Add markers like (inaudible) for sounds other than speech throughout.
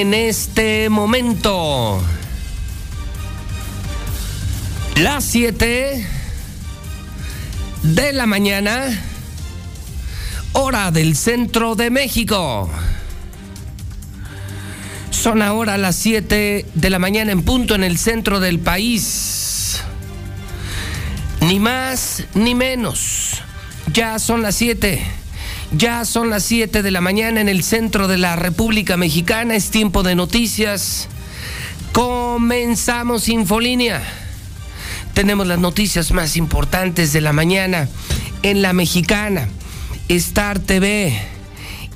en este momento las 7 de la mañana, hora del centro de México. Son ahora las 7 de la mañana en punto en el centro del país. Ni más ni menos. Ya son las 7. Ya son las 7 de la mañana en el centro de la República Mexicana. Es tiempo de noticias. Comenzamos Infolínea. Tenemos las noticias más importantes de la mañana en la mexicana. Star TV,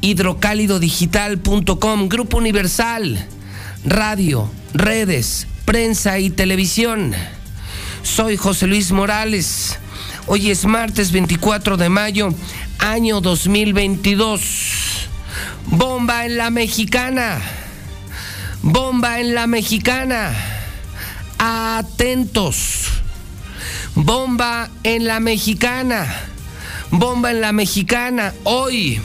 hidrocálidodigital.com, Grupo Universal, radio, redes, prensa y televisión. Soy José Luis Morales. Hoy es martes 24 de mayo, año 2022. Bomba en la mexicana. Bomba en la mexicana. Atentos. Bomba en la mexicana. Bomba en la mexicana. Hoy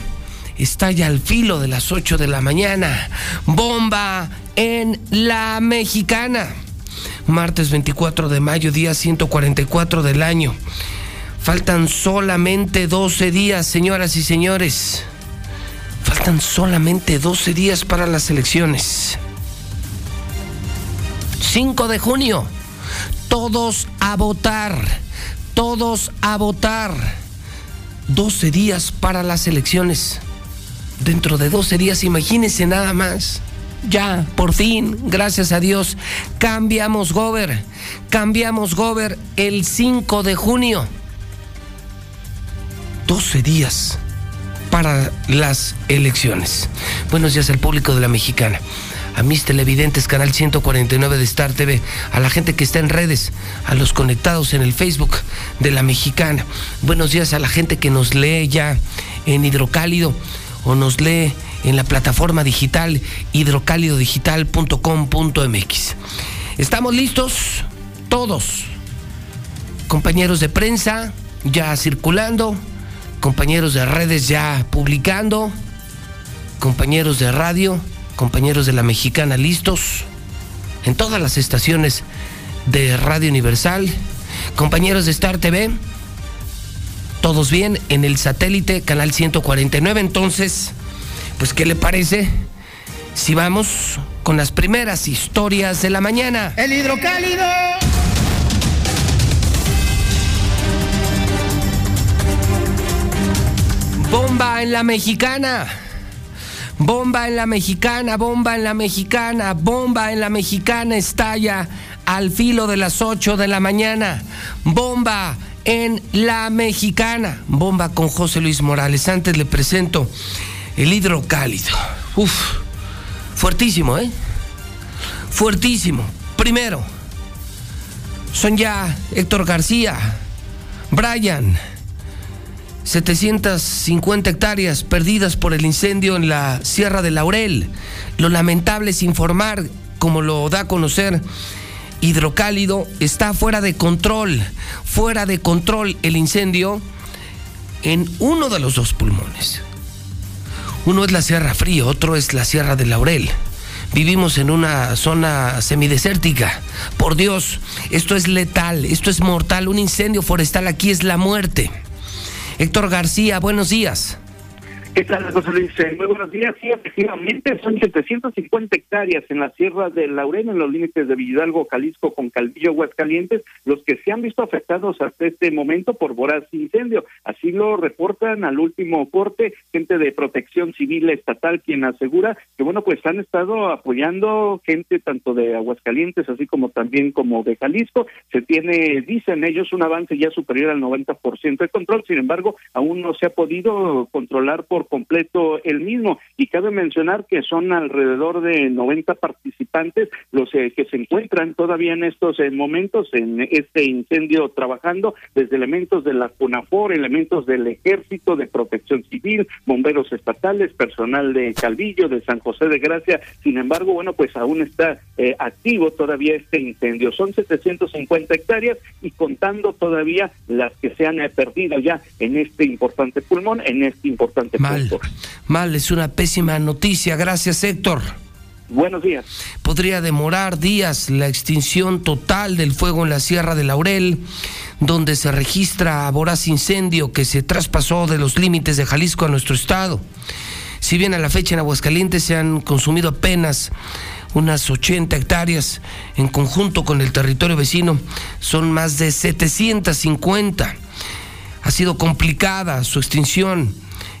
está ya al filo de las 8 de la mañana. Bomba en la mexicana. Martes 24 de mayo, día 144 del año. Faltan solamente 12 días, señoras y señores. Faltan solamente 12 días para las elecciones. 5 de junio. Todos a votar. Todos a votar. 12 días para las elecciones. Dentro de 12 días, imagínense nada más. Ya, por fin, gracias a Dios, cambiamos Gober. Cambiamos Gober el 5 de junio. 12 días para las elecciones. Buenos días al público de la mexicana, a mis televidentes, canal 149 de Star TV, a la gente que está en redes, a los conectados en el Facebook de la mexicana. Buenos días a la gente que nos lee ya en Hidrocálido o nos lee en la plataforma digital hidrocálidodigital.com.mx. ¿Estamos listos? Todos. Compañeros de prensa ya circulando compañeros de redes ya publicando, compañeros de radio, compañeros de la mexicana listos, en todas las estaciones de Radio Universal, compañeros de Star TV, todos bien en el satélite, canal 149. Entonces, pues, ¿qué le parece si vamos con las primeras historias de la mañana? El hidrocálido. Bomba en la mexicana. Bomba en la mexicana, bomba en la mexicana, bomba en la mexicana estalla al filo de las 8 de la mañana. Bomba en la mexicana. Bomba con José Luis Morales. Antes le presento el hidrocálido. Uf, fuertísimo, ¿eh? Fuertísimo. Primero, son ya Héctor García, Brian. 750 hectáreas perdidas por el incendio en la Sierra de Laurel. Lo lamentable es informar, como lo da a conocer Hidrocálido, está fuera de control, fuera de control el incendio en uno de los dos pulmones. Uno es la Sierra Fría, otro es la Sierra de Laurel. Vivimos en una zona semidesértica. Por Dios, esto es letal, esto es mortal. Un incendio forestal aquí es la muerte. Héctor García, buenos días. ¿Qué tal, José Luis? Eh, muy buenos días. Sí, efectivamente, son 750 hectáreas en la Sierra de Laurel, en los límites de Villalgo, Jalisco, con Calvillo, Aguascalientes, los que se han visto afectados hasta este momento por voraz incendio. Así lo reportan al último corte gente de protección civil estatal, quien asegura que, bueno, pues han estado apoyando gente tanto de Aguascalientes, así como también como de Jalisco. Se tiene, dicen ellos, un avance ya superior al 90% de control. Sin embargo, aún no se ha podido controlar por completo el mismo. Y cabe mencionar que son alrededor de 90 participantes los eh, que se encuentran todavía en estos eh, momentos en este incendio trabajando, desde elementos de la CONAFOR, elementos del Ejército, de Protección Civil, bomberos estatales, personal de Calvillo, de San José de Gracia. Sin embargo, bueno, pues aún está eh, activo todavía este incendio. Son 750 hectáreas y contando todavía las que se han perdido ya en este importante pulmón, en este importante Mal, mal, es una pésima noticia. Gracias, Héctor. Buenos días. Podría demorar días la extinción total del fuego en la Sierra de Laurel, donde se registra voraz incendio que se traspasó de los límites de Jalisco a nuestro estado. Si bien a la fecha en Aguascalientes se han consumido apenas unas 80 hectáreas, en conjunto con el territorio vecino son más de 750. Ha sido complicada su extinción.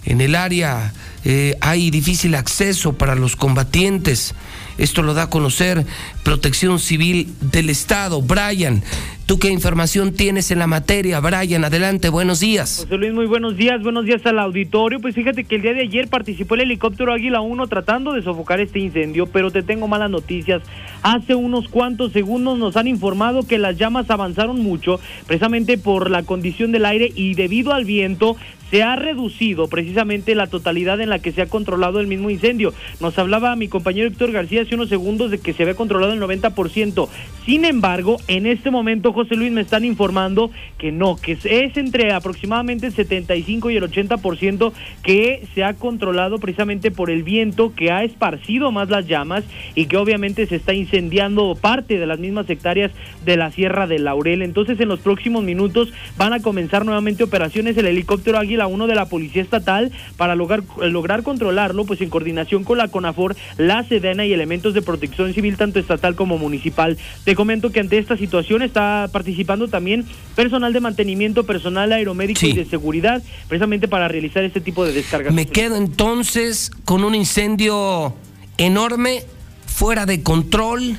En el área eh, hay difícil acceso para los combatientes. Esto lo da a conocer Protección Civil del Estado. Brian, ¿tú qué información tienes en la materia? Brian, adelante, buenos días. José Luis, muy buenos días, buenos días al auditorio. Pues fíjate que el día de ayer participó el helicóptero Águila 1 tratando de sofocar este incendio, pero te tengo malas noticias. Hace unos cuantos segundos nos han informado que las llamas avanzaron mucho, precisamente por la condición del aire y debido al viento se ha reducido precisamente la totalidad en la que se ha controlado el mismo incendio. Nos hablaba mi compañero Héctor García unos segundos de que se había controlado el 90%. Sin embargo, en este momento, José Luis, me están informando que no, que es entre aproximadamente el 75 y el 80% que se ha controlado precisamente por el viento que ha esparcido más las llamas y que obviamente se está incendiando parte de las mismas hectáreas de la Sierra de Laurel. Entonces, en los próximos minutos van a comenzar nuevamente operaciones el helicóptero Águila 1 de la Policía Estatal para lograr, lograr controlarlo, pues en coordinación con la CONAFOR, la SEDENA y elementos de protección civil, tanto estatal como municipal. Te comento que ante esta situación está participando también personal de mantenimiento, personal aeromédico y de seguridad, precisamente para realizar este tipo de descargas. Me quedo entonces con un incendio enorme, fuera de control,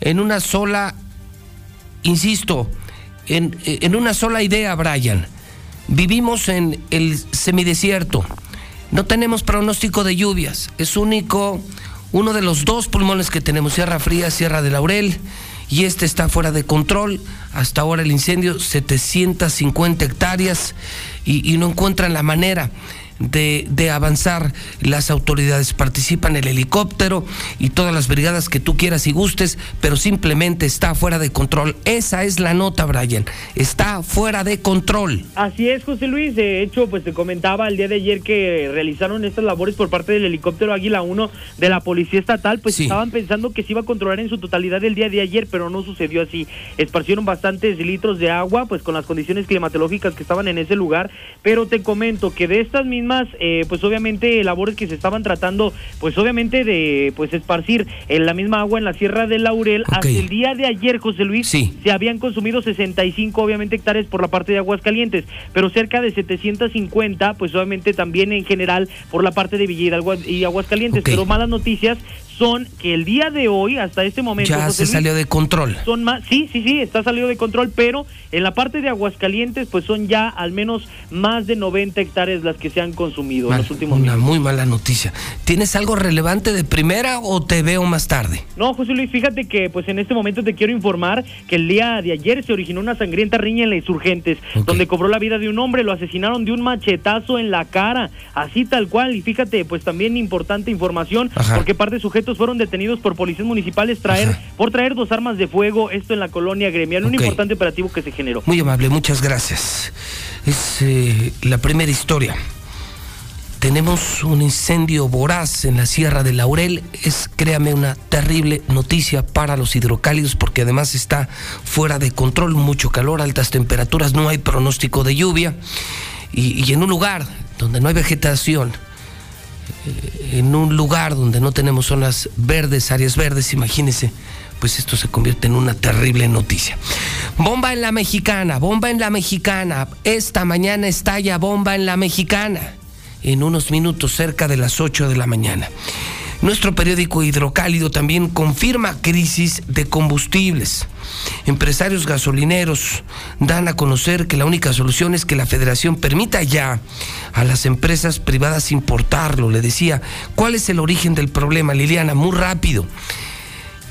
en una sola, insisto, en, en una sola idea, Brian Vivimos en el semidesierto. No tenemos pronóstico de lluvias. Es único uno de los dos pulmones que tenemos, Sierra Fría, Sierra de Laurel, y este está fuera de control. Hasta ahora el incendio, 750 hectáreas, y, y no encuentran la manera de, avanzar las autoridades. Participan el helicóptero y todas las brigadas que tú quieras y gustes, pero simplemente está fuera de control. Esa es la nota, Brian. Está fuera de control. Así es, José Luis. De hecho, pues te comentaba el día de ayer que realizaron estas labores por parte del helicóptero Águila 1 de la Policía Estatal, pues estaban pensando que se iba a controlar en su totalidad el día de ayer, pero no sucedió así. Esparcieron bastantes litros de agua, pues con las condiciones climatológicas que estaban en ese lugar, pero te comento que de estas mismas eh, pues obviamente labores que se estaban tratando, pues obviamente de pues esparcir en la misma agua en la Sierra del Laurel. Hasta el día de ayer, José Luis, se habían consumido 65 obviamente hectáreas por la parte de Aguascalientes, pero cerca de 750, pues obviamente también en general por la parte de Villa Hidalgo y Aguascalientes. Pero malas noticias son que el día de hoy, hasta este momento... Ya se salió de control. Son más, sí, sí, sí, está salido de control, pero en la parte de Aguascalientes, pues son ya al menos más de 90 hectáreas las que se han consumido en los últimos Una muy mala noticia. ¿Tienes algo relevante de primera o te veo más tarde? No, José Luis, fíjate que pues en este momento te quiero informar que el día de ayer se originó una sangrienta riña en la Insurgentes, donde cobró la vida de un hombre, lo asesinaron de un machetazo en la cara, así tal cual, y fíjate, pues también importante información, porque parte de sujetos fueron detenidos por policías municipales traer, por traer dos armas de fuego, esto en la colonia gremial, un importante operativo que se generó. Muy amable, muchas gracias. Es eh, la primera historia. Tenemos un incendio voraz en la Sierra de Laurel. Es, créame, una terrible noticia para los hidrocálidos porque además está fuera de control, mucho calor, altas temperaturas, no hay pronóstico de lluvia. y en un lugar donde no hay vegetación, en un lugar donde no tenemos zonas verdes, áreas verdes, imagínense, pues esto se convierte en una terrible noticia. Bomba en la mexicana, bomba en la mexicana. Esta mañana estalla bomba en la mexicana. En unos minutos cerca de las 8 de la mañana. Nuestro periódico Hidrocálido también confirma crisis de combustibles. Empresarios gasolineros dan a conocer que la única solución es que la federación permita ya a las empresas privadas importarlo. Le decía, ¿cuál es el origen del problema, Liliana? Muy rápido.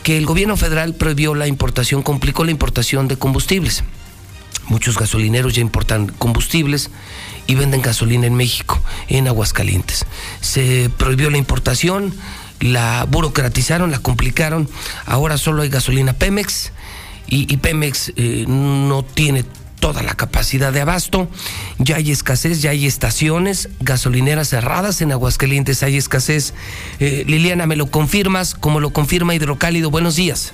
Que el gobierno federal prohibió la importación, complicó la importación de combustibles. Muchos gasolineros ya importan combustibles y venden gasolina en México, en Aguascalientes. Se prohibió la importación, la burocratizaron, la complicaron. Ahora solo hay gasolina Pemex y, Pemex eh, no tiene toda la capacidad de abasto. Ya hay escasez, ya hay estaciones, gasolineras cerradas en Aguascalientes, hay escasez. Eh, Liliana, ¿me lo confirmas? Como lo confirma Hidrocálido, buenos días.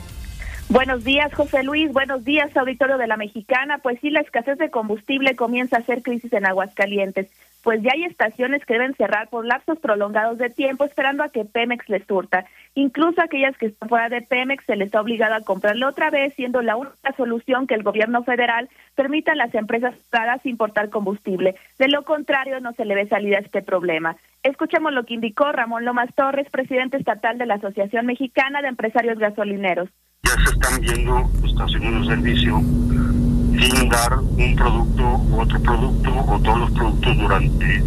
Buenos días, José Luis. Buenos días, auditorio de la Mexicana. Pues sí, la escasez de combustible comienza a ser crisis en Aguascalientes pues ya hay estaciones que deben cerrar por lapsos prolongados de tiempo esperando a que Pemex les surta. Incluso aquellas que están fuera de Pemex se les está obligado a comprarle otra vez, siendo la única solución que el gobierno federal permita a las empresas privadas importar combustible. De lo contrario, no se le ve salida a este problema. Escuchemos lo que indicó Ramón Lomas Torres, presidente estatal de la Asociación Mexicana de Empresarios Gasolineros. Ya se están viendo estaciones de servicio sin dar un producto u otro producto o todos los productos durante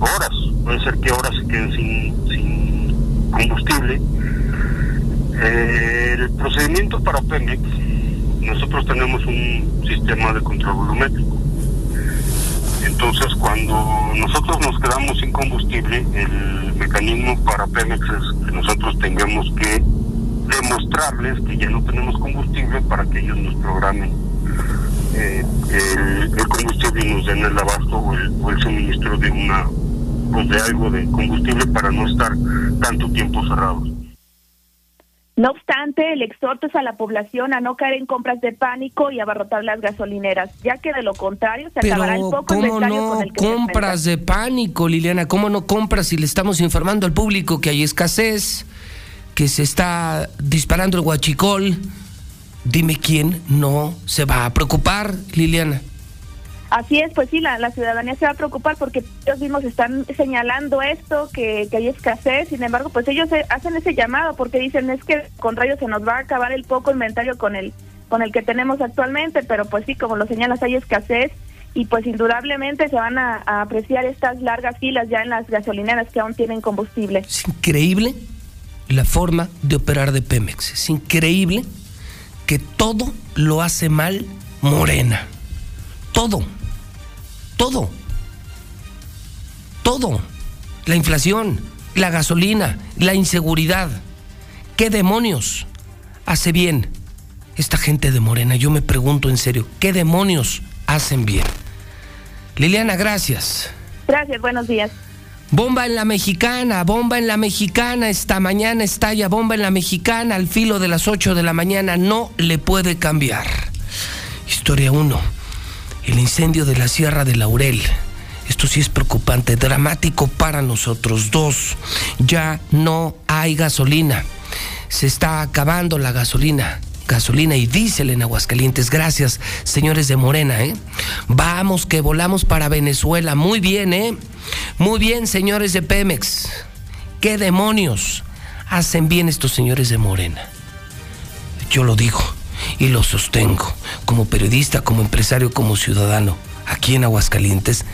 horas. Puede ser que horas se queden sin, sin combustible. Eh, el procedimiento para Pemex, nosotros tenemos un sistema de control volumétrico. Entonces, cuando nosotros nos quedamos sin combustible, el mecanismo para Pemex es que nosotros tengamos que demostrarles que ya no tenemos combustible para que ellos nos programen eh, el, combustible y nos den el abasto o el, suministro de una pues de algo de combustible para no estar tanto tiempo cerrados. No obstante, el exhorto es a la población a no caer en compras de pánico y abarrotar las gasolineras, ya que de lo contrario se acabará el poco ¿cómo no con el que compras de pánico, Liliana? ¿Cómo no compras si le estamos informando al público que hay escasez, que se está disparando el huachicol? Dime quién no se va a preocupar, Liliana. Así es, pues sí, la, la, ciudadanía se va a preocupar porque ellos mismos están señalando esto, que, que hay escasez, sin embargo, pues ellos hacen ese llamado porque dicen es que con rayos se nos va a acabar el poco inventario con el, con el que tenemos actualmente, pero pues sí, como lo señalas, hay escasez y pues indudablemente se van a, a apreciar estas largas filas ya en las gasolineras que aún tienen combustible. Es increíble la forma de operar de Pemex, es increíble que todo lo hace mal Morena. Todo. Todo. Todo. La inflación, la gasolina, la inseguridad. ¿Qué demonios hace bien esta gente de Morena? Yo me pregunto en serio, ¿qué demonios hacen bien? Liliana, gracias. Gracias, buenos días. Bomba en la mexicana, bomba en la mexicana, esta mañana estalla bomba en la mexicana al filo de las 8 de la mañana, no le puede cambiar. Historia 1, el incendio de la Sierra de Laurel. Esto sí es preocupante, dramático para nosotros. Dos, ya no hay gasolina. Se está acabando la gasolina gasolina y diésel en Aguascalientes. Gracias, señores de Morena, ¿eh? Vamos que volamos para Venezuela. Muy bien, ¿eh? Muy bien, señores de Pemex. ¿Qué demonios hacen bien estos señores de Morena? Yo lo digo y lo sostengo como periodista, como empresario, como ciudadano. Aquí en Aguascalientes,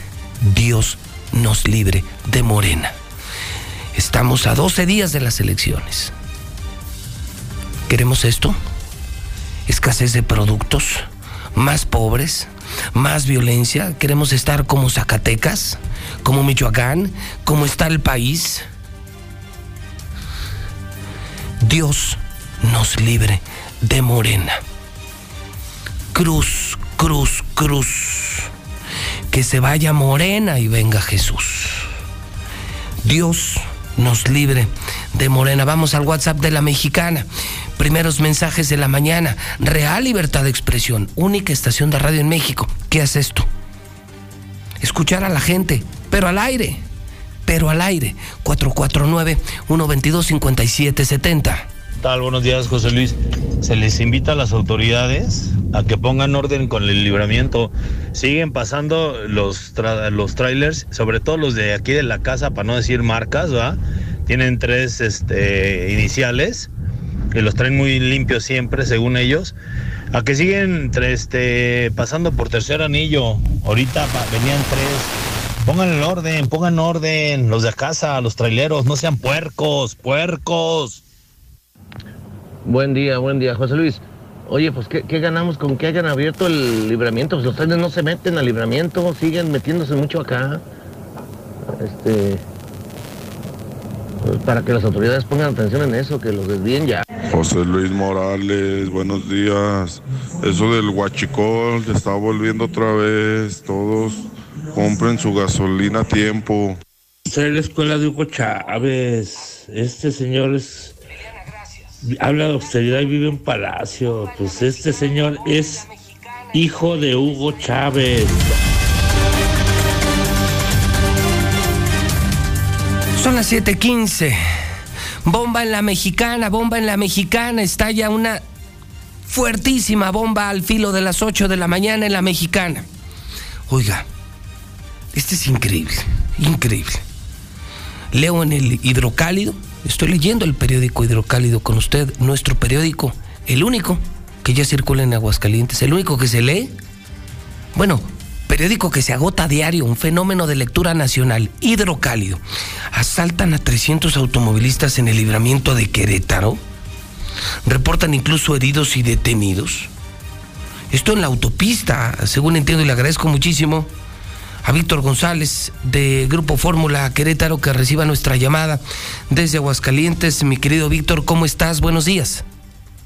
Dios nos libre de Morena. Estamos a 12 días de las elecciones. ¿Queremos esto? Escasez de productos, más pobres, más violencia. Queremos estar como Zacatecas, como Michoacán, como está el país. Dios nos libre de Morena. Cruz, cruz, cruz. Que se vaya Morena y venga Jesús. Dios nos libre de Morena. Vamos al WhatsApp de la mexicana primeros mensajes de la mañana. Real libertad de expresión, única estación de radio en México. ¿Qué hace esto? Escuchar a la gente, pero al aire, pero al aire. 449-122-5770. Tal, buenos días, José Luis. Se les invita a las autoridades a que pongan orden con el libramiento. Siguen pasando los, los trailers, sobre todo los de aquí de la casa, para no decir marcas, ¿va? Tienen tres este, iniciales que los traen muy limpios siempre, según ellos, a que siguen este, pasando por tercer anillo. Ahorita venían tres. Pongan el orden, pongan orden, los de casa, los traileros, no sean puercos, puercos. Buen día, buen día, José Luis. Oye, pues ¿qué, ganamos con que hayan abierto el libramiento? Pues los trenes no se meten al libramiento, siguen metiéndose mucho acá. Este, para que las autoridades pongan atención en eso, que los desvíen ya. José Luis Morales, buenos días. Eso del huachicol se está volviendo otra vez. Todos compren su gasolina a tiempo. Soy la escuela de Hugo Chávez. Este señor es. Habla de austeridad y vive en palacio. Pues este señor es hijo de Hugo Chávez. Son las 7:15. Bomba en la mexicana, bomba en la mexicana. Estalla una fuertísima bomba al filo de las 8 de la mañana en la mexicana. Oiga, este es increíble, increíble. Leo en el hidrocálido, estoy leyendo el periódico hidrocálido con usted, nuestro periódico, el único que ya circula en Aguascalientes, el único que se lee. Bueno, periódico que se agota a diario, un fenómeno de lectura nacional, hidrocálido. Asaltan a 300 automovilistas en el libramiento de Querétaro. Reportan incluso heridos y detenidos. Esto en la autopista, según entiendo y le agradezco muchísimo a Víctor González de Grupo Fórmula Querétaro que reciba nuestra llamada desde Aguascalientes. Mi querido Víctor, ¿cómo estás? Buenos días.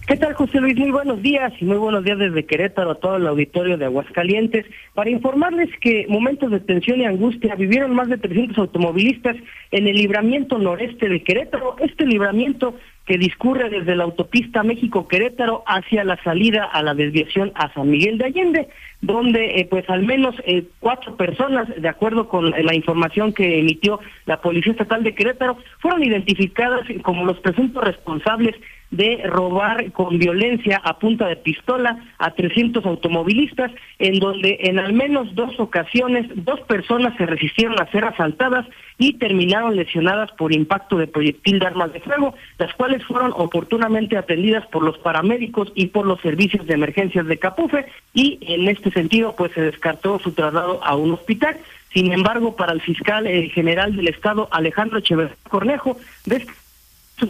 ¿Qué tal, José Luis? Muy buenos días y muy buenos días desde Querétaro a todo el auditorio de Aguascalientes para informarles que momentos de tensión y angustia vivieron más de 300 automovilistas en el libramiento noreste de Querétaro. Este libramiento que discurre desde la autopista México-Querétaro hacia la salida a la desviación a San Miguel de Allende, donde eh, pues al menos eh, cuatro personas, de acuerdo con la información que emitió la Policía Estatal de Querétaro, fueron identificadas como los presuntos responsables de robar con violencia a punta de pistola a 300 automovilistas, en donde en al menos dos ocasiones dos personas se resistieron a ser asaltadas y terminaron lesionadas por impacto de proyectil de armas de fuego, las cuales fueron oportunamente atendidas por los paramédicos y por los servicios de emergencias de Capufe y en este sentido pues se descartó su traslado a un hospital. Sin embargo, para el fiscal eh, general del Estado, Alejandro Echeverría Cornejo,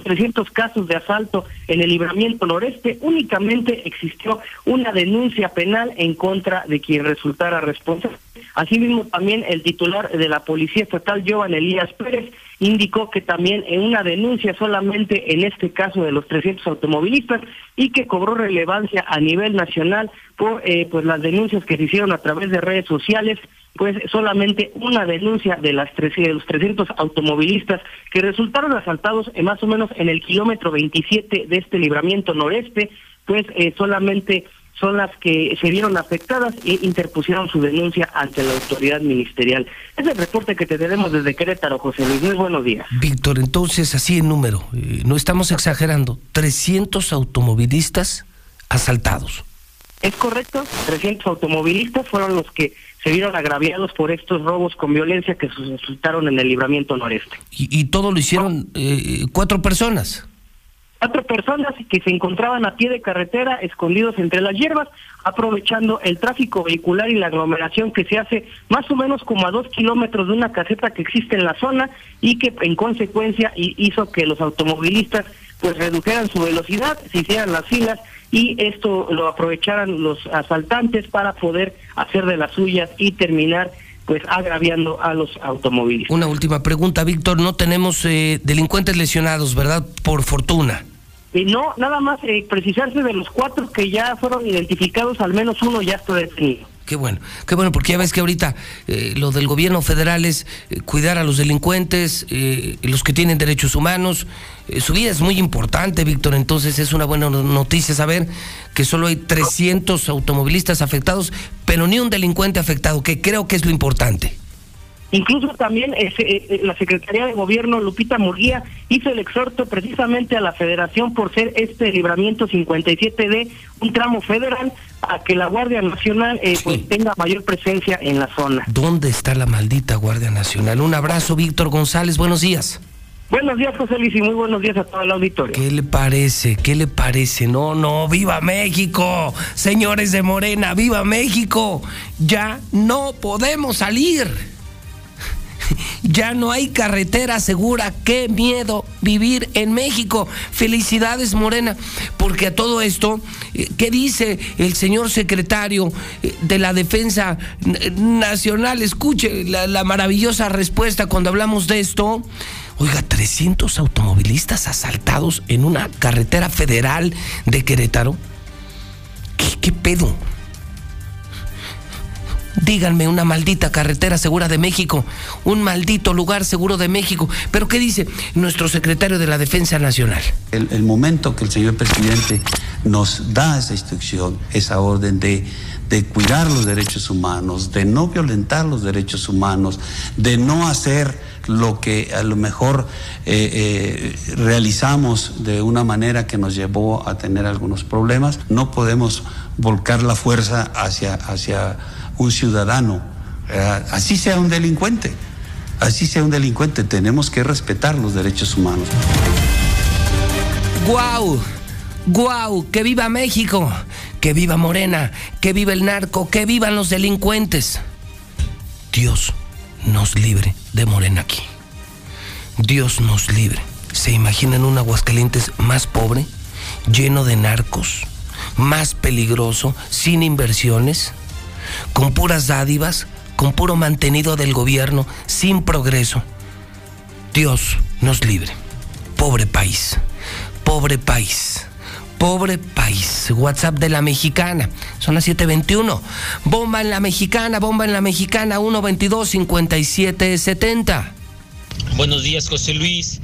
300 casos de asalto en el libramiento noreste, únicamente existió una denuncia penal en contra de quien resultara responsable. Asimismo, también el titular de la Policía Estatal, Joan Elías Pérez, indicó que también en una denuncia solamente en este caso de los 300 automovilistas y que cobró relevancia a nivel nacional por eh, pues las denuncias que se hicieron a través de redes sociales pues solamente una denuncia de las de los 300 automovilistas que resultaron asaltados en más o menos en el kilómetro 27 de este libramiento noreste, pues eh, solamente son las que se vieron afectadas e interpusieron su denuncia ante la autoridad ministerial. Es el reporte que te tenemos desde Querétaro, José Luis. Muy buenos días. Víctor, entonces, así en número, eh, no estamos exagerando, 300 automovilistas asaltados. Es correcto, 300 automovilistas fueron los que se vieron agraviados por estos robos con violencia que resultaron en el libramiento noreste. ¿Y, todo lo hicieron eh, cuatro personas? Cuatro personas que se encontraban a pie de carretera, escondidos entre las hierbas, aprovechando el tráfico vehicular y la aglomeración que se hace más o menos como a dos kilómetros de una caseta que existe en la zona y que en consecuencia hizo que los automovilistas pues redujeran su velocidad, se hicieran las filas y esto lo aprovecharan los asaltantes para poder hacer de las suyas y terminar pues agraviando a los automovilistas. Una última pregunta, Víctor, no tenemos eh, delincuentes lesionados, ¿verdad? Por fortuna. Y no, nada más eh, precisarse de los cuatro que ya fueron identificados, al menos uno ya está detenido. Qué bueno, qué bueno, porque ya ves que ahorita eh, lo del gobierno federal es eh, cuidar a los delincuentes, eh, los que tienen derechos humanos. su vida es muy importante, Víctor, entonces es una buena noticia saber que solo hay 300 automovilistas afectados, pero ni un delincuente afectado, que creo que es lo importante. Incluso también eh, eh, la Secretaría de Gobierno, Lupita Murguía, hizo el exhorto precisamente a la Federación por ser este libramiento 57D un tramo federal a que la Guardia Nacional eh, pues, tenga mayor presencia en la zona. ¿Dónde está la maldita Guardia Nacional? Un abrazo, Víctor González, buenos días. Buenos días, José Luis, y muy buenos días a todo el auditorio. ¿Qué le parece? ¿Qué le parece? No, no, viva México, señores de Morena, viva México. Ya no podemos salir. Ya no hay carretera segura. Qué miedo vivir en México. Felicidades, Morena. Porque a todo esto, eh, ¿qué dice el señor secretario eh, de la Defensa Nacional? Escuche la, maravillosa respuesta cuando hablamos de esto. Oiga, 300 automovilistas asaltados en una carretera federal de Querétaro. ¿Qué, qué pedo? Díganme una maldita carretera segura de México, un maldito lugar seguro de México. Pero ¿qué dice nuestro secretario de la Defensa Nacional? El, momento que el señor presidente nos da esa instrucción, esa orden de, de cuidar los derechos humanos, de no violentar los derechos humanos, de no hacer lo que a lo mejor eh, eh, realizamos de una manera que nos llevó a tener algunos problemas, no podemos volcar la fuerza hacia, hacia un ciudadano, así sea un delincuente, así sea un delincuente, tenemos que respetar los derechos humanos. ¡Guau! ¡Guau! ¡Que viva México! ¡Que viva Morena! ¡Que viva el narco! ¡Que vivan los delincuentes! Dios nos libre de Morena aquí. Dios nos libre. ¿Se imaginan un Aguascalientes más pobre, lleno de narcos, más peligroso, sin inversiones? Con puras dádivas, con puro mantenido del gobierno, sin progreso. Dios nos libre. Pobre país, pobre país, pobre país. WhatsApp de la mexicana, son las 7:21. Bomba en la mexicana, bomba en la mexicana, 122-5770. Buenos días, José Luis.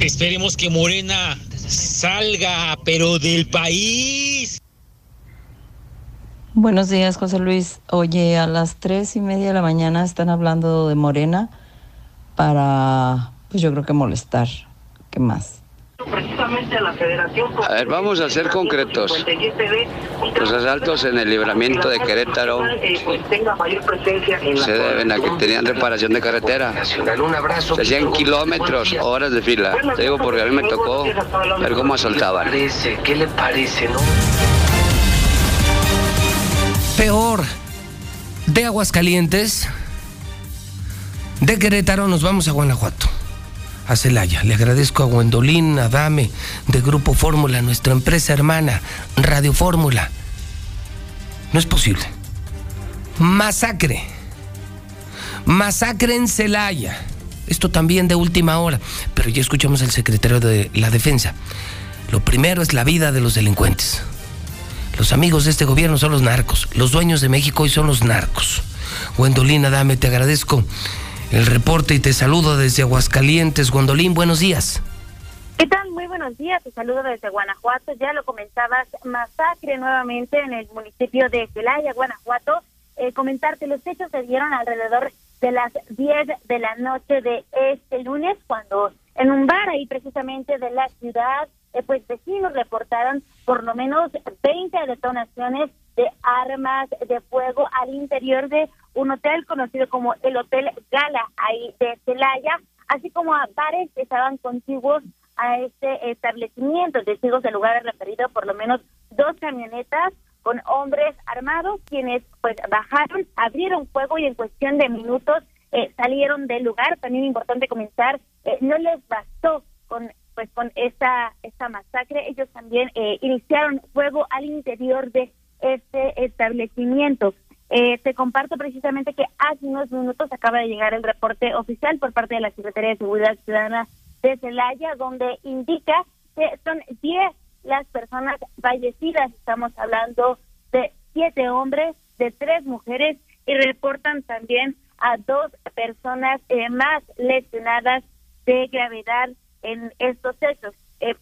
Esperemos que Morena salga, pero del país. Buenos días, José Luis. Oye, a las tres y media de la mañana están hablando de Morena para, pues yo creo que molestar. ¿Qué más? A ver, vamos a ser concretos. Los asaltos en el libramiento de Querétaro se deben a que tenían reparación de carretera. Se hacían kilómetros, horas de fila. Te digo porque a mí me tocó ver cómo asaltaban. ¿Qué le parece, no? Peor. De Aguascalientes, de Querétaro nos vamos a Guanajuato, a Celaya. Le agradezco a Gwendolyn Adame de Grupo Fórmula, nuestra empresa hermana, Radio Fórmula. No es posible. Masacre. Masacre en Celaya. Esto también de última hora, pero ya escuchamos al secretario de la Defensa. Lo primero es la vida de los delincuentes. Los amigos de este gobierno son los narcos. Los dueños de México hoy son los narcos. Gwendolina, dame, te agradezco el reporte y te saludo desde Aguascalientes. Gwendolín, buenos días. ¿Qué tal? Muy buenos días. Te saludo desde Guanajuato. Ya lo comentabas, masacre nuevamente en el municipio de Celaya, Guanajuato. Eh, comentarte, los hechos se dieron alrededor de las 10 de la noche de este lunes, cuando en un bar ahí precisamente de la ciudad eh, pues vecinos reportaron por lo menos 20 detonaciones de armas de fuego al interior de un hotel conocido como el Hotel Gala, ahí de Celaya, así como a bares que estaban contiguos a este establecimiento. Testigos del lugar referido por lo menos dos camionetas con hombres armados, quienes pues bajaron, abrieron fuego y en cuestión de minutos eh, salieron del lugar. También importante comenzar, eh, no les bastó con pues con esta, esta masacre, ellos también eh, iniciaron fuego al interior de este establecimiento. Eh, te comparto precisamente que hace unos minutos acaba de llegar el reporte oficial por parte de la Secretaría de Seguridad Ciudadana de Celaya, donde indica que son 10 las personas fallecidas. Estamos hablando de siete hombres, de tres mujeres y reportan también a dos personas eh, más lesionadas de gravedad en estos hechos. Eh,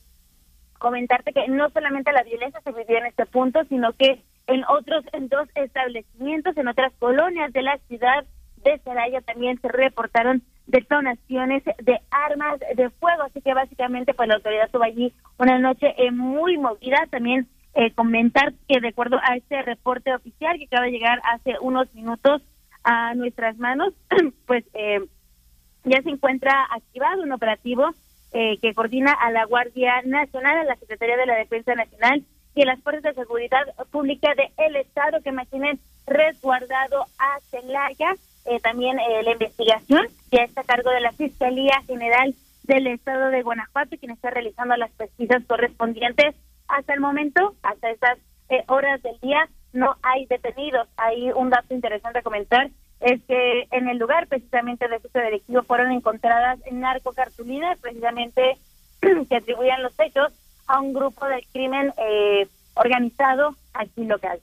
comentarte que no solamente la violencia se vivió en este punto, sino que en otros en dos establecimientos, en otras colonias de la ciudad de Celaya también se reportaron detonaciones de armas de fuego, así que básicamente pues la autoridad tuvo allí una noche eh, muy movida, también eh, comentar que de acuerdo a este reporte oficial que acaba de llegar hace unos minutos a nuestras manos, (clears throat) pues ya se encuentra activado un operativo eh, que coordina a la Guardia Nacional, a la Secretaría de la Defensa Nacional y a las Fuerzas de Seguridad Pública del Estado que mantienen resguardado a Celaya. Eh, también eh, la investigación ya está a cargo de la Fiscalía General del Estado de Guanajuato, quien está realizando las pesquisas correspondientes. Hasta el momento, hasta estas horas del día, no hay detenidos. Hay un dato interesante a comentar es que en el lugar precisamente de este delictivo fueron encontradas narcocartulinas precisamente (clears throat) que atribuían los hechos a un grupo del crimen eh, organizado aquí local.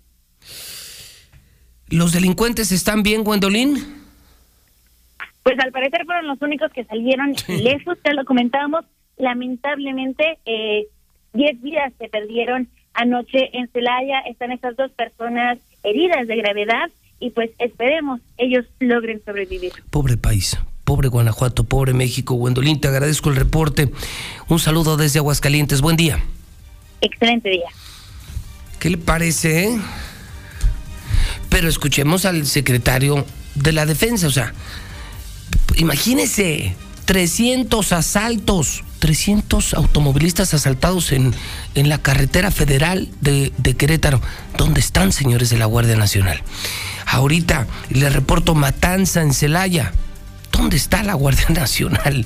¿Los delincuentes están bien, Gwendolyn? Pues al parecer fueron los únicos que salieron lejos, ya lo comentábamos. Lamentablemente, eh, 10 vidas se perdieron anoche en Celaya. Están estas dos personas heridas de gravedad y pues esperemos ellos logren sobrevivir. Pobre país, pobre Guanajuato, pobre México. Gwendolyn, te agradezco el reporte. Un saludo desde Aguascalientes. Buen día. Excelente día. ¿Qué le parece? eh? Pero escuchemos al secretario de la defensa, o sea, imagínese 300 asaltos, 300 automovilistas asaltados en, en la carretera federal de, de Querétaro. ¿Dónde están, señores de la Guardia Nacional? Ahorita le reporto matanza en Celaya. ¿Dónde está la Guardia (laughs) Nacional?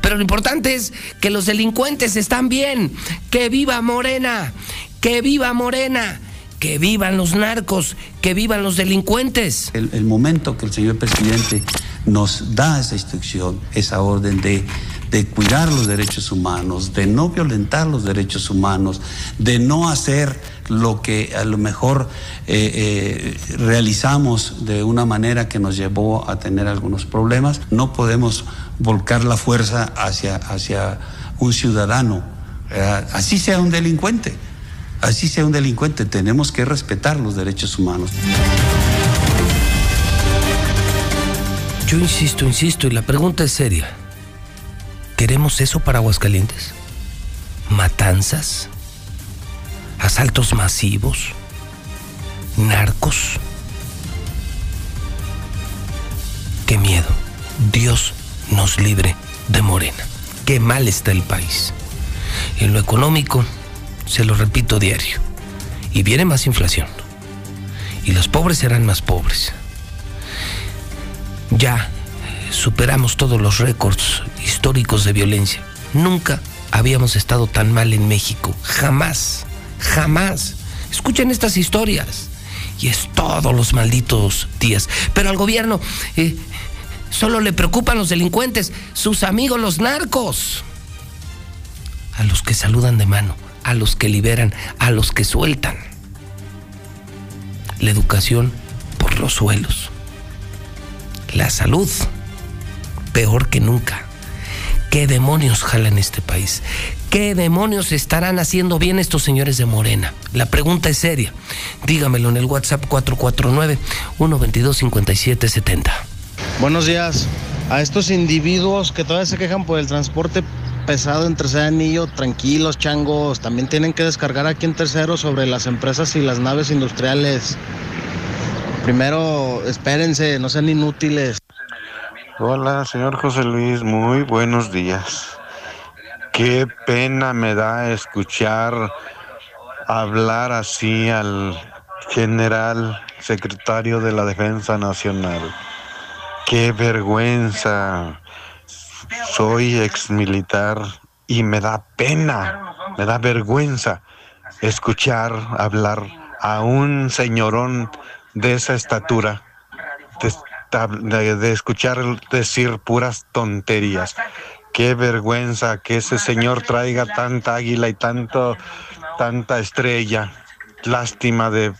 Pero lo importante es que los delincuentes están bien. Que viva Morena. Que viva Morena. Que vivan los narcos. Que vivan los delincuentes. El, momento que el señor presidente nos da esa instrucción, esa orden de, de cuidar los derechos humanos, de no violentar los derechos humanos, de no hacer lo que a lo mejor eh, eh, realizamos de una manera que nos llevó a tener algunos problemas. No podemos volcar la fuerza hacia, hacia un ciudadano, así sea un delincuente, así sea un delincuente, tenemos que respetar los derechos humanos. Yo insisto, insisto, y la pregunta es seria. ¿Queremos eso para Aguascalientes? ¿Matanzas? ¿Asaltos masivos? ¿Narcos? ¡Qué miedo! Dios nos libre de Morena. ¡Qué mal está el país! En lo económico, se lo repito diario, y viene más inflación. Y los pobres serán más pobres ya superamos todos los récords históricos de violencia. Nunca habíamos estado tan mal en México. Jamás, jamás. Escuchen estas historias. Y es todos los malditos días. Pero al gobierno eh, solo le preocupan los delincuentes, sus amigos los narcos. A los que saludan de mano, a los que liberan, a los que sueltan. La educación por los suelos la salud peor que nunca. ¿Qué demonios jalan este país? ¿Qué demonios estarán haciendo bien estos señores de Morena? La pregunta es seria. Dígamelo en el WhatsApp 449-122-5770. Buenos días. A estos individuos que todavía se quejan por el transporte pesado en tercer anillo, tranquilos, changos, también tienen que descargar aquí en tercero sobre las empresas y las naves industriales. Primero, espérense, no sean inútiles. Hola, señor José Luis, muy buenos días. Qué pena me da escuchar hablar así al general secretario de la Defensa Nacional. Qué vergüenza. Soy ex militar y me da pena, me da vergüenza escuchar hablar a un señorón de esa estatura, de, escuchar decir puras tonterías. Qué vergüenza que ese señor traiga tanta águila y tanto, tanta estrella. Lástima de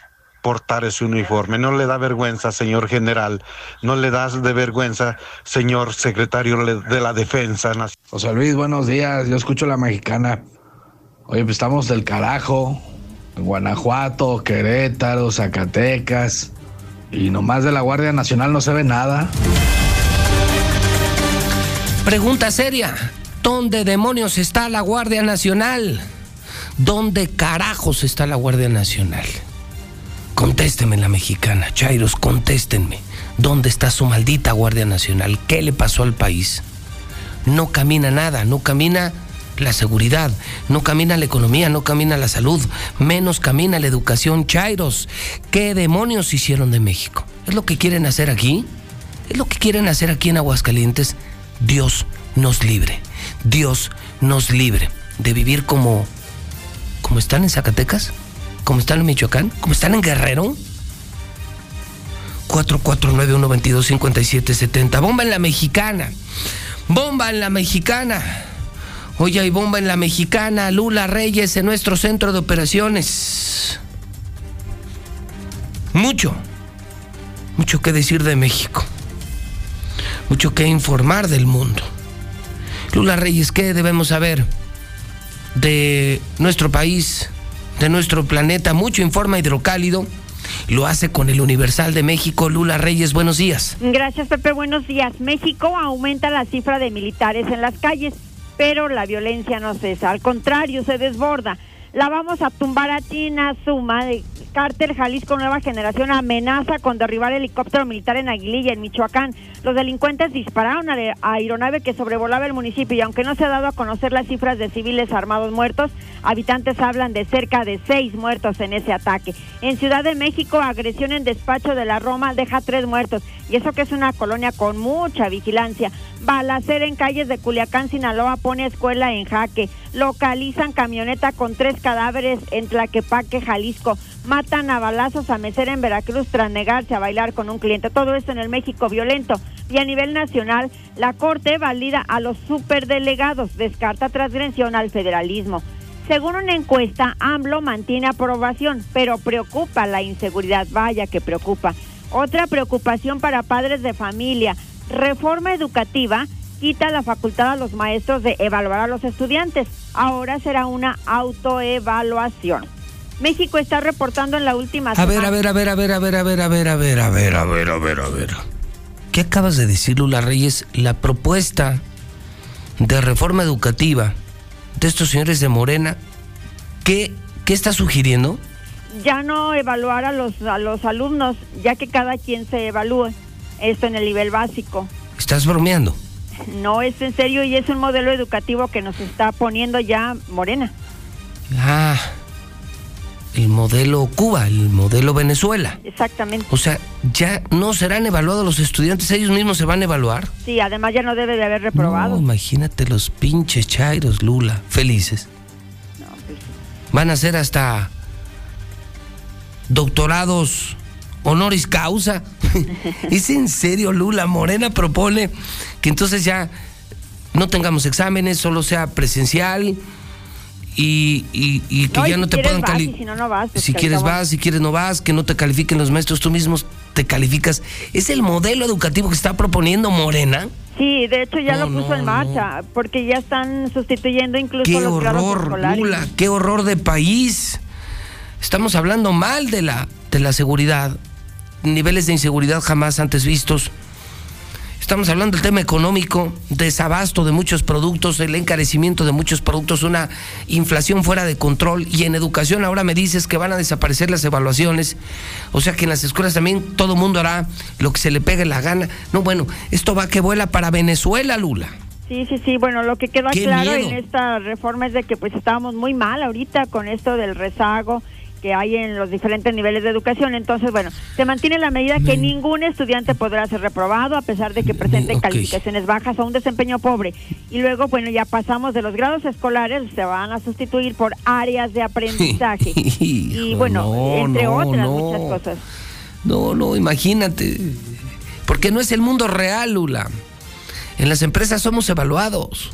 portar ese uniforme. No le da vergüenza, señor general. No le das de vergüenza, señor secretario de la Defensa. José Luis, buenos días. Yo escucho la mexicana. Oye, pues estamos del carajo. Guanajuato, Querétaro, Zacatecas. Y nomás de la Guardia Nacional no se ve nada. Pregunta seria. ¿Dónde demonios está la Guardia Nacional? ¿Dónde carajos está la Guardia Nacional? Contéstenme la mexicana, Chairos, contéstenme. ¿Dónde está su maldita Guardia Nacional? ¿Qué le pasó al país? No camina nada, no camina la seguridad, no camina la economía, no camina la salud, menos camina la educación. Chairos, ¿qué demonios hicieron de México? ¿Es lo que quieren hacer aquí? ¿Es lo que quieren hacer aquí en Aguascalientes? Dios nos libre, Dios nos libre de vivir como, como están en Zacatecas, como están en Michoacán, como están en Guerrero. 449-122-5770. Bomba en la mexicana. Bomba en la mexicana. Hoy hay bomba en la mexicana. Lula Reyes en nuestro centro de operaciones. Mucho. Mucho que decir de México. Mucho que informar del mundo. Lula Reyes, ¿qué debemos saber de nuestro país, de nuestro planeta? Mucho informa hidrocálido. Lo hace con el Universal de México. Lula Reyes, buenos días. Gracias, Pepe. Buenos días. México aumenta la cifra de militares en las calles, pero la violencia no cesa. Al contrario, se desborda. La vamos a tumbar a China, suma de Cártel Jalisco Nueva Generación amenaza con derribar helicóptero militar en Aguililla, en Michoacán. Los delincuentes dispararon a la aeronave que sobrevolaba el municipio y aunque no se ha dado a conocer las cifras de civiles armados muertos, habitantes hablan de cerca de seis muertos en ese ataque. En Ciudad de México, agresión en despacho de la Roma deja tres muertos y eso que es una colonia con mucha vigilancia. Balacera en calles de Culiacán, Sinaloa pone escuela en jaque. Localizan camioneta con tres cadáveres en Tlaquepaque, Jalisco. Matan a balazos a mesera en Veracruz tras negarse a bailar con un cliente. Todo esto en el México violento. Y a nivel nacional, la Corte valida a los superdelegados. Descarta transgresión al federalismo. Según una encuesta, AMLO mantiene aprobación, pero preocupa la inseguridad. Vaya que preocupa. Otra preocupación para padres de familia. Reforma educativa quita la facultad a los maestros de evaluar a los estudiantes. Ahora será una autoevaluación. México está reportando en la última A ver, a ver, a ver, a ver, a ver, a ver, a ver, a ver, a ver, a ver, a ver, a ver. ¿Qué acabas de decir, Lula Reyes? La propuesta de reforma educativa de estos señores de Morena, ¿qué, qué está sugiriendo? Ya no evaluar a los, a los alumnos, ya que cada quien se evalúe. Esto en el nivel básico. ¿Estás bromeando? No es en serio y es un modelo educativo que nos está poniendo ya Morena. Ah, el modelo Cuba, el modelo Venezuela. Exactamente. O sea, ya no serán evaluados los estudiantes, ellos mismos se van a evaluar. Sí, además ya no debe de haber reprobado. No, imagínate los pinches chairos, Lula, felices. pues Van a ser hasta doctorados honoris causa. (laughs) ¿Es en serio, Lula? Morena propone que entonces ya no tengamos exámenes, solo sea presencial y, y- y que No, y ya si no te puedan calificar. Si no, no vas. pues, Si quieres vas, si quieres no vas, que no te califiquen los maestros, tú mismos te calificas. ¿Es el modelo educativo que está proponiendo Morena? Sí, de hecho ya lo puso en marcha, porque ya están sustituyendo incluso ¡Qué los horror. Lula! ¡Qué horror de país! Estamos hablando mal de la, de la seguridad, niveles de inseguridad jamás antes vistos. Estamos hablando del tema económico, desabasto de muchos productos, el encarecimiento de muchos productos, una inflación fuera de control. Y en educación ahora me dices que van a desaparecer las evaluaciones. O sea que en las escuelas también todo mundo hará lo que se le pegue la gana. No, bueno, esto va que vuela para Venezuela, Lula. Sí, sí, sí. Bueno, lo que queda ¡Qué claro miedo! en esta reforma es de que pues estábamos muy mal ahorita con esto del rezago que hay en los diferentes niveles de educación. Entonces, bueno, se mantiene la medida que ningún estudiante podrá ser reprobado a pesar de que presenten ok. calificaciones bajas o un desempeño pobre. Y luego, bueno, ya pasamos de los grados escolares, se van a sustituir por áreas de aprendizaje. (laughs) y bueno, no, entre no, otras no. muchas cosas. No, no, imagínate. Porque no es el mundo real, Lula. En las empresas somos evaluados.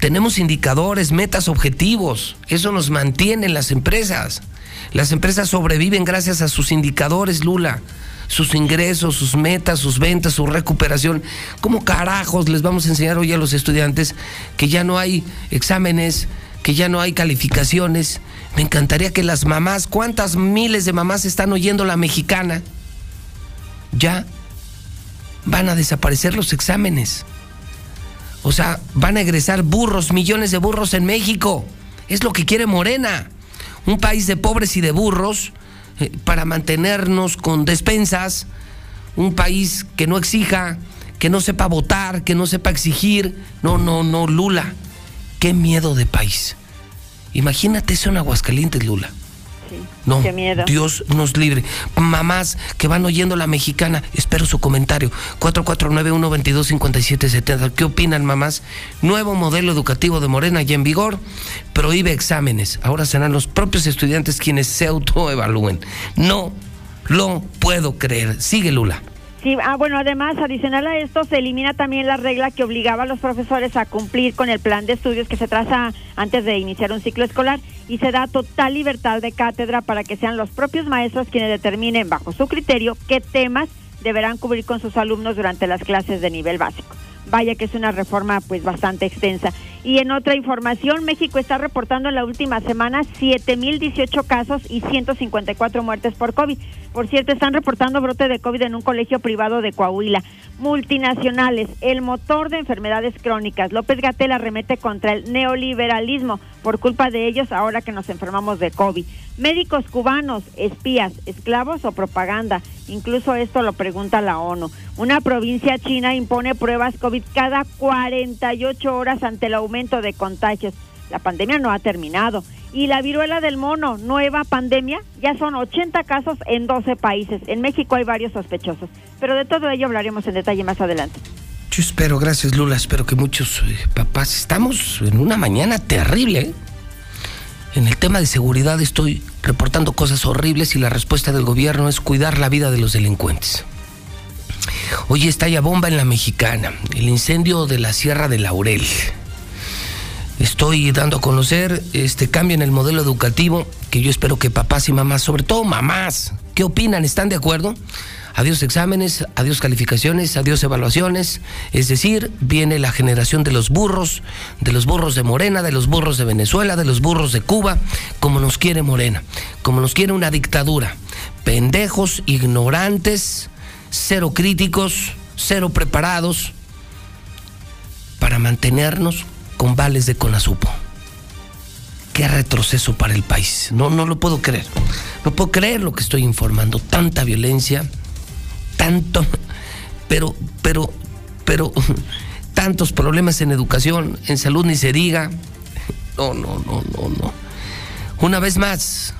Tenemos indicadores, metas, objetivos. Eso nos mantiene en las empresas. Las empresas sobreviven gracias a sus indicadores, Lula. Sus ingresos, sus metas, sus ventas, su recuperación. ¿Cómo carajos les vamos a enseñar hoy a los estudiantes que ya no hay exámenes, que ya no hay calificaciones? Me encantaría que las mamás, ¿cuántas miles de mamás están oyendo la mexicana? Ya van a desaparecer los exámenes. O sea, van a egresar burros, millones de burros en México. Es lo que quiere Morena. Un país de pobres y de burros eh, para mantenernos con despensas. Un país que no exija, que no sepa votar, que no sepa exigir. No, no, no, Lula. Qué miedo de país. Imagínate eso en Aguascalientes, Lula. No, Qué miedo. Dios nos libre. Mamás que van oyendo la mexicana, espero su comentario. 449-122-5770. ¿Qué opinan, mamás? Nuevo modelo educativo de Morena ya en vigor, prohíbe exámenes. Ahora serán los propios estudiantes quienes se autoevalúen. No lo puedo creer. Sigue Lula. Sí, ah, bueno, además, adicional a esto, se elimina también la regla que obligaba a los profesores a cumplir con el plan de estudios que se traza antes de iniciar un ciclo escolar y se da total libertad de cátedra para que sean los propios maestros quienes determinen bajo su criterio qué temas deberán cubrir con sus alumnos durante las clases de nivel básico. Vaya que es una reforma pues bastante extensa. Y en otra información, México está reportando en la última semana 7.018 casos y 154 muertes por COVID. Por cierto, están reportando brote de COVID en un colegio privado de Coahuila. Multinacionales, el motor de enfermedades crónicas. López Gatela remete contra el neoliberalismo. Por culpa de ellos, ahora que nos enfermamos de COVID. Médicos cubanos, espías, esclavos o propaganda. Incluso esto lo pregunta la ONU. Una provincia china impone pruebas COVID cada 48 horas ante el aumento de contagios. La pandemia no ha terminado. Y la viruela del mono, nueva pandemia, ya son 80 casos en 12 países. En México hay varios sospechosos. Pero de todo ello hablaremos en detalle más adelante. Yo espero, gracias Lula, espero que muchos eh, papás estamos en una mañana terrible. ¿eh? En el tema de seguridad estoy reportando cosas horribles y la respuesta del gobierno es cuidar la vida de los delincuentes. Hoy estalla bomba en la mexicana, el incendio de la Sierra de Laurel. Estoy dando a conocer este cambio en el modelo educativo que yo espero que papás y mamás, sobre todo mamás, ¿qué opinan? ¿Están de acuerdo? Adiós exámenes, adiós calificaciones, adiós evaluaciones. Es decir, viene la generación de los burros, de los burros de Morena, de los burros de Venezuela, de los burros de Cuba, como nos quiere Morena, como nos quiere una dictadura. Pendejos, ignorantes, cero críticos, cero preparados para mantenernos con vales de Conasupo. Qué retroceso para el país. No, no lo puedo creer. No puedo creer lo que estoy informando. Tanta violencia, tanto, pero, pero, pero, (laughs) tantos problemas en educación, en salud ni se diga. No, no, no, no, no. Una vez más,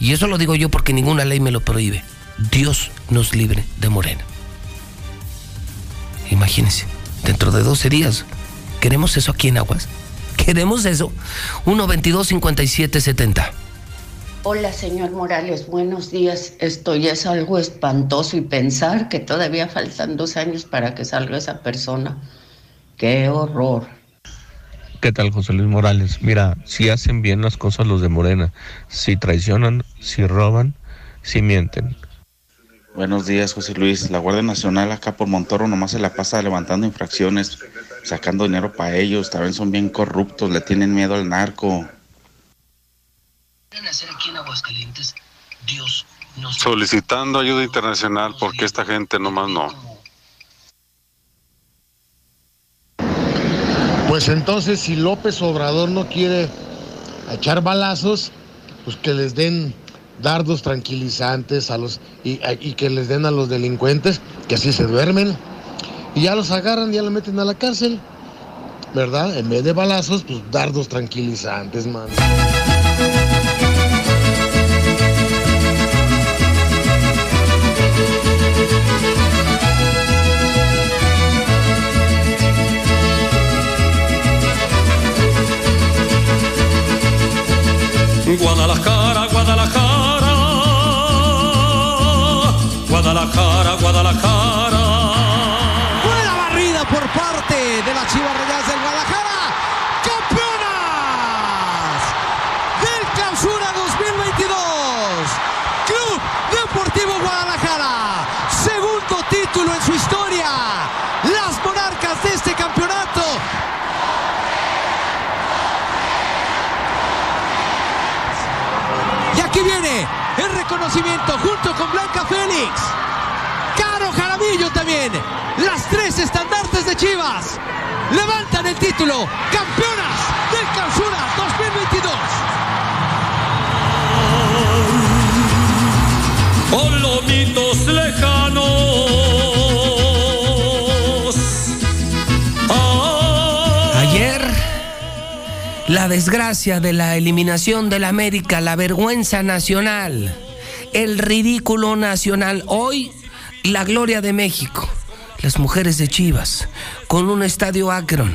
y eso lo digo yo porque ninguna ley me lo prohíbe, Dios nos libre de Morena. Imagínense, dentro de 12 días, ¿queremos eso aquí en Aguas? ¿Queremos eso? 1 22 57 70. Hola, señor Morales, buenos días. Esto ya es algo espantoso y pensar que todavía faltan dos años para que salga esa persona. Qué horror. ¿Qué tal, José Luis Morales? Mira, si hacen bien las cosas los de Morena, si traicionan, si roban, si mienten. Buenos días, José Luis. La Guardia Nacional acá por Montoro nomás se la pasa levantando infracciones, sacando dinero para ellos. También son bien corruptos, le tienen miedo al narco. Solicitando ayuda internacional porque esta gente nomás no. Pues entonces si López Obrador no quiere echar balazos, pues que les den dardos tranquilizantes a los y, y que les den a los delincuentes, que así se duermen. Y ya los agarran, ya los meten a la cárcel. ¿Verdad? En vez de balazos, pues dardos tranquilizantes, man. Guadalajara, Guadalajara, Guadalajara. Reconocimiento junto con Blanca Félix. Caro Jaramillo también. Las tres estandartes de Chivas levantan el título. Campeonas del Clausura 2022. Con lomitos lejanos. Ayer, la desgracia de la eliminación del América, la vergüenza nacional, el ridículo nacional. Hoy, la gloria de México, las mujeres de Chivas, con un estadio Akron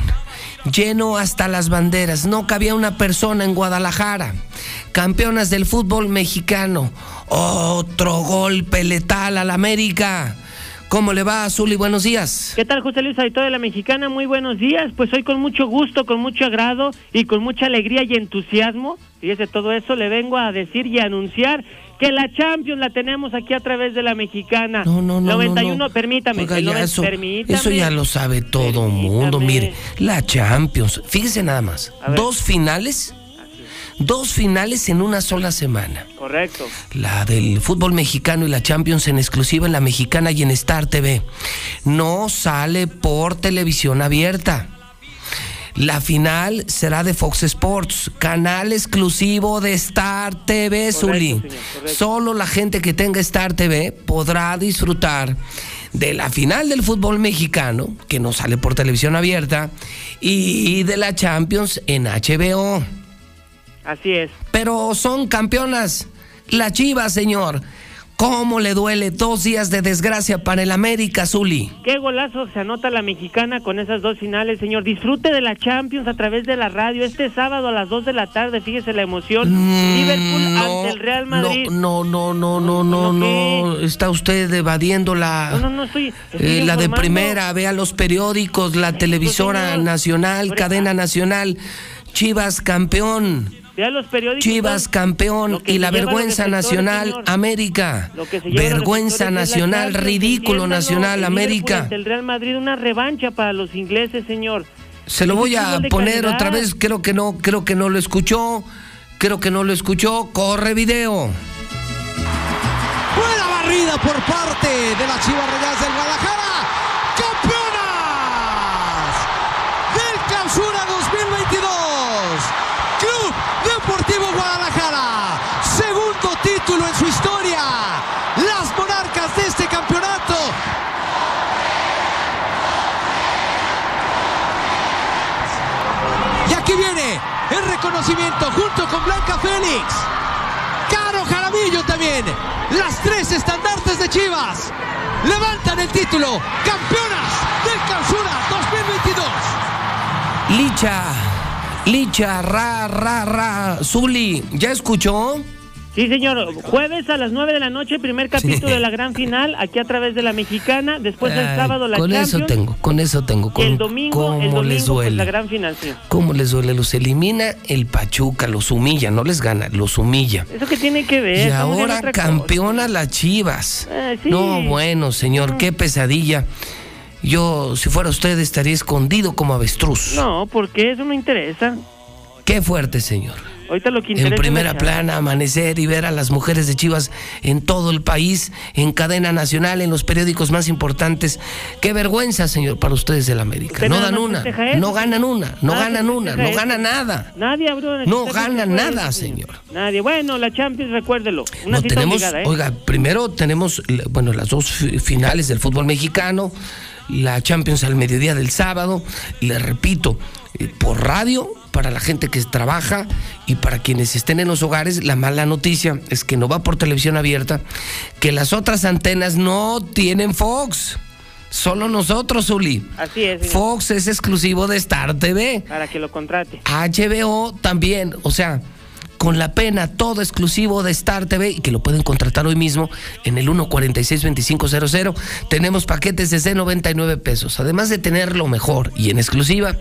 lleno hasta las banderas, no cabía una persona en Guadalajara. Campeonas del fútbol mexicano, otro golpe letal al América. ¿Cómo le va, Zuli? Buenos días. ¿Qué tal, José Luis Aito de la Mexicana? Muy buenos días. Pues hoy con mucho gusto, con mucho agrado y con mucha alegría y entusiasmo, fíjese todo eso, le vengo a decir y a anunciar que la Champions la tenemos aquí a través de la Mexicana. No, no, no. 91, no, no. permítame. Oiga, el ya eso, permítame. eso ya lo sabe todo mundo. Mire, la Champions. Fíjese nada más. Dos finales. Dos finales en una sola semana. Correcto. La del fútbol mexicano y la Champions en exclusiva en la mexicana y en Star TV. No sale por televisión abierta. La final será de Fox Sports, canal exclusivo de Star TV, Zuli. Solo la gente que tenga Star TV podrá disfrutar de la final del fútbol mexicano, que no sale por televisión abierta, y de la Champions en HBO. Así es. Pero son campeonas. La Chivas, señor. ¿Cómo le duele dos días de desgracia para el América, Zuli? Qué golazo se anota la mexicana con esas dos finales, señor. Disfrute de la Champions a través de la radio este sábado a las 2 de la tarde. Fíjese la emoción. Liverpool ante el Real Madrid. Mm, No, no, no, no, no, no. Está usted evadiendo la, No, no, no estoy. estoy eh, la de primera. Vea los periódicos, la televisora nacional, cadena nacional. Chivas campeón. Vea los periódicos. Chivas campeón y se la vergüenza nacional señor. América. Vergüenza nacional, ridículo nacional América. El Real Madrid, una revancha para los ingleses, señor. Se lo voy a poner calidad. otra vez, creo que no, creo que no lo escuchó. Creo que no lo escuchó. Corre video. Buena barrida por parte de las Chivas Rayadas del Guadalajara. ¡Campeonas! Del Clausura 2022. Club Deportivo Guadalajara. Segundo título en su historia. Las monarcas de este campeonato. Y aquí viene el reconocimiento junto con Blanca Félix. Caro Jaramillo también. Las tres estandartes de Chivas levantan el título. Campeonas del Clausura 2022. Licha, Licha, ra, ra, ra. Zuli, ¿ya escuchó? Sí, señor. Jueves a las 9 de la noche, primer capítulo de la gran final, aquí a través de la mexicana. Después el Ay, sábado la con Champions. eso tengo, con eso tengo. Con, el domingo, el ¿Cómo les domingo pues, duele? la gran final, señor. ¿Cómo les duele? Los elimina el Pachuca, los humilla, no les gana, los humilla. ¿Eso qué tiene que ver? Y Estamos ahora cosa. campeona las Chivas. Eh, sí. No, bueno, señor, qué pesadilla. Yo, si fuera usted, estaría escondido como avestruz. No, porque eso no interesa. Qué fuerte, señor. Ahorita lo que interesa En es primera Champions. plana, amanecer y ver a las mujeres de Chivas en todo el país, en cadena nacional, en los periódicos más importantes. Qué vergüenza, señor, para ustedes del América. Usted No dan una, no ganan una, no Nadie ganan una, no ganan nada. Nadie abrió No ganan nada, señor. Nadie. Bueno, la Champions, recuérdelo. Una No cita tenemos, obligada, ¿eh? oiga, primero tenemos, bueno, las dos fi- finales del fútbol mexicano, la Champions al mediodía del sábado, le repito, eh, por radio, para la gente que trabaja y para quienes estén en los hogares, la mala noticia es que no va por televisión abierta, que las otras antenas no tienen Fox. Solo nosotros, Uli. Así es, señor. Fox es exclusivo de Star TV. Para que lo contrate. HBO también, o sea, con la pena, todo exclusivo de Star TV y que lo pueden contratar hoy mismo en el 146-2500. Tenemos paquetes desde 99 pesos. Además de tener lo mejor y en exclusiva,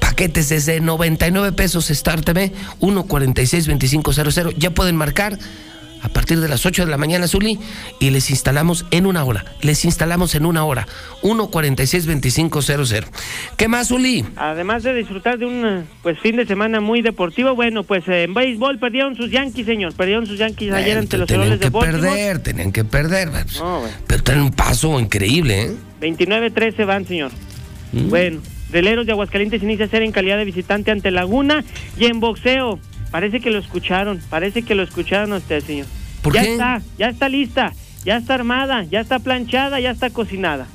paquetes desde 99 pesos Star TV, 146-2500. Ya pueden marcar a partir de las 8 de la mañana, Zuli, y les instalamos en una hora. Les instalamos en una hora. 146-2500. ¿Qué más, Zuli? Además de disfrutar de un pues fin de semana muy deportivo, bueno, pues eh, en béisbol perdieron sus Yankees, señor. Perdieron sus Yankees ayer ante los Orioles de que Baltimore. perder, tenían que perder. pues. No, bueno. Pero traen un paso increíble, ¿eh? 29-13 van, señor. Mm. Bueno, Deleros de Aguascalientes inicia a ser en calidad de visitante ante Laguna y en boxeo. Parece que lo escucharon, parece que lo escucharon a usted, señor. ¿Por ya qué? está, ya está lista, ya está armada, ya está planchada, ya está cocinada.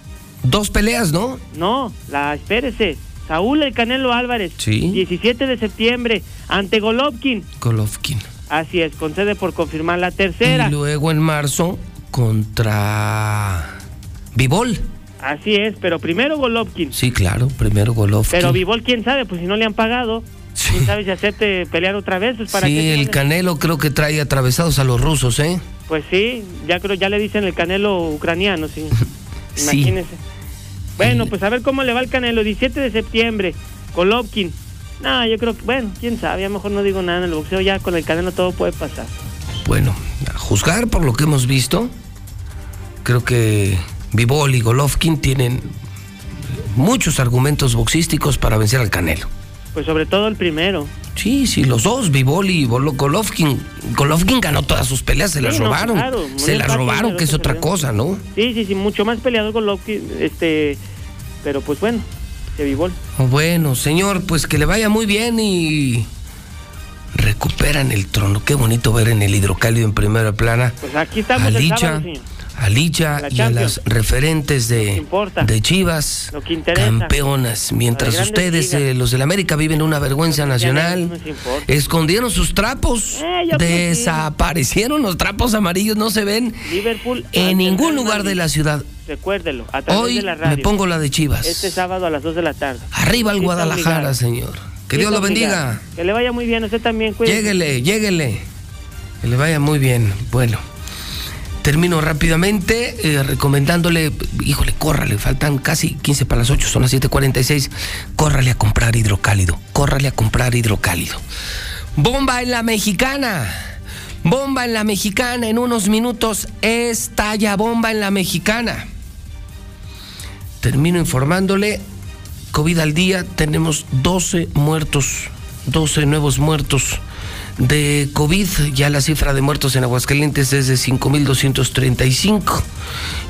Dos peleas, ¿no? No, la espérese. Saúl El Canelo Álvarez, Sí. 17 de septiembre, ante Golovkin. Golovkin. Así es, concede por confirmar la tercera. Y luego en marzo contra Vivol. Así es, pero primero Golovkin. Sí, claro, primero Golovkin. Pero Vivol, quién sabe, pues si no le han pagado, quién sabe si acepte pelear otra vez, pues para sí, el Canelo creo que trae atravesados a los rusos, ¿eh? Pues sí, ya creo, ya le dicen el Canelo ucraniano, sí. (laughs) Sí. Imagínese. Bueno, pues a ver cómo le va el Canelo, 17 de septiembre, Golovkin. No, yo creo que, bueno, quién sabe, a lo mejor no digo nada en el boxeo, ya con el Canelo todo puede pasar. Bueno, a juzgar por lo que hemos visto, creo que Vivol y Golovkin tienen muchos argumentos boxísticos para vencer al Canelo. Pues sobre todo el primero. Sí, sí, los dos, Vivol y Golovkin. Golovkin ganó todas sus peleas, se las no, robaron. claro, se las robaron, que es otra cosa, ¿no? Sí, sí, sí, mucho más peleador Golovkin, este, pero pues bueno, que Vivol. Bueno, señor, pues que le vaya muy bien y recuperan el trono. Qué bonito ver en el hidrocálido en primera plana Pues aquí estamos a el Licha, sábado, señor. A Licha y a las referentes de, de Chivas, campeonas. Mientras ustedes, eh, los del América, viven una vergüenza nacional. Escondieron sus trapos, Eh, desaparecieron los trapos amarillos, no se ven Liverpool. en ningún lugar de la ciudad. Recuérdelo, a través Hoy de la me radio. pongo la de Chivas. Este sábado a las 2 de la tarde. Arriba el Guadalajara, obligado. señor. Que Dios lo bendiga. Que le vaya muy bien, usted también, cuídese. Lléguele, lléguele. Que le vaya muy bien. Bueno, termino rápidamente eh, recomendándole, híjole, córrale, faltan casi 15 para las 8, son las 7:46. Córrale a comprar hidrocálido. Córrale a comprar hidrocálido. Bomba en la mexicana. Bomba en la mexicana. En unos minutos estalla bomba en la mexicana. Termino informándole COVID al día, tenemos 12 muertos, 12 nuevos muertos de COVID. Ya la cifra de muertos en Aguascalientes es de 5.235.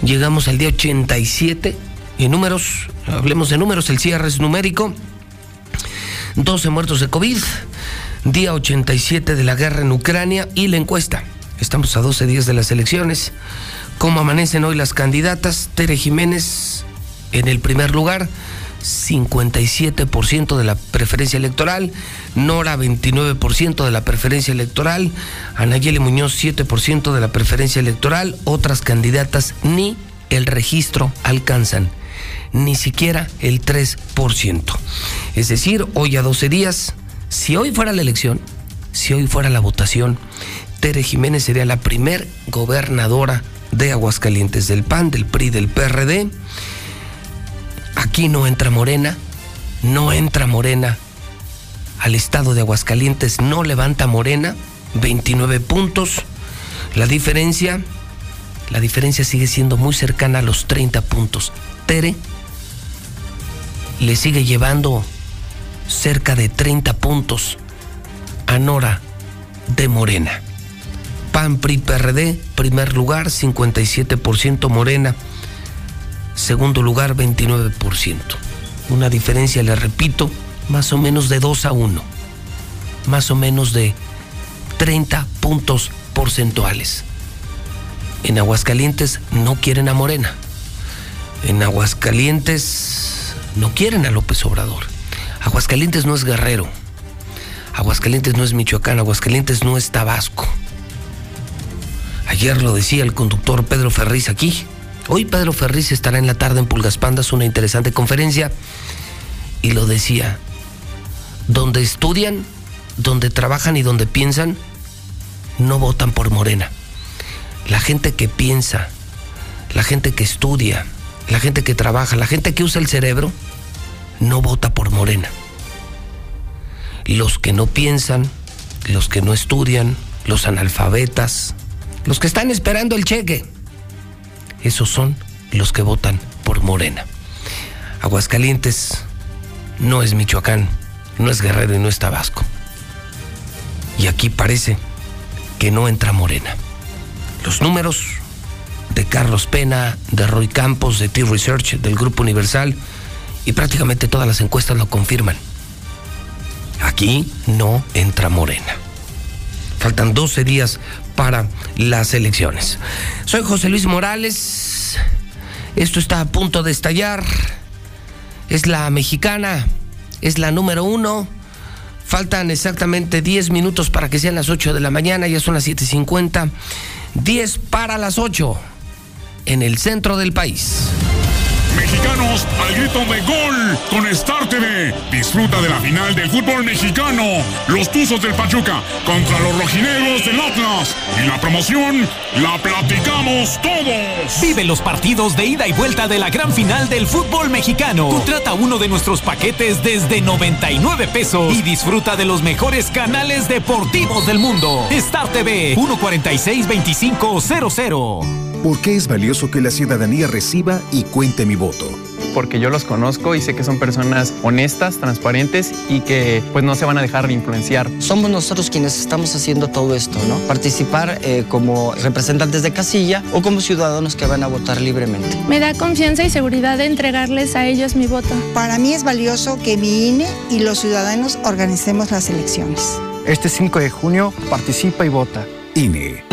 Llegamos al día 87. En números, hablemos de números, el cierre es numérico. 12 muertos de COVID, día 87 de la guerra en Ucrania y la encuesta. Estamos a 12 días de las elecciones. ¿Cómo amanecen hoy las candidatas? Tere Jiménez en el primer lugar, 57% de la preferencia electoral, Nora 29% de la preferencia electoral, Anayeli Muñoz 7% de la preferencia electoral, otras candidatas ni el registro alcanzan, ni siquiera el 3%. Es decir, hoy a 12 días, si hoy fuera la elección, si hoy fuera la votación, Tere Jiménez sería la primer gobernadora de Aguascalientes, del PAN, del PRI, del PRD. Aquí no entra Morena, no entra Morena al estado de Aguascalientes, no levanta Morena, 29 puntos. La diferencia, la diferencia sigue siendo muy cercana a los 30 puntos. Tere le sigue llevando cerca de 30 puntos a Nora de Morena. PAN, PRI, PRD, primer lugar, 57% Morena. Segundo lugar, 29%. Una diferencia, le repito, más o menos de 2 a 1. Más o menos de 30 puntos porcentuales. En Aguascalientes no quieren a Morena. En Aguascalientes no quieren a López Obrador. Aguascalientes no es Guerrero. Aguascalientes no es Michoacán. Aguascalientes no es Tabasco. Ayer lo decía el conductor Pedro Ferriz aquí. Hoy Pedro Ferriz estará en la tarde en Pulgas Pandas, una interesante conferencia. Y lo decía, donde estudian, donde trabajan y donde piensan, no votan por Morena. La gente que piensa, la gente que estudia, la gente que trabaja, la gente que usa el cerebro, no vota por Morena. Los que no piensan, los que no estudian, los analfabetas, los que están esperando el cheque, esos son los que votan por Morena. Aguascalientes no es Michoacán, no es Guerrero y no es Tabasco. Y aquí parece que no entra Morena. Los números de Carlos Pena, de Roy Campos, de T-Research, del Grupo Universal, y prácticamente todas las encuestas lo confirman. Aquí no entra Morena. Faltan 12 días para las elecciones. Soy José Luis Morales. Esto está a punto de estallar. Es la mexicana. Es la número uno. Faltan exactamente 10 minutos para que sean las 8 de la mañana. Ya son las 7.50. 10 para las 8 en el centro del país. Mexicanos al grito de gol con Star TV. Disfruta de la final del fútbol mexicano. Los Tuzos del Pachuca contra los rojinegros del Atlas. Y la promoción la platicamos todos. Vive los partidos de ida y vuelta de la gran final del fútbol mexicano. Contrata uno de nuestros paquetes desde 99 pesos y disfruta de los mejores canales deportivos del mundo. Star TV 146 2500. ¿Por qué es valioso que la ciudadanía reciba y cuente mi voto? Porque yo los conozco y sé que son personas honestas, transparentes y que pues no se van a dejar influenciar. Somos nosotros quienes estamos haciendo todo esto, ¿no? Participar eh, como representantes de casilla o como ciudadanos que van a votar libremente. Me da confianza y seguridad de entregarles a ellos mi voto. Para mí es valioso que mi INE y los ciudadanos organicemos las elecciones. Este 5 de junio participa y vota. INE.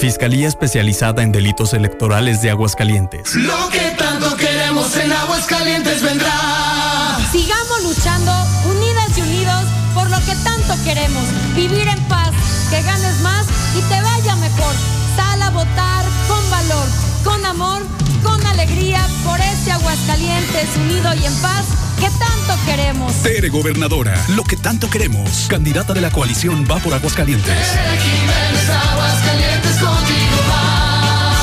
Fiscalía Especializada en Delitos Electorales de Aguascalientes. Lo que tanto queremos en Aguascalientes vendrá. Sigamos luchando, unidas y unidos, por lo que tanto queremos. Vivir en paz, que ganes más y te vaya mejor. Sal a votar con valor, con amor, con alegría, por este Aguascalientes unido y en paz que tanto queremos. Tere Gobernadora, lo que tanto queremos. Candidata de la coalición Va por Aguascalientes. Aguascalientes contigo va.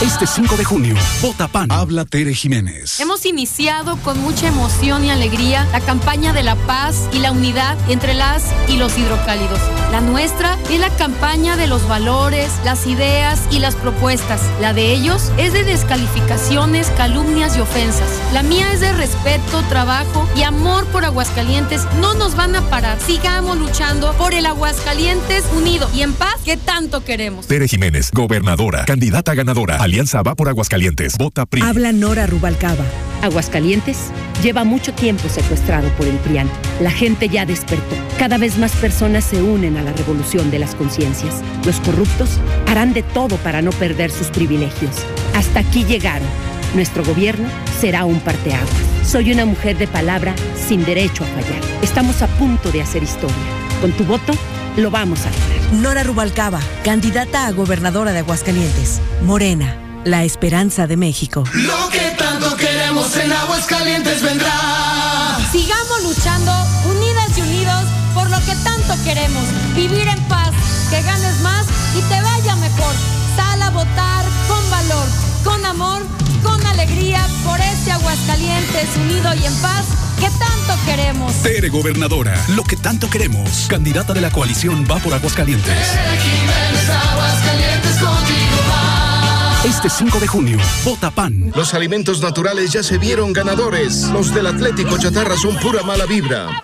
Este 5 de junio, vota PAN. Habla Tere Jiménez. Hemos iniciado con mucha emoción y alegría la campaña de la paz y la unidad entre las y los hidrocálidos. La nuestra es la campaña de los valores, las ideas y las propuestas. La de ellos es de descalificaciones, calumnias y ofensas. La mía es de respeto, trabajo y amor por Aguascalientes. No nos van a parar. Sigamos luchando por el Aguascalientes unido y en paz que tanto queremos. Tere Jiménez, gobernadora, candidata ganadora. Alianza va por Aguascalientes. Vota PRI. Habla Nora Rubalcaba. Aguascalientes lleva mucho tiempo secuestrado por el PRIAN. La gente ya despertó. Cada vez más personas se unen a la revolución de las conciencias. Los corruptos harán de todo para no perder sus privilegios. Hasta aquí llegaron. Nuestro gobierno será un parteaguas. Soy una mujer de palabra sin derecho a fallar. Estamos a punto de hacer historia. Con tu voto, lo vamos a lograr. Nora Rubalcaba, candidata a gobernadora de Aguascalientes. Morena, la esperanza de México. Lo que tanto queremos en Aguascalientes vendrá. Sigamos luchando, unidas y unidos, por lo que tanto queremos. Vivir en paz, que ganes más y te vaya mejor. Sal a votar con valor, con amor, con alegría, por este Aguascalientes unido y en paz, que tanto queremos. Tere Gobernadora, lo que tanto queremos. Candidata de la coalición Va por Aguascalientes. Jiménez, Aguascalientes contigo va. Este 5 de junio, vota PAN. Los alimentos naturales ya se vieron ganadores. Los del Atlético Chatarra son pura mala vibra.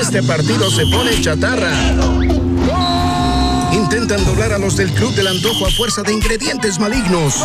Este partido se pone chatarra. Intentan doblar a los del Club del Antojo a fuerza de ingredientes malignos.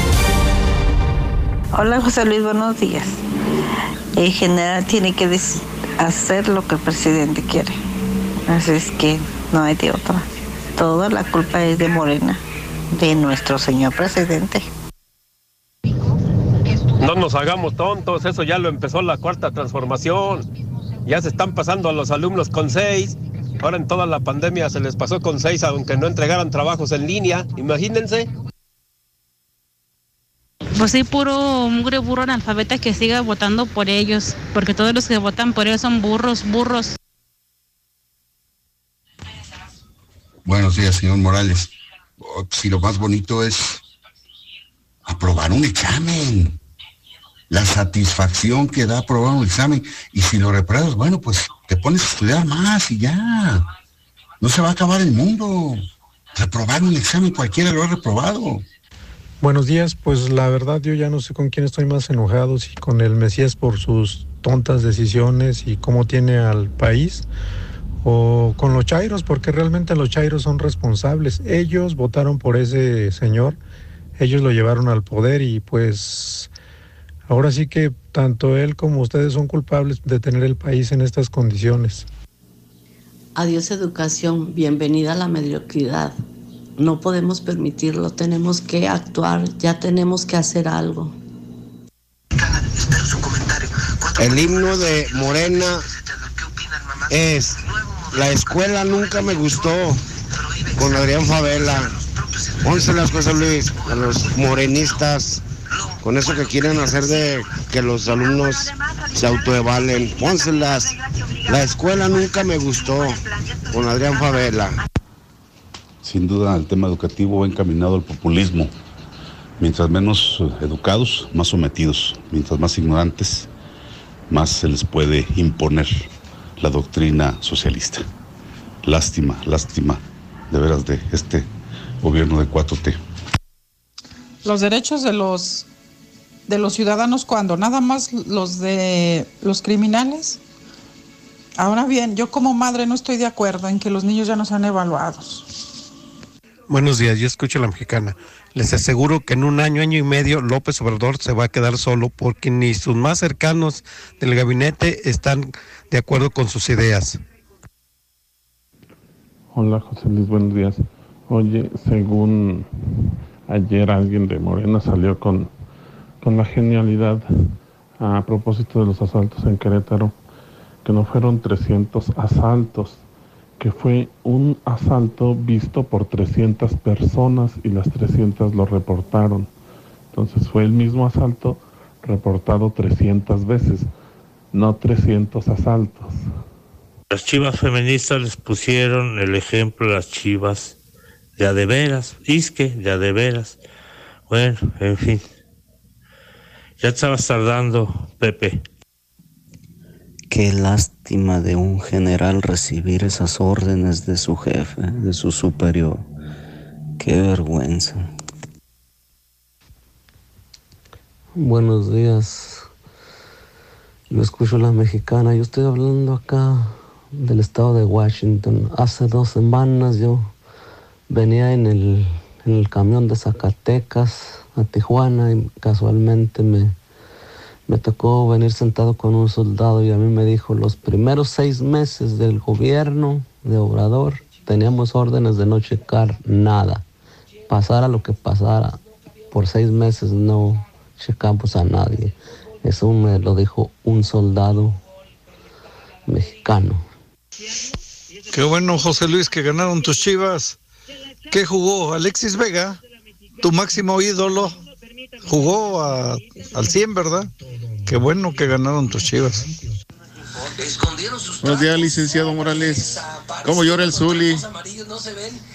Hola José Luis, buenos días. En general tiene que hacer lo que el presidente quiere. Así es que no hay de otra. Toda la culpa es de Morena, de nuestro señor presidente. No nos hagamos tontos, eso ya lo empezó la cuarta transformación. Ya se están pasando a los alumnos con seis. Ahora en toda la pandemia se les pasó con seis, aunque no entregaran trabajos en línea. Imagínense. Pues sí, puro mugre burro analfabeta que siga votando por ellos, porque todos los que votan por ellos son burros, burros. Buenos días, señor Morales. Oh, Si lo más bonito es aprobar un examen, la satisfacción que da aprobar un examen, y si lo repruebas, bueno, pues te pones a estudiar más y ya. No se va a acabar el mundo. Reprobar un examen, cualquiera lo ha reprobado. Buenos días, pues la verdad yo ya no sé con quién estoy más enojado, si con el Mesías por sus tontas decisiones y cómo tiene al país, o con los Chairos, porque realmente los Chairos son responsables. Ellos votaron por ese señor, ellos lo llevaron al poder y pues ahora sí que tanto él como ustedes son culpables de tener el país en estas condiciones. Adiós educación, bienvenida a la mediocridad. No podemos permitirlo, tenemos que actuar, ya tenemos que hacer algo. El himno de Morena es La escuela nunca me gustó con Adrián Favela. Once las Luis, a los morenistas, con eso que quieren hacer de que los alumnos se autoevalen. Pónselas. La escuela nunca me gustó con Adrián Favela. Sin duda el tema educativo va encaminado al populismo. Mientras menos eh, educados, más sometidos. Mientras más ignorantes, más se les puede imponer la doctrina socialista. Lástima, lástima, de veras, de este gobierno de 4T. los derechos de los de los ciudadanos cuando nada más los de los criminales. Ahora bien, yo como madre no estoy de acuerdo en que los niños ya no sean evaluados. Buenos días, yo escucho a la mexicana. Les aseguro que en un año, año y medio, López Obrador se va a quedar solo porque ni sus más cercanos del gabinete están de acuerdo con sus ideas. Hola José Luis, buenos días. Oye, según ayer alguien de Morena salió con, con la genialidad a propósito de los asaltos en Querétaro, que no fueron 300 asaltos, que fue un asalto visto por 300 personas y las 300 lo reportaron. Entonces fue el mismo asalto reportado 300 veces, no 300 asaltos. Las chivas feministas les pusieron el ejemplo las chivas de a de veras, isque de a de veras. Bueno, en fin. Ya estabas tardando, Pepe. Qué lástima de un general recibir esas órdenes de su jefe, de su superior. Qué vergüenza. Buenos días. Yo escucho la mexicana. Yo estoy hablando acá del estado de Washington. Hace dos semanas yo venía en el, en el camión de Zacatecas a Tijuana y casualmente me, me tocó venir sentado con un soldado y a mí me dijo, los primeros seis meses del gobierno de Obrador teníamos órdenes de no checar nada. Pasara lo que pasara, por seis meses no checamos a nadie. Eso me lo dijo un soldado mexicano. Qué bueno, José Luis, que ganaron tus chivas. ¿Qué jugó? Alexis Vega, tu máximo ídolo, jugó a- al 100, ¿verdad? Qué bueno que ganaron tus chivas. Buenos días, licenciado Morales. ¿Cómo llora el Zuli?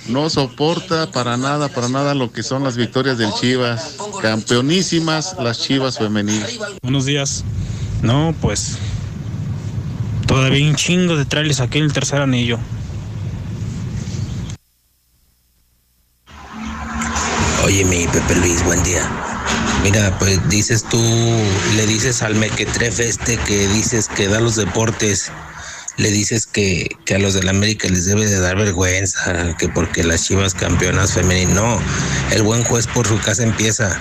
No soporta para nada, para nada lo que son las victorias del Chivas. Campeonísimas las Chivas femeniles. Buenos días. No, pues. Todavía un chingo de trailers aquí en el tercer anillo. Oye, mi Pepe Luis, buen día. Mira, pues dices tú, le dices al mequetrefe este que dices que da los deportes, le dices que, que a los del América les debe de dar vergüenza, que porque las chivas campeonas femeninas, no, el buen juez por su casa empieza.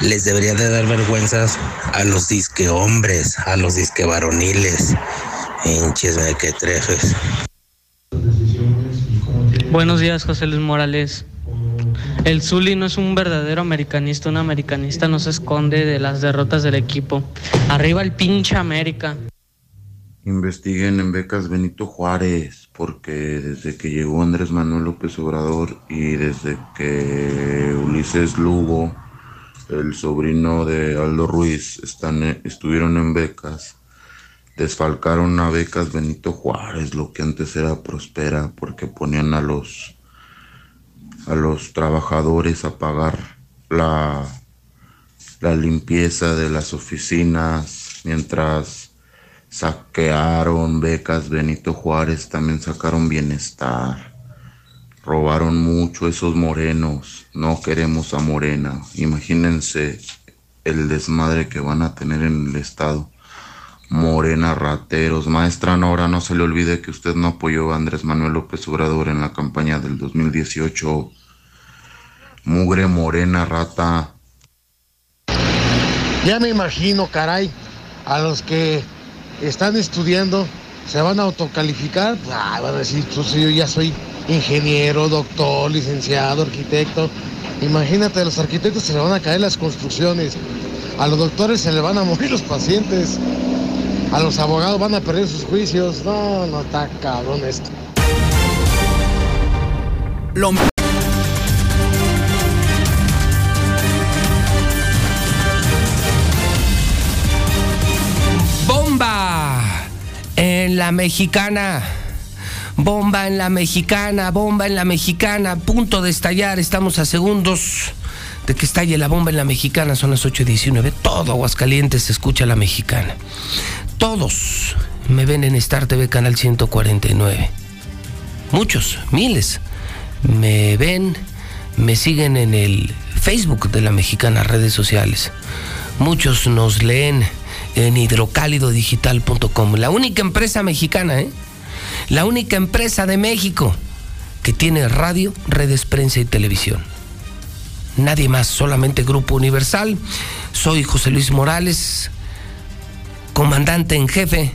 Les debería de dar vergüenzas a los disque hombres, a los disque varoniles, hinches mequetrefes. Buenos días, José Luis Morales. El Zuli no es un verdadero americanista, un americanista no se esconde de las derrotas del equipo. Arriba el pinche América. Investiguen en becas Benito Juárez, porque desde que llegó Andrés Manuel López Obrador y desde que Ulises Lugo el sobrino de Aldo Ruiz, están, estuvieron en becas. Desfalcaron a becas Benito Juárez, lo que antes era Prospera, porque ponían a los, a los trabajadores a pagar la, la limpieza de las oficinas, mientras saquearon becas Benito Juárez, también sacaron bienestar. Robaron mucho esos morenos, no queremos a Morena. Imagínense el desmadre que van a tener en el estado. Morena, rateros. Maestra Nora, no se le olvide que usted no apoyó a Andrés Manuel López Obrador en la campaña del 2018. Mugre, morena, rata. Ya me imagino, caray, a los que están estudiando, se van a autocalificar. Ah, van a decir, yo ya soy ingeniero, doctor, licenciado, arquitecto. Imagínate, a los arquitectos se le van a caer las construcciones. A los doctores se le van a morir los pacientes. A los abogados van a perder sus juicios. No, no está cabrón esto. Bomba en la mexicana. Bomba en la mexicana, bomba en la mexicana, punto de estallar, estamos a segundos de que estalle la bomba en la mexicana, son las 8.19, todo Aguascalientes se escucha la mexicana. Todos me ven en Star TV Canal 149. Muchos, miles, me ven, me siguen en el Facebook de la mexicana, redes sociales. Muchos nos leen en hidrocálidodigital.com, la única empresa mexicana, ¿eh? La única empresa de México que tiene radio, redes, prensa y televisión. Nadie más, solamente Grupo Universal. Soy José Luis Morales, comandante en jefe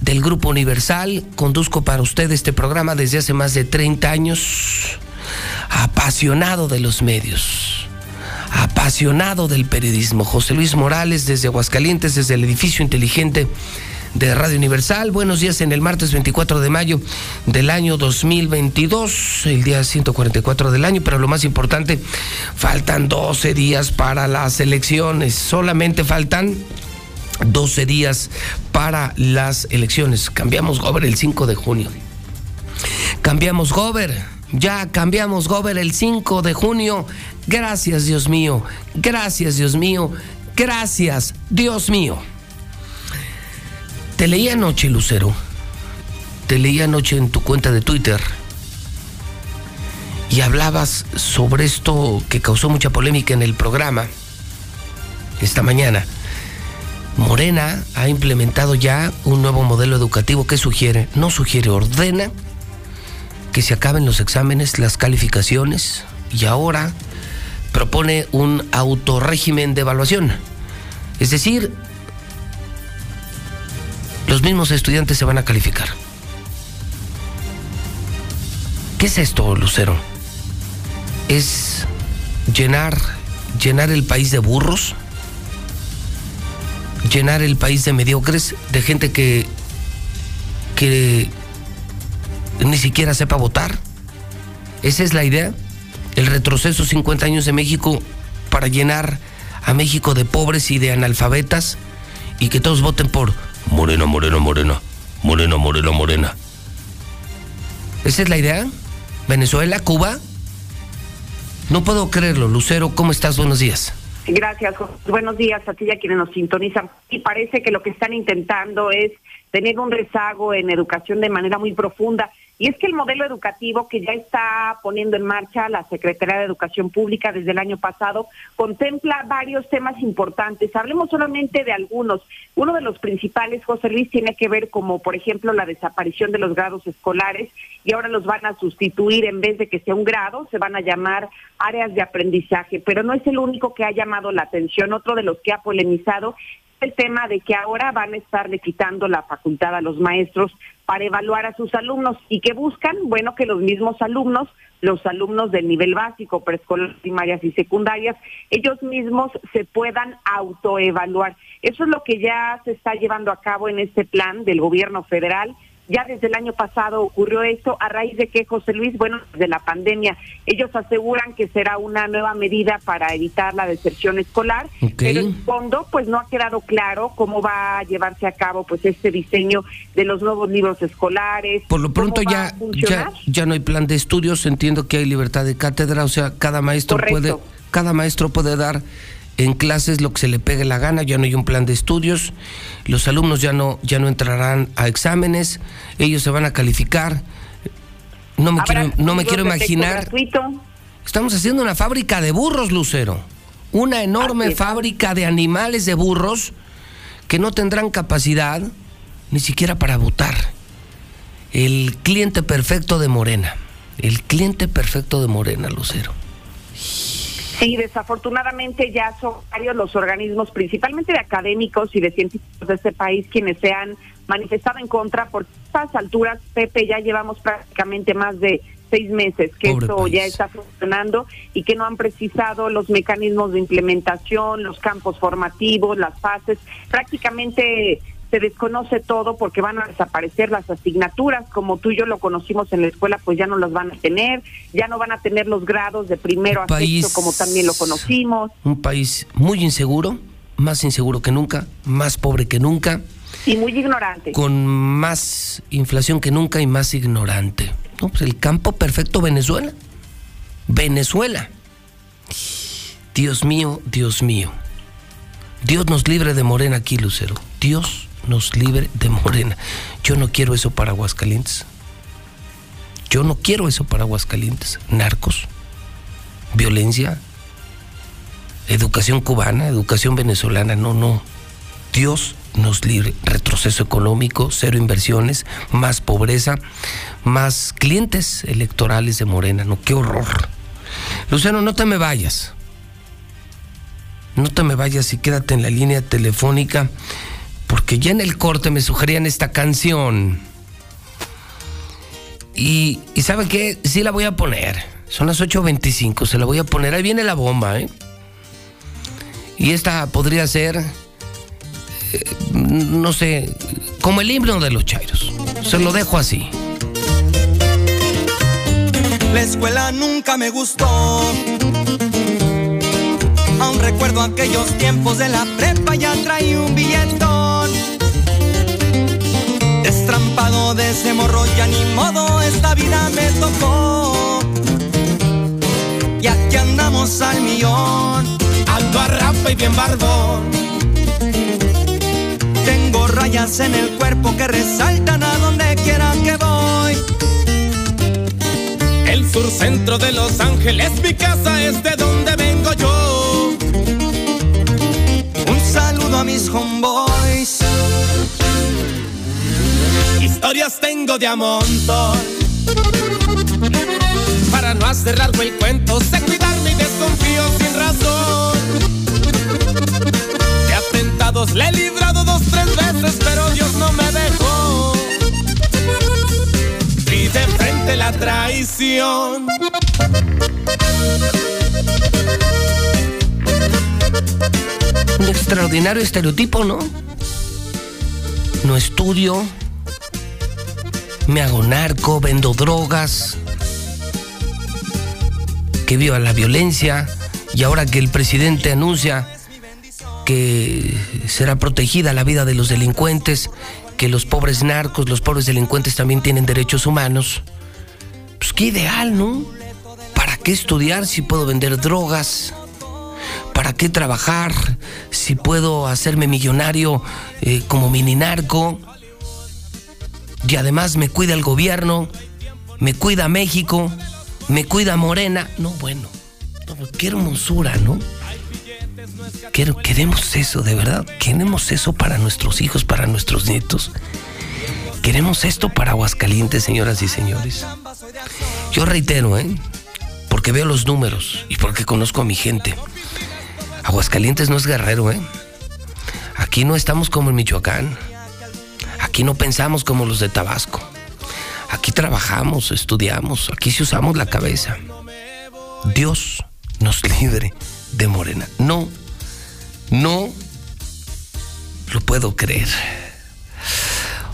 del Grupo Universal. Conduzco para usted este programa desde hace más de 30 años. Apasionado de los medios. Apasionado del periodismo. José Luis Morales desde Aguascalientes, desde el edificio inteligente de Radio Universal. Buenos días en el martes 24 de mayo del año 2022, el día 144 del año, pero lo más importante, faltan 12 días para las elecciones. Solamente faltan 12 días para las elecciones. Cambiamos Gober el 5 de junio. Cambiamos Gober. Ya cambiamos Gober el 5 de junio. Gracias, Dios mío. Gracias, Dios mío. Gracias, Dios mío. Te leí anoche, Lucero. Te leí anoche en tu cuenta de Twitter. Y hablabas sobre esto que causó mucha polémica en el programa esta mañana. Morena ha implementado ya un nuevo modelo educativo que sugiere, no sugiere, ordena que se acaben los exámenes, las calificaciones y ahora propone un autorrégimen de evaluación. Es decir, los mismos estudiantes se van a calificar. ¿Qué es esto, Lucero? ¿Es llenar, llenar el país de burros? ¿Llenar el país de mediocres? ¿De gente que, que ni siquiera sepa votar? ¿Esa es la idea? ¿El retroceso 50 años de México para llenar a México de pobres y de analfabetas y que todos voten por Moreno, moreno, morena. Moreno, moreno, morena. ¿Esa es la idea? ¿Venezuela, Cuba? No puedo creerlo. Lucero, ¿cómo estás? Buenos días. Gracias. Buenos días a ti y a quienes nos sintonizan. Y parece que lo que están intentando es tener un rezago en educación de manera muy profunda. Y es que el modelo educativo que ya está poniendo en marcha la Secretaría de Educación Pública desde el año pasado contempla varios temas importantes. Hablemos solamente de algunos. Uno de los principales, José Luis, tiene que ver como, por ejemplo, la desaparición de los grados escolares y ahora los van a sustituir en vez de que sea un grado, se van a llamar áreas de aprendizaje. Pero no es el único que ha llamado la atención. Otro de los que ha polemizado el tema de que ahora van a estarle quitando la facultad a los maestros para evaluar a sus alumnos y que buscan, bueno, que los mismos alumnos, los alumnos del nivel básico, preescolar, primarias y secundarias, ellos mismos se puedan autoevaluar. Eso es lo que ya se está llevando a cabo en este plan del gobierno federal Ya desde el año pasado ocurrió esto a raíz de que José Luis, bueno, de la pandemia, ellos aseguran que será una nueva medida para evitar la deserción escolar, pero en fondo pues no ha quedado claro cómo va a llevarse a cabo pues este diseño de los nuevos libros escolares. Por lo pronto ya, ya ya no hay plan de estudios, entiendo que hay libertad de cátedra, o sea, cada maestro puede cada maestro puede dar en clases lo que se le pegue la gana, ya no hay un plan de estudios, los alumnos ya no, ya no entrarán a exámenes, ellos se van a calificar. No me quiero, no me quiero imaginar. Estamos haciendo una fábrica de burros, Lucero. Una enorme fábrica de animales de burros que no tendrán capacidad ni siquiera para votar. El cliente perfecto de Morena. El cliente perfecto de Morena, Lucero. Sí, desafortunadamente ya son varios los organismos, principalmente de académicos y de científicos de este país, quienes se han manifestado en contra. Por estas alturas, Pepe, ya llevamos prácticamente más de seis meses que esto ya está funcionando y que no han precisado los mecanismos de implementación, los campos formativos, las fases. Prácticamente se desconoce todo porque van a desaparecer las asignaturas, como tú y yo lo conocimos en la escuela, pues ya no las van a tener, ya no van a tener los grados de primero a sexto como también lo conocimos. Un país muy inseguro, más inseguro que nunca, más pobre que nunca. Y muy ignorante. Con más inflación que nunca y más ignorante. No, pues el campo perfecto Venezuela. Venezuela. Dios mío, Dios mío. Dios nos libre de Morena aquí, Lucero. Dios nos libre de Morena. Yo no quiero eso para Aguascalientes. Yo no quiero eso para Aguascalientes. Narcos, violencia, educación cubana, educación venezolana. No, no. Dios nos libre. Retroceso económico, cero inversiones, más pobreza, más clientes electorales de Morena. No, qué horror. Luciano, no te me vayas. No te me vayas y quédate en la línea telefónica porque ya en el corte me sugerían esta canción. Y, y ¿sabe qué? Sí la voy a poner. Son las 8.25, se la voy a poner. Ahí viene la bomba, ¿eh? Y esta podría ser, eh, no sé, como el himno de los chairos. Se lo dejo así. La escuela nunca me gustó. Aún recuerdo aquellos tiempos de la prepa, ya traí un billetón. Destrampado de ese morro, ya ni modo, esta vida me tocó. Y aquí andamos al millón, alto a rapa y bien barbón. Tengo rayas en el cuerpo que resaltan a donde quiera que voy. El sur centro de Los Ángeles, mi casa es de donde vengo yo. Un saludo a mis homeboys. Historias tengo de a montón. Para no hacer largo el cuento, sé cuidarme y desconfío sin razón. De atentados le he librado dos, tres veces, pero Dios no me dejó. Y de frente la traición. Un extraordinario estereotipo, ¿no? No estudio, me hago narco, vendo drogas, que viva la violencia y ahora que el presidente anuncia que será protegida la vida de los delincuentes, que los pobres narcos, los pobres delincuentes también tienen derechos humanos, pues qué ideal, ¿no? ¿Para qué estudiar si puedo vender drogas? ¿Para qué trabajar si puedo hacerme millonario eh, como mini narco? Y además me cuida el gobierno, me cuida México, me cuida Morena. No, bueno, no, qué hermosura, ¿no? Queremos eso, de verdad. Queremos eso para nuestros hijos, para nuestros nietos. Queremos esto para Aguascalientes, señoras y señores. Yo reitero, ¿eh? Porque veo los números y porque conozco a mi gente. Aguascalientes no es guerrero, ¿eh? Aquí no estamos como en Michoacán. Aquí no pensamos como los de Tabasco. Aquí trabajamos, estudiamos, aquí sí usamos la cabeza. Dios nos (laughs) libre de Morena. No, no lo puedo creer.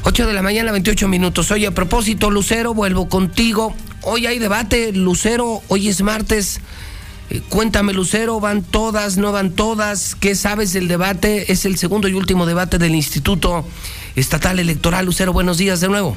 8 de la mañana, 28 minutos. Oye, a propósito, Lucero, vuelvo contigo. Hoy hay debate, Lucero, hoy es martes. Eh, cuéntame, Lucero, ¿van todas, no van todas? ¿Qué sabes del debate? Es el segundo y último debate del Instituto Estatal Electoral. Lucero, buenos días de nuevo.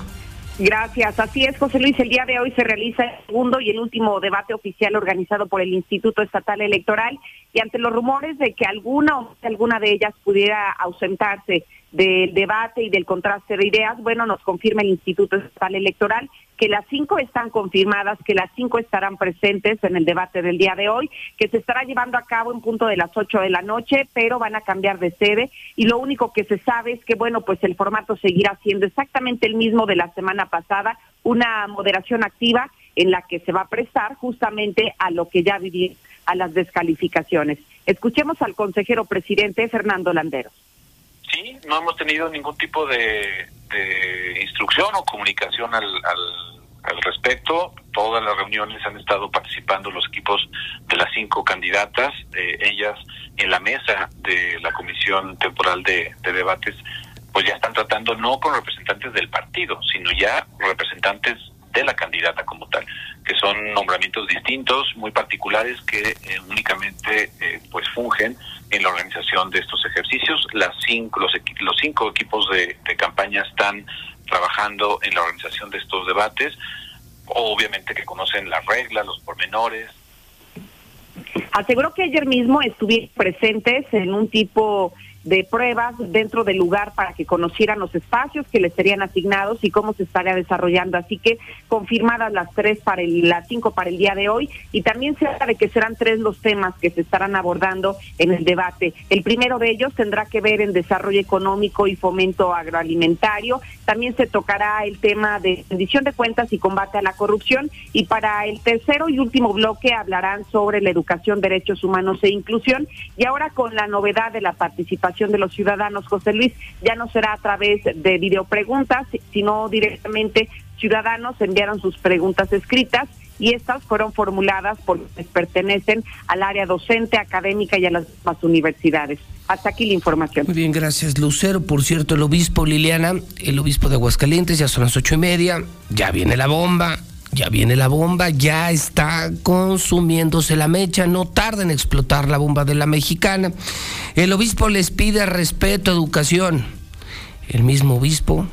Gracias. Así es, José Luis. El día de hoy se realiza el segundo y el último debate oficial organizado por el Instituto Estatal Electoral y ante los rumores de que alguna o alguna de ellas pudiera ausentarse del debate y del contraste de ideas, bueno, nos confirma el Instituto Estatal Electoral que las cinco están confirmadas, que las cinco estarán presentes en el debate del día de hoy, que se estará llevando a cabo en punto de las ocho de la noche, pero van a cambiar de sede y lo único que se sabe es que, bueno, pues el formato seguirá siendo exactamente el mismo de la semana pasada, una moderación activa en la que se va a prestar justamente a lo que ya viví, a las descalificaciones. Escuchemos al consejero presidente Fernando Landeros sí, no hemos tenido ningún tipo de, instrucción o comunicación al, al, respecto. Todas las reuniones han estado participando los equipos de las cinco candidatas, ellas en la mesa de la Comisión Temporal de, de Debates, pues ya están tratando no con representantes del partido, sino ya representantes de la candidata como tal, que son nombramientos distintos, muy particulares, que eh, únicamente eh, pues fungen en la organización de estos ejercicios. Las cinco, los, los cinco equipos de, campaña están trabajando en la organización de estos debates, obviamente que conocen las reglas, los pormenores. Aseguró que ayer mismo estuvieron presentes en un tipo de pruebas dentro del lugar para que conocieran los espacios que les serían asignados y cómo se estaría desarrollando. Así que confirmadas las tres para el, las cinco para el día de hoy y también se habla de que serán tres los temas que se estarán abordando en el debate. El primero de ellos tendrá que ver en desarrollo económico y fomento agroalimentario. También se tocará el tema de rendición de cuentas y combate a la corrupción y para el tercero y último bloque hablarán sobre la educación, derechos humanos e inclusión y ahora con la novedad de la participación de los ciudadanos, José Luis, ya no será a través de videopreguntas, sino directamente ciudadanos enviaron sus preguntas escritas y estas fueron formuladas por quienes pertenecen al área docente, académica y a las mismas universidades. Hasta aquí la información. Muy bien, gracias Lucero. Por cierto, el obispo Liliana, el obispo de Aguascalientes, ya son las ocho y media, ya viene la bomba, ya viene la bomba, ya está consumiéndose la mecha, no tarda en explotar la bomba de la mexicana. El obispo les pide respeto, educación. El mismo obispo,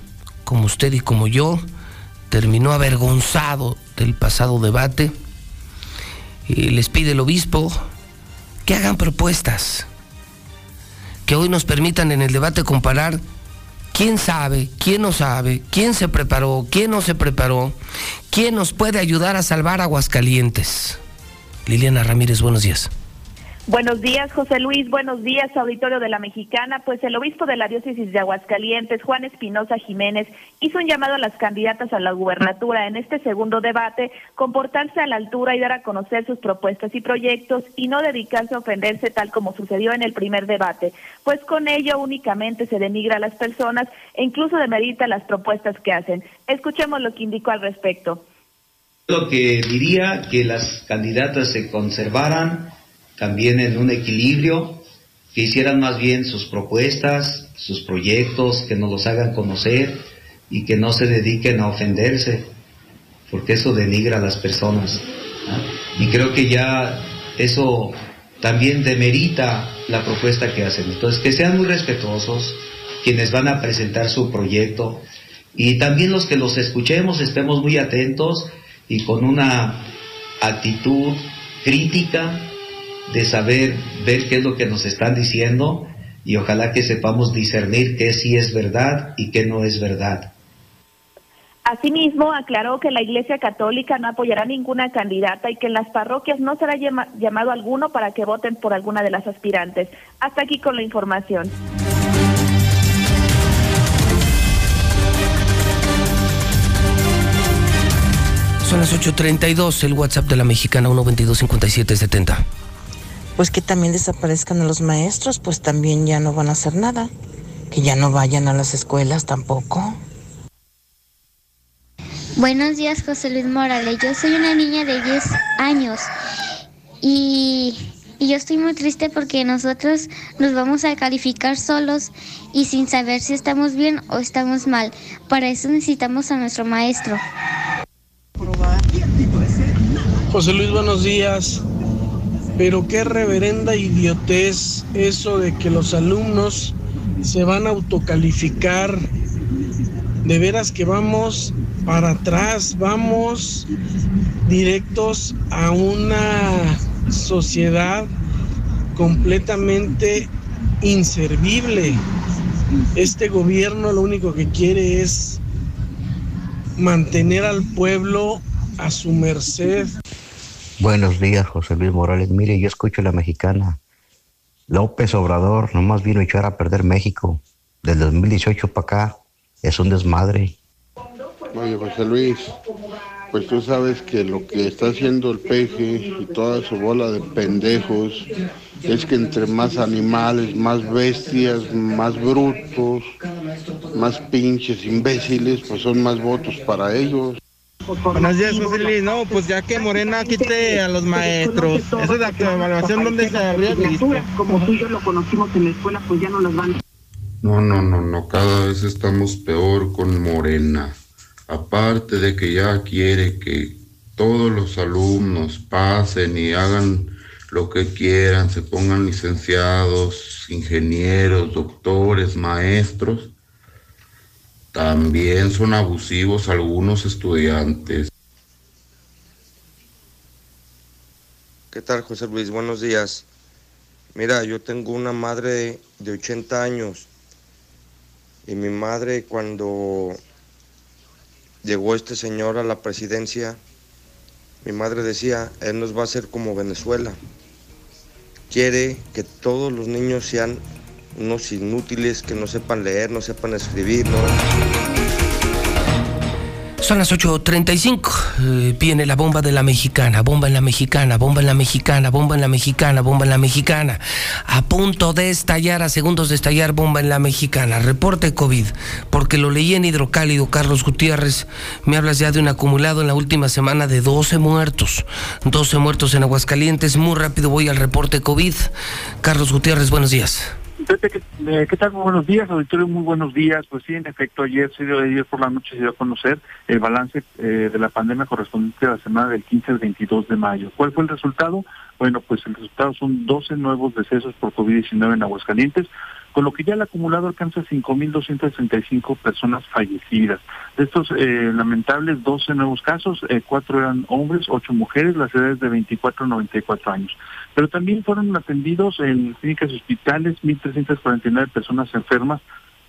como usted y como yo, terminó avergonzado del pasado debate. Y les pide el obispo que hagan propuestas, que hoy nos permitan en el debate comparar ¿Quién sabe? ¿Quién no sabe? ¿Quién se preparó? ¿Quién no se preparó? ¿Quién nos puede ayudar a salvar Aguascalientes? Liliana Ramírez, buenos días. Buenos días, José Luis. Buenos días, auditorio de la Mexicana. Pues el obispo de la diócesis de Aguascalientes, Juan Espinosa Jiménez, hizo un llamado a las candidatas a la gubernatura en este segundo debate, comportarse a la altura y dar a conocer sus propuestas y proyectos y no dedicarse a ofenderse tal como sucedió en el primer debate, pues con ello únicamente se denigra a las personas e incluso demerita las propuestas que hacen. Escuchemos lo que indicó al respecto. Lo que diría que las candidatas se conservaran también en un equilibrio, que hicieran más bien sus propuestas, sus proyectos, que nos los hagan conocer y que no se dediquen a ofenderse, porque eso denigra a las personas. Y creo que ya eso también demerita la propuesta que hacen. Entonces, que sean muy respetuosos quienes van a presentar su proyecto y también los que los escuchemos estemos muy atentos y con una actitud crítica de saber, ver qué es lo que nos están diciendo y ojalá que sepamos discernir qué sí es verdad y qué no es verdad. Asimismo, aclaró que la Iglesia Católica no apoyará ninguna candidata y que en las parroquias no será llamado alguno para que voten por alguna de las aspirantes. Hasta aquí con la información. Son las 8.32, el WhatsApp de la mexicana 122-5770 pues que también desaparezcan a los maestros, pues también ya no van a hacer nada. Que ya no vayan a las escuelas tampoco. Buenos días, José Luis Morales. Yo soy una niña de 10 años y Y yo estoy muy triste porque nosotros nos vamos a calificar solos y sin saber si estamos bien o estamos mal. Para eso necesitamos a nuestro maestro. José Luis, buenos días. Pero qué reverenda idiotez eso de que los alumnos se van a autocalificar. De veras que vamos para atrás, vamos directos a una sociedad completamente inservible. Este gobierno lo único que quiere es mantener al pueblo a su merced. Buenos días, José Luis Morales. Mire, yo escucho la mexicana. López Obrador nomás vino a echar a perder México. Del 2018 para acá es un desmadre. Oye, José Luis, pues tú sabes que lo que está haciendo el peje y toda su bola de pendejos es que entre más animales, más bestias, más brutos, más pinches imbéciles, pues son más votos para ellos. Buenos días, José Luis. No, pues ya que Morena quite a los maestros. Esa es la evaluación donde se habría visto. Como tú y yo lo conocimos en la escuela, pues ya no las van. No, no, no, no, cada vez estamos peor con Morena. Aparte de que ya quiere que todos los alumnos pasen y hagan lo que quieran, se pongan licenciados, ingenieros, doctores, maestros, también son abusivos algunos estudiantes. ¿Qué tal, José Luis? Buenos días. Mira, yo tengo una madre de 80 años y mi madre cuando llegó este señor a la presidencia, mi madre decía, él nos va a hacer como Venezuela. Quiere que todos los niños sean unos inútiles que no sepan leer, no sepan escribir, ¿no? Son las 8.35. Eh, viene la bomba de la mexicana, bomba en la mexicana, bomba en la mexicana, bomba en la mexicana, bomba en la mexicana. A punto de estallar, a segundos de estallar, bomba en la mexicana. Reporte COVID, porque lo leí en Hidrocálido, Carlos Gutiérrez. Me hablas ya de un acumulado en la última semana de 12 muertos. 12 muertos en Aguascalientes. Muy rápido voy al reporte COVID. Carlos Gutiérrez, buenos días. Pepe, ¿qué, eh, ¿qué tal? Muy buenos días, auditorio, muy buenos días. Pues sí, en efecto, ayer, se dio, ayer por la noche se dio a conocer el balance eh, de la pandemia correspondiente a la semana del 15 al 22 de mayo. ¿Cuál fue el resultado? Bueno, pues el resultado son 12 nuevos decesos por COVID-19 en Aguascalientes, con lo que ya el acumulado alcanza 5.235 personas fallecidas. De estos eh, lamentables 12 nuevos casos, eh, cuatro eran hombres, ocho mujeres, las edades de 24 a 94 años. Pero también fueron atendidos en clínicas y hospitales 1.349 personas enfermas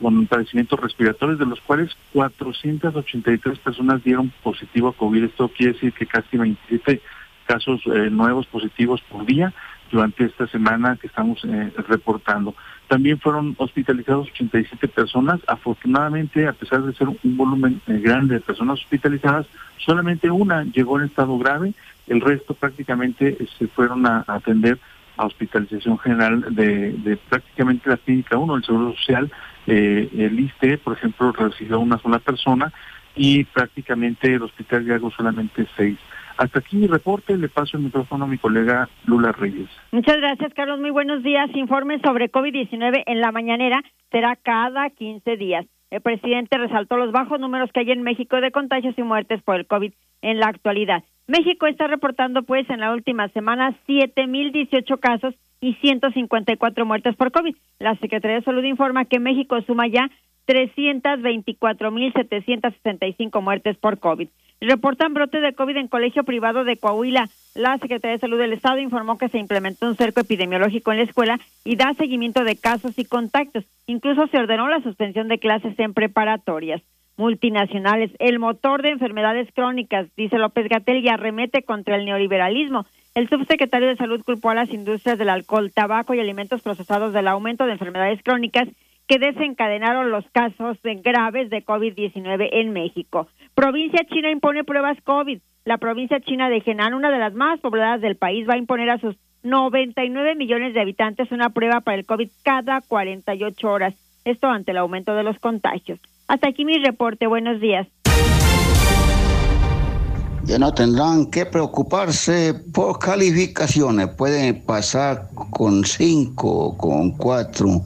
con padecimientos respiratorios, de los cuales 483 personas dieron positivo a COVID. Esto quiere decir que casi 27 casos eh, nuevos positivos por día durante esta semana que estamos eh, reportando. También fueron hospitalizados 87 personas. Afortunadamente, a pesar de ser un volumen eh, grande de personas hospitalizadas, solamente una llegó en estado grave. El resto prácticamente se fueron a, a atender a hospitalización general de, prácticamente la clínica 1, el Seguro Social. Eh, el ISTE, por ejemplo, recibió una sola persona y prácticamente el Hospital Gago solamente seis. Hasta aquí mi reporte, le paso el micrófono a mi colega Lula Reyes. Muchas gracias, Carlos. Muy buenos días. Informe sobre COVID-19 en la mañanera será cada 15 días. El presidente resaltó los bajos números que hay en México de contagios y muertes por el COVID en la actualidad. México está reportando, pues, en la última semana 7.018 casos y 154 muertes por COVID. La Secretaría de Salud informa que México suma ya 324.765 muertes por COVID. Reportan brote de COVID en colegio privado de Coahuila. La Secretaría de Salud del Estado informó que se implementó un cerco epidemiológico en la escuela y da seguimiento de casos y contactos. Incluso se ordenó la suspensión de clases en preparatorias multinacionales. El motor de enfermedades crónicas, dice López Gatel, y arremete contra el neoliberalismo. El subsecretario de Salud culpó a las industrias del alcohol, tabaco y alimentos procesados del aumento de enfermedades crónicas que desencadenaron los casos de graves de COVID-19 en México. Provincia China impone pruebas COVID. La provincia china de Henan, una de las más pobladas del país, va a imponer a sus 99 millones de habitantes una prueba para el COVID cada 48 horas. Esto ante el aumento de los contagios. Hasta aquí mi reporte. Buenos días. que no tendrán que preocuparse por calificaciones. Pueden pasar con cinco, con cuatro.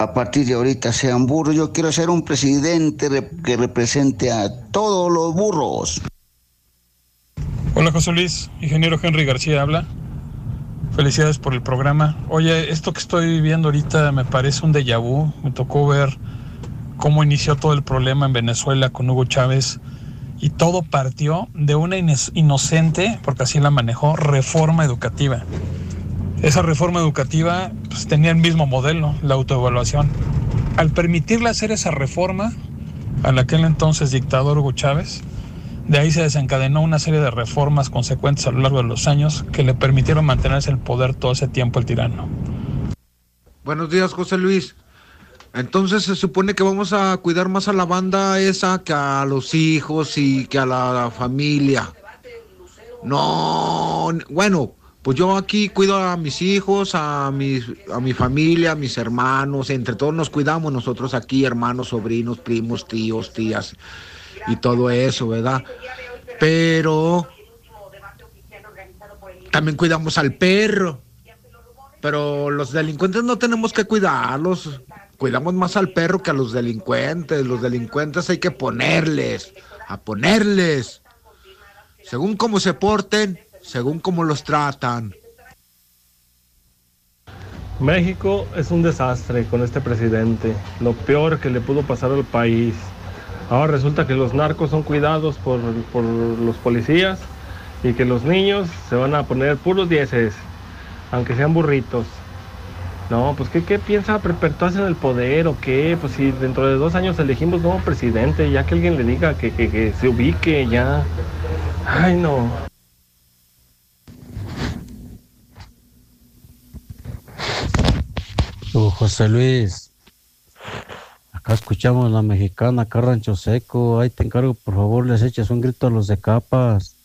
A partir de ahorita sean burros. Yo quiero ser un presidente que represente a todos los burros. Hola José Luis, ingeniero Henry García habla. Felicidades por el programa. Oye, esto que estoy viendo ahorita me parece un déjà vu. Me tocó ver cómo inició todo el problema en Venezuela con Hugo Chávez y todo partió de una inocente, porque así la manejó, reforma educativa. Esa reforma educativa pues, tenía el mismo modelo, la autoevaluación. Al permitirle hacer esa reforma, al aquel entonces dictador Hugo Chávez, de ahí se desencadenó una serie de reformas consecuentes a lo largo de los años que le permitieron mantenerse el poder todo ese tiempo el tirano. Buenos días, José Luis. Entonces se supone que vamos a cuidar más a la banda esa que a los hijos y que a la familia. No, bueno, pues yo aquí cuido a mis hijos, a, mis, a mi familia, a mis hermanos, entre todos nos cuidamos nosotros aquí, hermanos, sobrinos, primos, tíos, tías y todo eso, ¿verdad? Pero también cuidamos al perro. Pero los delincuentes no tenemos que cuidarlos. Cuidamos más al perro que a los delincuentes. Los delincuentes hay que ponerles, a ponerles. Según cómo se porten, según cómo los tratan. México es un desastre con este presidente. Lo peor que le pudo pasar al país. Ahora resulta que los narcos son cuidados por, los policías y que los niños se van a poner puros dieces, aunque sean burritos. No, pues ¿qué, qué piensa perpetuarse en el poder o qué? Pues si dentro de dos años elegimos nuevo presidente, ya que alguien le diga que, que se ubique, ya. Ay, no. José Luis, Acá escuchamos la mexicana, acá Rancho Seco. Ahí te encargo, por favor, les eches un grito a los de capas.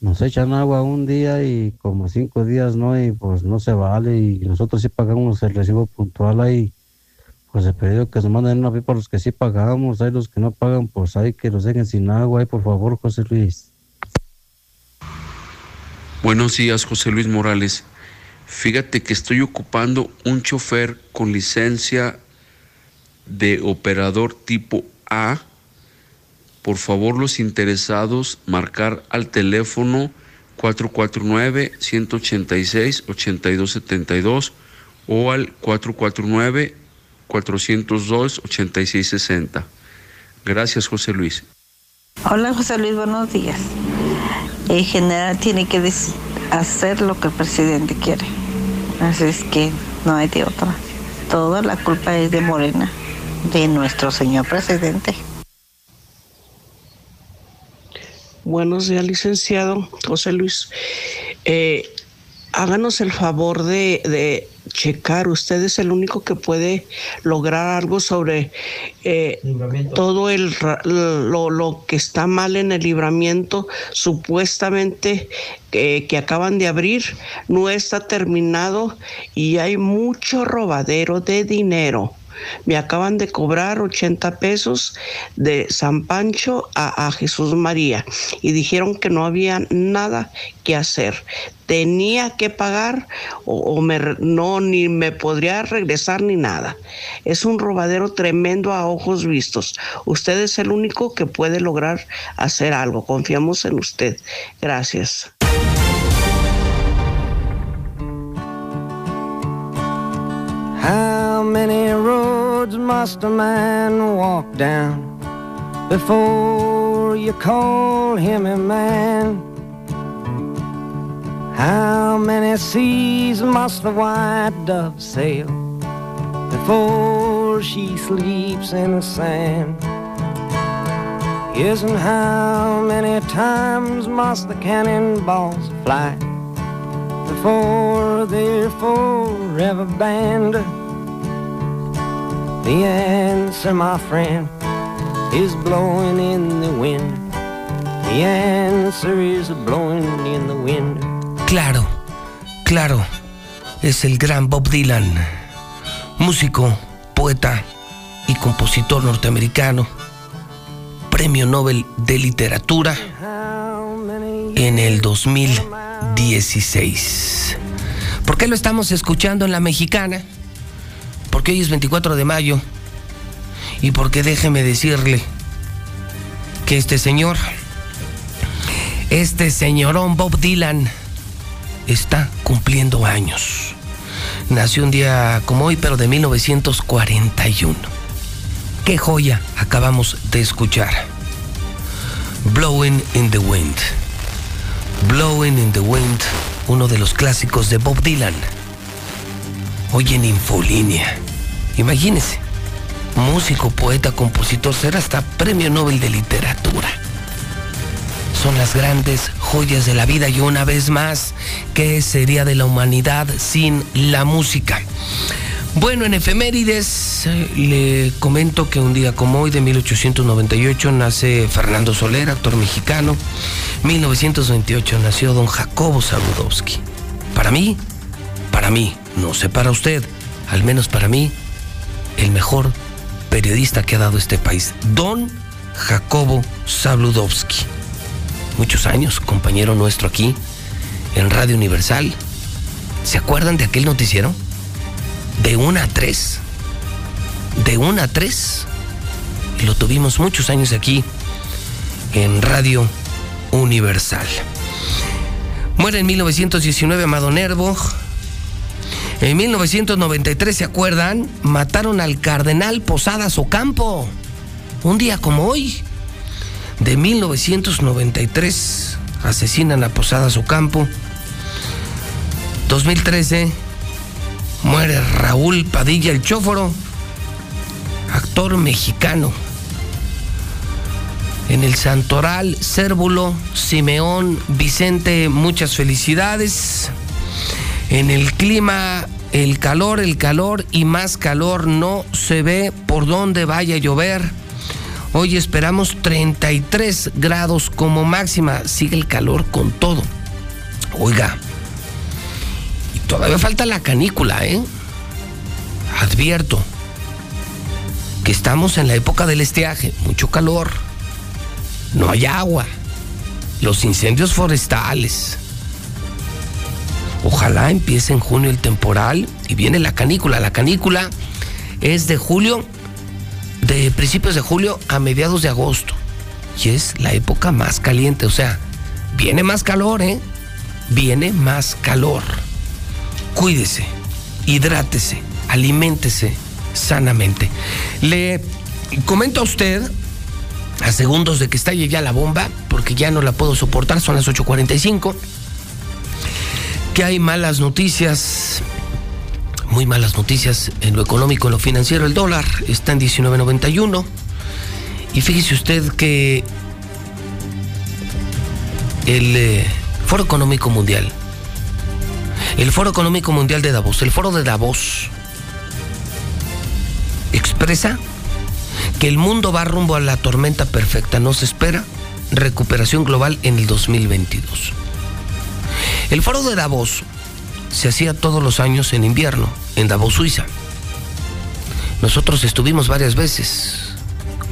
Nos echan agua un día y como cinco días no, y pues no se vale. Y nosotros sí pagamos el recibo puntual ahí. Pues he pedido que se manden una pipa a los que sí pagamos. Hay los que no pagan, pues hay que los dejen sin agua. Ahí, por favor, José Luis. Buenos días, José Luis Morales. Fíjate que estoy ocupando un chofer con licencia de operador tipo A, por favor los interesados marcar al teléfono 449-186-8272 o al 449-402-8660. Gracias, José Luis. Hola, José Luis, buenos días. En general tiene que hacer lo que el presidente quiere. Así es que no hay de otra. Toda la culpa es de Morena de nuestro señor presidente. Buenos días, licenciado José Luis. Eh, háganos el favor de, checar, usted es el único que puede lograr algo sobre eh, todo el, lo, lo, que está mal en el libramiento, supuestamente que acaban de abrir, no está terminado y hay mucho robadero de dinero. Me acaban de cobrar 80 pesos de San Pancho a, Jesús María y dijeron que no había nada que hacer. Tenía que pagar o, no ni me podría regresar ni nada. Es un robadero tremendo a ojos vistos. Usted es el único que puede lograr hacer algo. Confiamos en usted. Gracias. Roads must a man walk down before you call him a man? How many seas must the white dove sail before she sleeps in the sand? Yes, and how many times must the cannonballs fly before they're forever banned? The answer, my friend, is blowing in the wind. The answer is blowing in the wind. Claro, claro, es el gran Bob Dylan, músico, poeta y compositor norteamericano, premio Nobel de Literatura en el 2016. ¿Por qué lo estamos escuchando en la mexicana? Porque hoy es 24 de mayo y porque déjeme decirle que este señor, este señorón Bob Dylan, está cumpliendo años. Nació un día como hoy, pero de 1941. Qué joya acabamos de escuchar. Blowing in the Wind. Blowing in the Wind, uno de los clásicos de Bob Dylan. Hoy en Infolínea. Imagínese, músico, poeta, compositor, ser hasta premio Nobel de Literatura. Son las grandes joyas de la vida y una vez más, ¿qué sería de la humanidad sin la música? Bueno, en efemérides le comento que un día como hoy de 1898 nace Fernando Soler, actor mexicano. 1928 nació don Jacobo Saludowski. Para mí, para mí, no sé para usted, al menos para mí, el mejor periodista que ha dado este país, don Jacobo Saludowski. Muchos años, compañero nuestro aquí en Radio Universal. ¿Se acuerdan de aquel noticiero? De una a tres. De una a tres. Y lo tuvimos muchos años aquí en Radio Universal. Muere en 1919 Amado Nervo. En 1993, ¿se acuerdan? Mataron al cardenal Posadas Ocampo. Un día como hoy, de 1993, asesinan a Posadas Ocampo. 2013, muere Raúl Padilla el Chóforo, actor mexicano. En el Santoral, Cérvulo, Simeón, Vicente, muchas felicidades. En el clima, el calor, el calor y más calor no se ve por dónde vaya a llover. Hoy esperamos 33 grados como máxima. Sigue el calor con todo. Oiga, todavía falta la canícula, ¿eh? Advierto que estamos en la época del estiaje, mucho calor, no hay agua, los incendios forestales. Ojalá empiece en junio el temporal y viene la canícula. La canícula es de julio, de principios de julio a mediados de agosto. Y es la época más caliente, o sea, viene más calor, ¿eh? Viene más calor. Cuídese, hidrátese, aliméntese sanamente. Le comento a usted, a segundos de que estalle ya la bomba, porque ya no la puedo soportar, son las 8.45 que hay malas noticias, muy malas noticias en lo económico, en lo financiero. El dólar está en 19.91 y fíjese usted que el eh, Foro Económico Mundial, el Foro Económico Mundial de Davos, el Foro de Davos, expresa que el mundo va rumbo a la tormenta perfecta. No se espera recuperación global en el 2022. El foro de Davos se hacía todos los años en invierno, en Davos, Suiza. Nosotros estuvimos varias veces.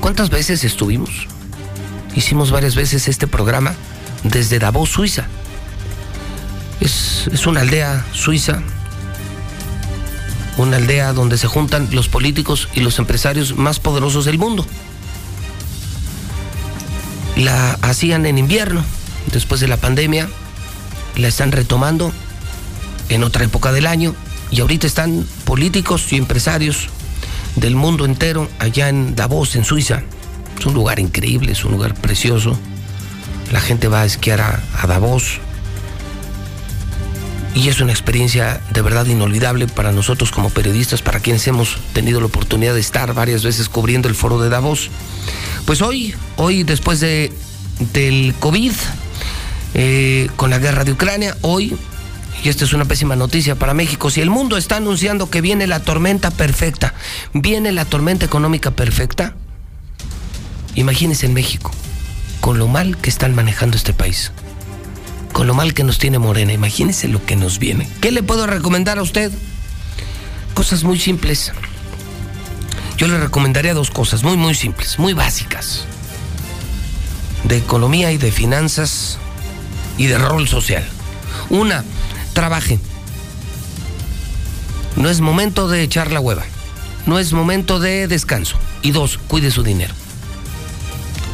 ¿Cuántas veces estuvimos? Hicimos varias veces este programa desde Davos, Suiza. Es, es una aldea suiza, una aldea donde se juntan los políticos y los empresarios más poderosos del mundo. La hacían en invierno, después de la pandemia, la están retomando en otra época del año y ahorita están políticos y empresarios del mundo entero allá en Davos, en Suiza. Es un lugar increíble, es un lugar precioso. La gente va a esquiar a, Davos y es una experiencia de verdad inolvidable para nosotros como periodistas, para quienes hemos tenido la oportunidad de estar varias veces cubriendo el foro de Davos. Pues hoy, hoy después de, del COVID, eh, con la guerra de Ucrania, hoy, y esta es una pésima noticia para México, si el mundo está anunciando que viene la tormenta perfecta, viene la tormenta económica perfecta, imagínense en México, con lo mal que están manejando este país con lo mal que nos tiene Morena. Imagínese lo que nos viene. ¿Qué le puedo recomendar a usted? Cosas muy simples. Yo le recomendaría dos cosas muy, muy simples, muy básicas. De economía y de finanzas. Y de rol social. Una, trabaje. No es momento de echar la hueva. No es momento de descanso. Y dos, cuide su dinero.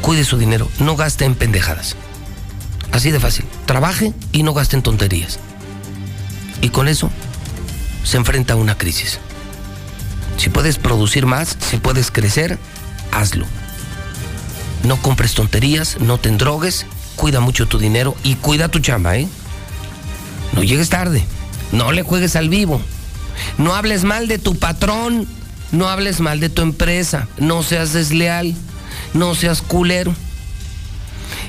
Cuide su dinero. No gaste en pendejadas. Así de fácil. Trabaje y no gaste en tonterías. Y con eso se enfrenta a una crisis. Si puedes producir más, si puedes crecer, hazlo. No compres tonterías, no te endrogues, cuida mucho tu dinero y cuida tu chamba, ¿eh? No llegues tarde, no le juegues al vivo, no hables mal de tu patrón, no hables mal de tu empresa, no seas desleal, no seas culero.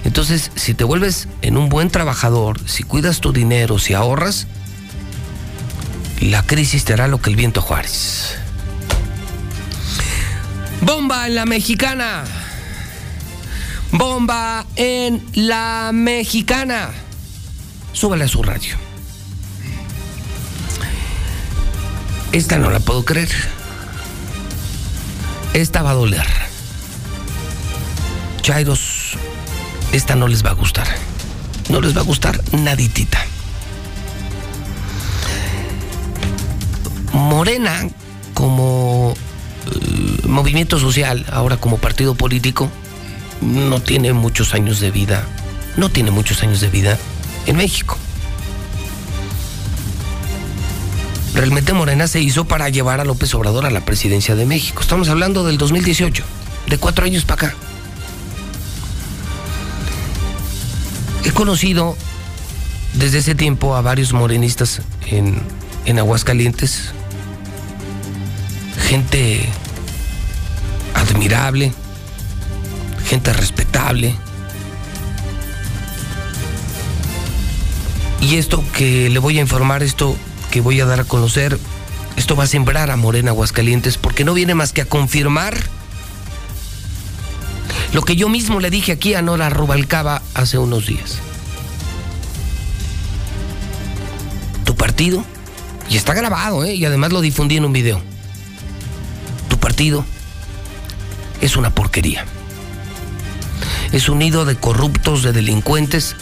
Entonces, si te vuelves en un buen trabajador, si cuidas tu dinero, si ahorras, la crisis te hará lo que el viento Juárez. Bomba en la mexicana. Bomba en la mexicana. Súbale a su radio. Esta no la puedo creer. Esta va a doler. Chairos, esta no les va a gustar. No les va a gustar naditita. Morena, como eh, movimiento social, ahora como partido político, no tiene muchos años de vida. No tiene muchos años de vida en México. Realmente Morena se hizo para llevar a López Obrador a la presidencia de México. Estamos hablando del 2018, de cuatro años para acá. He conocido desde ese tiempo a varios morenistas en, en Aguascalientes. Gente admirable, gente respetable. Y esto que le voy a informar, esto que voy a dar a conocer, esto va a sembrar a Morena Aguascalientes porque no viene más que a confirmar lo que yo mismo le dije aquí a Nora Rubalcaba hace unos días. Tu partido, y está grabado, ¿eh? y además lo difundí en un video. Tu partido es una porquería. Es un nido de corruptos, de delincuentes.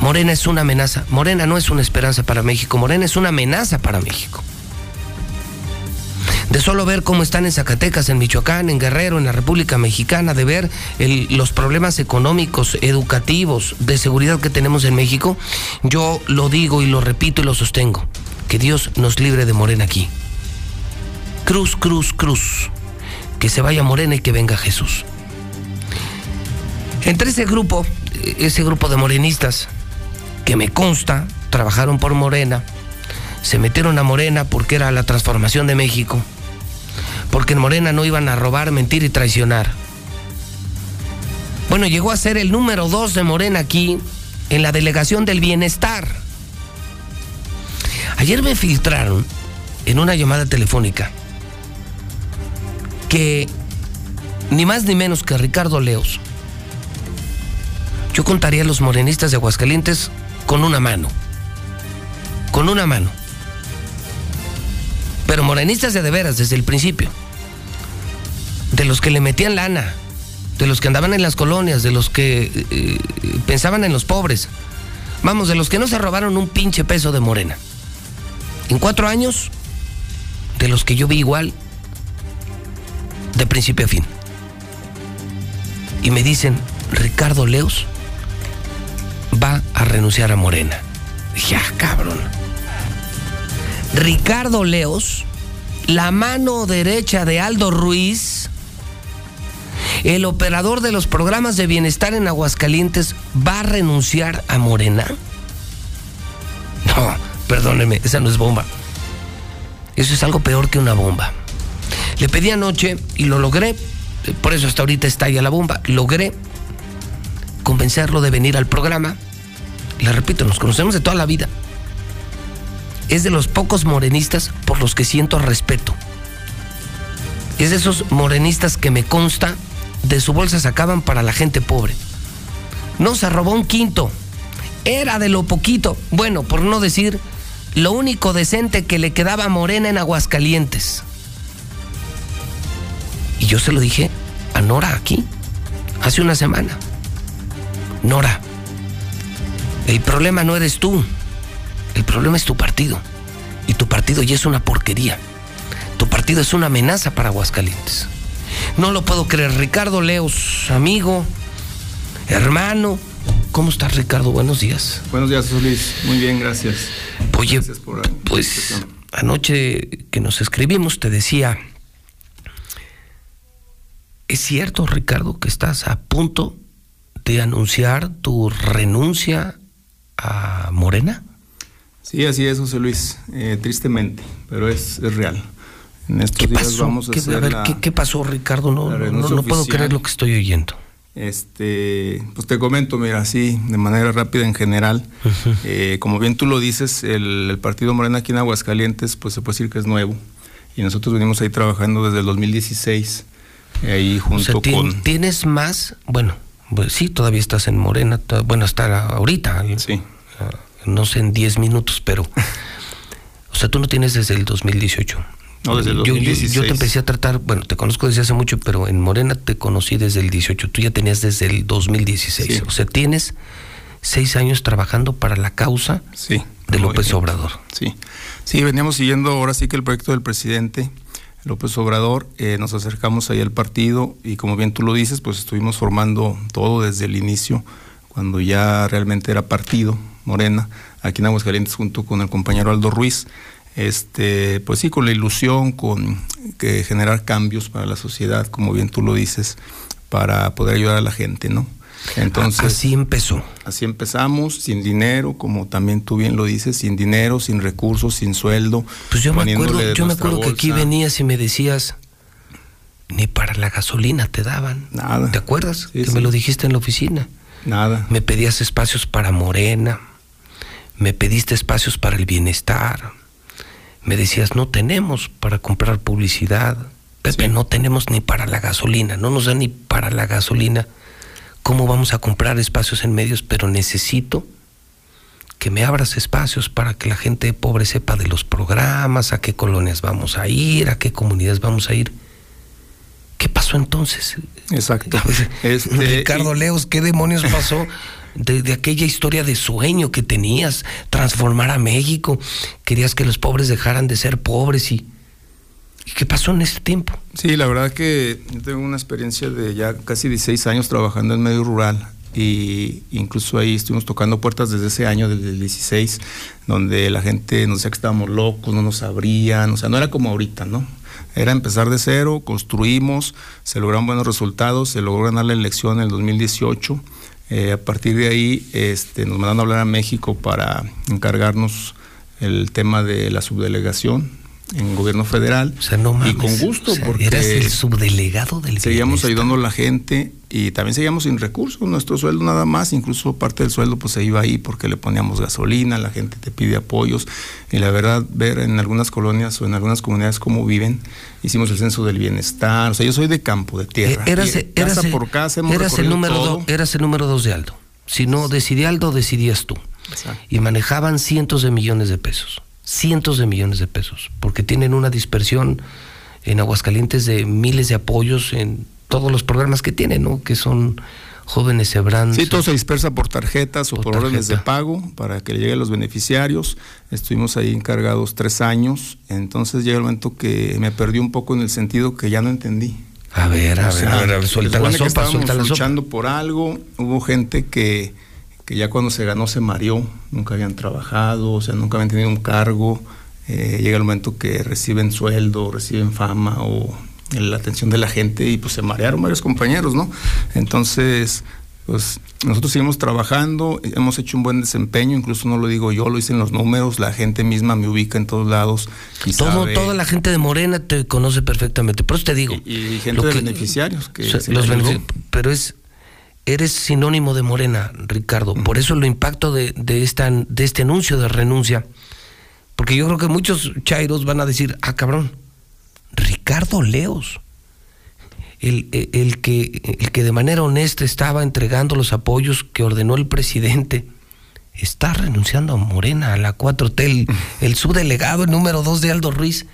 Morena es una amenaza. Morena no es una esperanza para México. Morena es una amenaza para México. De solo ver cómo están en Zacatecas, en Michoacán, en Guerrero, en la República Mexicana, de ver los problemas económicos, educativos, de seguridad que tenemos en México, yo lo digo y lo repito y lo sostengo. Que Dios nos libre de Morena aquí. Cruz, cruz, cruz. Que se vaya Morena y que venga Jesús. Entre ese grupo, ese grupo de morenistas, que me consta, trabajaron por Morena, se metieron a Morena porque era la transformación de México, porque en Morena no iban a robar, mentir y traicionar. Bueno, llegó a ser el número dos de Morena aquí, en la delegación del bienestar. Ayer me filtraron en una llamada telefónica que ni más ni menos que Ricardo Leos, yo contaría a los morenistas de Aguascalientes con una mano. Con una mano. Pero morenistas de de veras desde el principio. De los que le metían lana, de los que andaban en las colonias, de los que eh, pensaban en los pobres. Vamos, de los que no se robaron un pinche peso de morena. En cuatro años, de los que yo vi igual, de principio a fin. Y me dicen, Ricardo Leos va a renunciar a Morena. Dije, ah, cabrón. Ricardo Leos, la mano derecha de Aldo Ruiz, el operador de los programas de bienestar en Aguascalientes, va a renunciar a Morena. No, perdóneme, esa no es bomba. Eso es algo peor que una bomba. Le pedí anoche y lo logré, por eso hasta ahorita estalla la bomba. Logré convencerlo de venir al programa. Le repito, nos conocemos de toda la vida. Es de los pocos morenistas por los que siento respeto. Es de esos morenistas que me consta de su bolsa sacaban para la gente pobre. No se robó un quinto. Era de lo poquito. Bueno, por no decir lo único decente que le quedaba a Morena en Aguascalientes. Y yo se lo dije a Nora aquí, hace una semana. Nora, El problema no eres tú. El problema es tu partido. Y tu partido ya es una porquería. Tu partido es una amenaza para Aguascalientes. No lo puedo creer. Ricardo Leos, amigo, hermano. ¿Cómo estás, Ricardo? Buenos días. Buenos días, Luis. Muy bien, gracias. Oye, Gracias por pues anoche que nos escribimos te decía, ¿es cierto, Ricardo, que estás a punto de anunciar tu renuncia a Morena? Sí, así es, José Luis. Eh, tristemente, pero es, es real. En estos días pasó? vamos a ¿Qué- hacer a ver, la- ¿qué, qué pasó, Ricardo? No, no, no puedo creer lo que estoy oyendo. Este, pues te comento, mira, así, de manera rápida en general. Eh, como bien tú lo dices, el, el partido Morena aquí en Aguascalientes, pues se puede decir que es nuevo. Y nosotros venimos ahí trabajando desde el 2016, eh, ahí O junto sea, con... tienes más, bueno, pues sí, todavía estás en Morena, bueno, hasta ahorita, sí. no sé, en 10 minutos, pero, o sea, tú no tienes desde el 2018. No, desde el Yo- yo- Yo, 2016. te empecé a tratar, bueno, te conozco desde hace mucho, pero en Morena te conocí desde el 18, tú ya tenías desde el 2016, Sí. o sea, tienes seis años trabajando para la causa Sí, de López. Obrador. Sí, sí, veníamos siguiendo ahora sí que el proyecto del presidente López Obrador, eh, nos acercamos ahí al partido y como bien tú lo dices, pues estuvimos formando todo desde el inicio, cuando ya realmente era partido, Morena, aquí en Aguascalientes junto con el compañero Aldo Ruiz. Este, pues sí, con la ilusión, con que generar cambios para la sociedad, como bien tú lo dices, para poder ayudar a la gente, ¿no? Entonces, así empezó. Así empezamos, sin dinero, como también tú bien lo dices, sin dinero, sin recursos, sin sueldo. Pues yo me acuerdo, yo me acuerdo que aquí venías y me decías, ni para la gasolina te daban. Nada. ¿Te acuerdas? que sí. me lo dijiste en la oficina. Nada. Me pedías espacios para Morena, me pediste espacios para el bienestar, me decías, no tenemos para comprar publicidad, Pepe, no tenemos ni para la gasolina, no nos dan ni para la gasolina. ¿Cómo vamos a comprar espacios en medios? Pero necesito que me abras espacios para que la gente pobre sepa de los programas, a qué colonias vamos a ir, a qué comunidades vamos a ir. ¿Qué pasó entonces? Exacto. (laughs) Este, Ricardo Leos, ¿qué demonios pasó de, de aquella historia de sueño que tenías? Transformar a México. Querías que los pobres dejaran de ser pobres y... ¿Y qué pasó en este tiempo? Sí, la verdad que yo tengo una experiencia de ya casi 16 años trabajando en medio rural y incluso ahí estuvimos tocando puertas desde ese año, desde el 16, donde la gente nos decía que estábamos locos, no nos abrían, o sea, no era como ahorita, ¿no? Era empezar de cero, construimos, se lograron buenos resultados, se logró ganar la elección en el 2018. Eh, a partir de ahí este, nos mandaron a hablar a México para encargarnos el tema de la subdelegación en gobierno federal. O sea, no y con gusto, o sea, porque eras el subdelegado del seguíamos bienestar. ayudando a la gente y también seguíamos sin recursos, nuestro sueldo nada más, incluso parte del sueldo pues se iba ahí porque le poníamos gasolina, la gente te pide apoyos y la verdad ver en algunas colonias o en algunas comunidades cómo viven, hicimos el censo del bienestar, o sea, yo soy de campo, de tierra. Eh, eras, y casa por casa hemos eras el número todo. do- eras el número dos de Aldo. Si no decidía Aldo, decidías tú. Y manejaban cientos de millones de pesos. Cientos de millones de pesos. Porque tienen una dispersión en Aguascalientes de miles de apoyos en todos los programas que tienen, ¿no? Que son jóvenes Sebran. Sí, todo se dispersa por tarjetas o por, órdenes de pago para que le llegue a los beneficiarios. Estuvimos ahí encargados tres años, entonces llega el momento que me perdí un poco en el sentido que ya no entendí. A ver, a O ver, a ver, a ver, suelta la sopa, suelta la sopa. luchando por algo, hubo gente que, que ya cuando se ganó se mareó, nunca habían trabajado, o sea, nunca habían tenido un cargo. Eh, llega el momento que reciben sueldo, reciben fama o la atención de la gente y pues se marearon varios compañeros, ¿no? Entonces, pues nosotros seguimos trabajando, hemos hecho un buen desempeño, incluso no lo digo yo, lo dicen los números, la gente misma me ubica en todos lados. Y Todo, sabe- toda la gente de Morena te conoce perfectamente. Por eso te digo. y gente de que- beneficiarios que o sea, los le ayudó. benefici- pero es eres sinónimo de Morena, Ricardo. Por eso lo impacto de, de esta, de este anuncio de renuncia. Porque yo creo que muchos chairos van a decir, ah, cabrón, Ricardo Leos, el, el- que, el que de manera honesta estaba entregando los apoyos que ordenó el presidente, está renunciando a Morena, a la 4T, el, el subdelegado, el número 2 de Aldo Ruiz.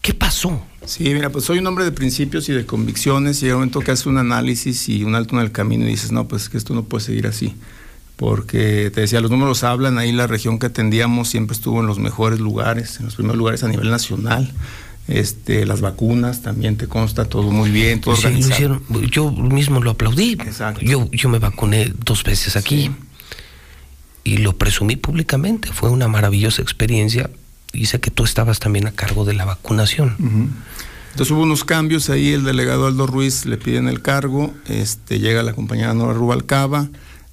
¿Qué pasó? Sí, mira, pues soy un hombre de principios y de convicciones y llega un momento que haces un análisis y un alto en el camino y dices, no, pues que esto no puede seguir así. porque te decía, los números hablan, ahí la región que atendíamos siempre estuvo en los mejores lugares, en los primeros lugares a nivel nacional. Este, las vacunas también te consta todo muy bien, todo Sí, lo organizado. hicieron. Yo mismo lo aplaudí. Exacto. Yo, yo me vacuné dos veces aquí y lo presumí públicamente. Fue una maravillosa experiencia sé que tú estabas también a cargo de la vacunación. Entonces hubo unos cambios ahí, el delegado Aldo Ruiz le piden el cargo, este, llega la compañera Nora Rubalcaba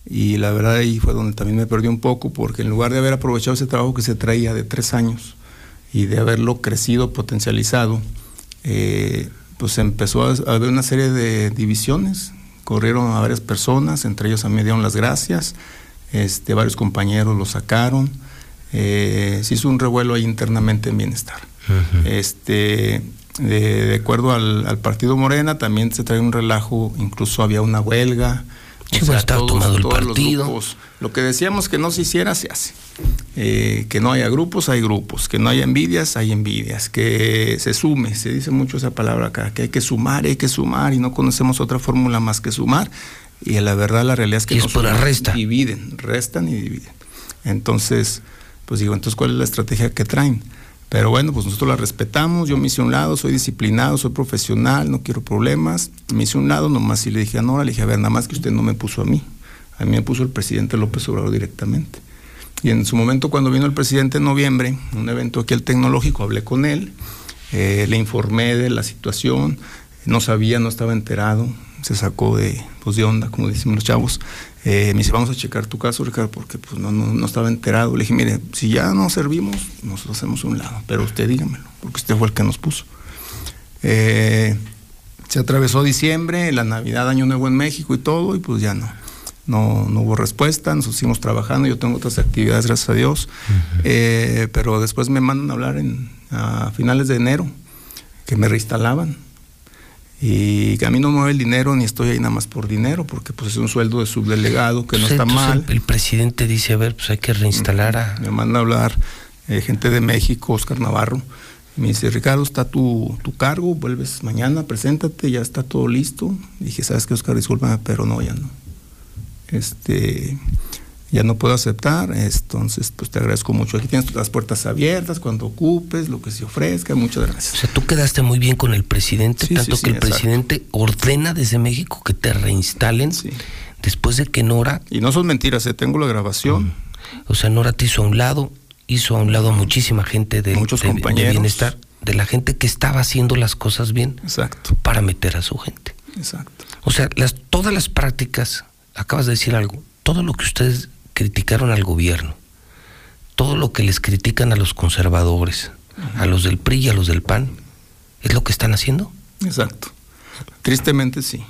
y la verdad ahí fue donde también me perdí un poco porque en lugar de haber aprovechado ese trabajo que se traía de tres años y de haberlo crecido, potencializado, eh, pues empezó a, haber una serie de divisiones, corrieron a varias personas, entre ellos a mí dieron las gracias, este, varios compañeros lo sacaron, eh, se hizo un revuelo ahí internamente en bienestar. Este, de, de acuerdo al, al partido Morena, también se trae un relajo, incluso había una huelga. Sí, bueno, estaba tomado el los partido. grupos, lo que decíamos que no se hiciera, se hace. Eh, que no haya grupos, hay grupos. Que no haya envidias, hay envidias. Que se sume, se dice mucho esa palabra acá, que hay que sumar, hay que sumar y no conocemos otra fórmula más que sumar. Y la verdad, la realidad es que Y no es pura suman, resta. dividen, restan y dividen. Entonces, pues digo, entonces, ¿cuál es la estrategia que traen? Pero bueno, pues nosotros la respetamos, yo me hice un lado, soy disciplinado, soy profesional, no quiero problemas. Me hice un lado nomás y le dije a Nora, le dije, a ver, nada más que usted no me puso a mí, a mí me puso el presidente López Obrador directamente. Y en su momento cuando vino el presidente en noviembre, un evento aquí al tecnológico, hablé con él, eh, le informé de la situación, no sabía, no estaba enterado, se sacó de, pues, de onda, como decimos los chavos. Eh, me dice, vamos a checar tu caso, Ricardo, porque pues, no, no, no estaba enterado. Le dije, mire, si ya no servimos, nosotros hacemos un lado, pero usted dígamelo, porque usted fue el que nos puso. Eh, se atravesó diciembre, la Navidad, Año Nuevo en México y todo, y pues ya no. No, no hubo respuesta, nos seguimos trabajando, yo tengo otras actividades, gracias a Dios, Eh, pero después me mandan a hablar en, a finales de enero, que me reinstalaban, y que a mí no me mueve el dinero ni estoy ahí nada más por dinero, porque pues es un sueldo de subdelegado que no Pues, está mal. El, el presidente dice, a ver, pues hay que reinstalar a... Me manda a hablar eh, gente de México, Oscar Navarro. y Me dice, Ricardo, está tu, tu cargo, vuelves mañana, preséntate, ya está todo listo. dije, ¿sabes qué, Oscar? Discúlpame, pero no, ya no. Este, ya no puedo aceptar, entonces pues te agradezco mucho. Aquí tienes las puertas abiertas cuando ocupes, lo que se ofrezca, muchas gracias. O sea, tú quedaste muy bien con el presidente, Sí, tanto sí, sí, que el exacto. presidente ordena desde México que te reinstalen después de que Nora... Y no son mentiras, eh, tengo la grabación. O sea, Nora te hizo a un lado, hizo a un lado a muchísima gente del, Muchos de- de compañeros. bienestar, de la gente que estaba haciendo las cosas bien Exacto. para meter a su gente. Exacto. O sea, las, todas las prácticas, acabas de decir algo, todo lo que ustedes criticaron al gobierno, todo lo que les critican a los conservadores, a los del PRI y a los del PAN, ¿es lo que están haciendo? Exacto. Tristemente sí.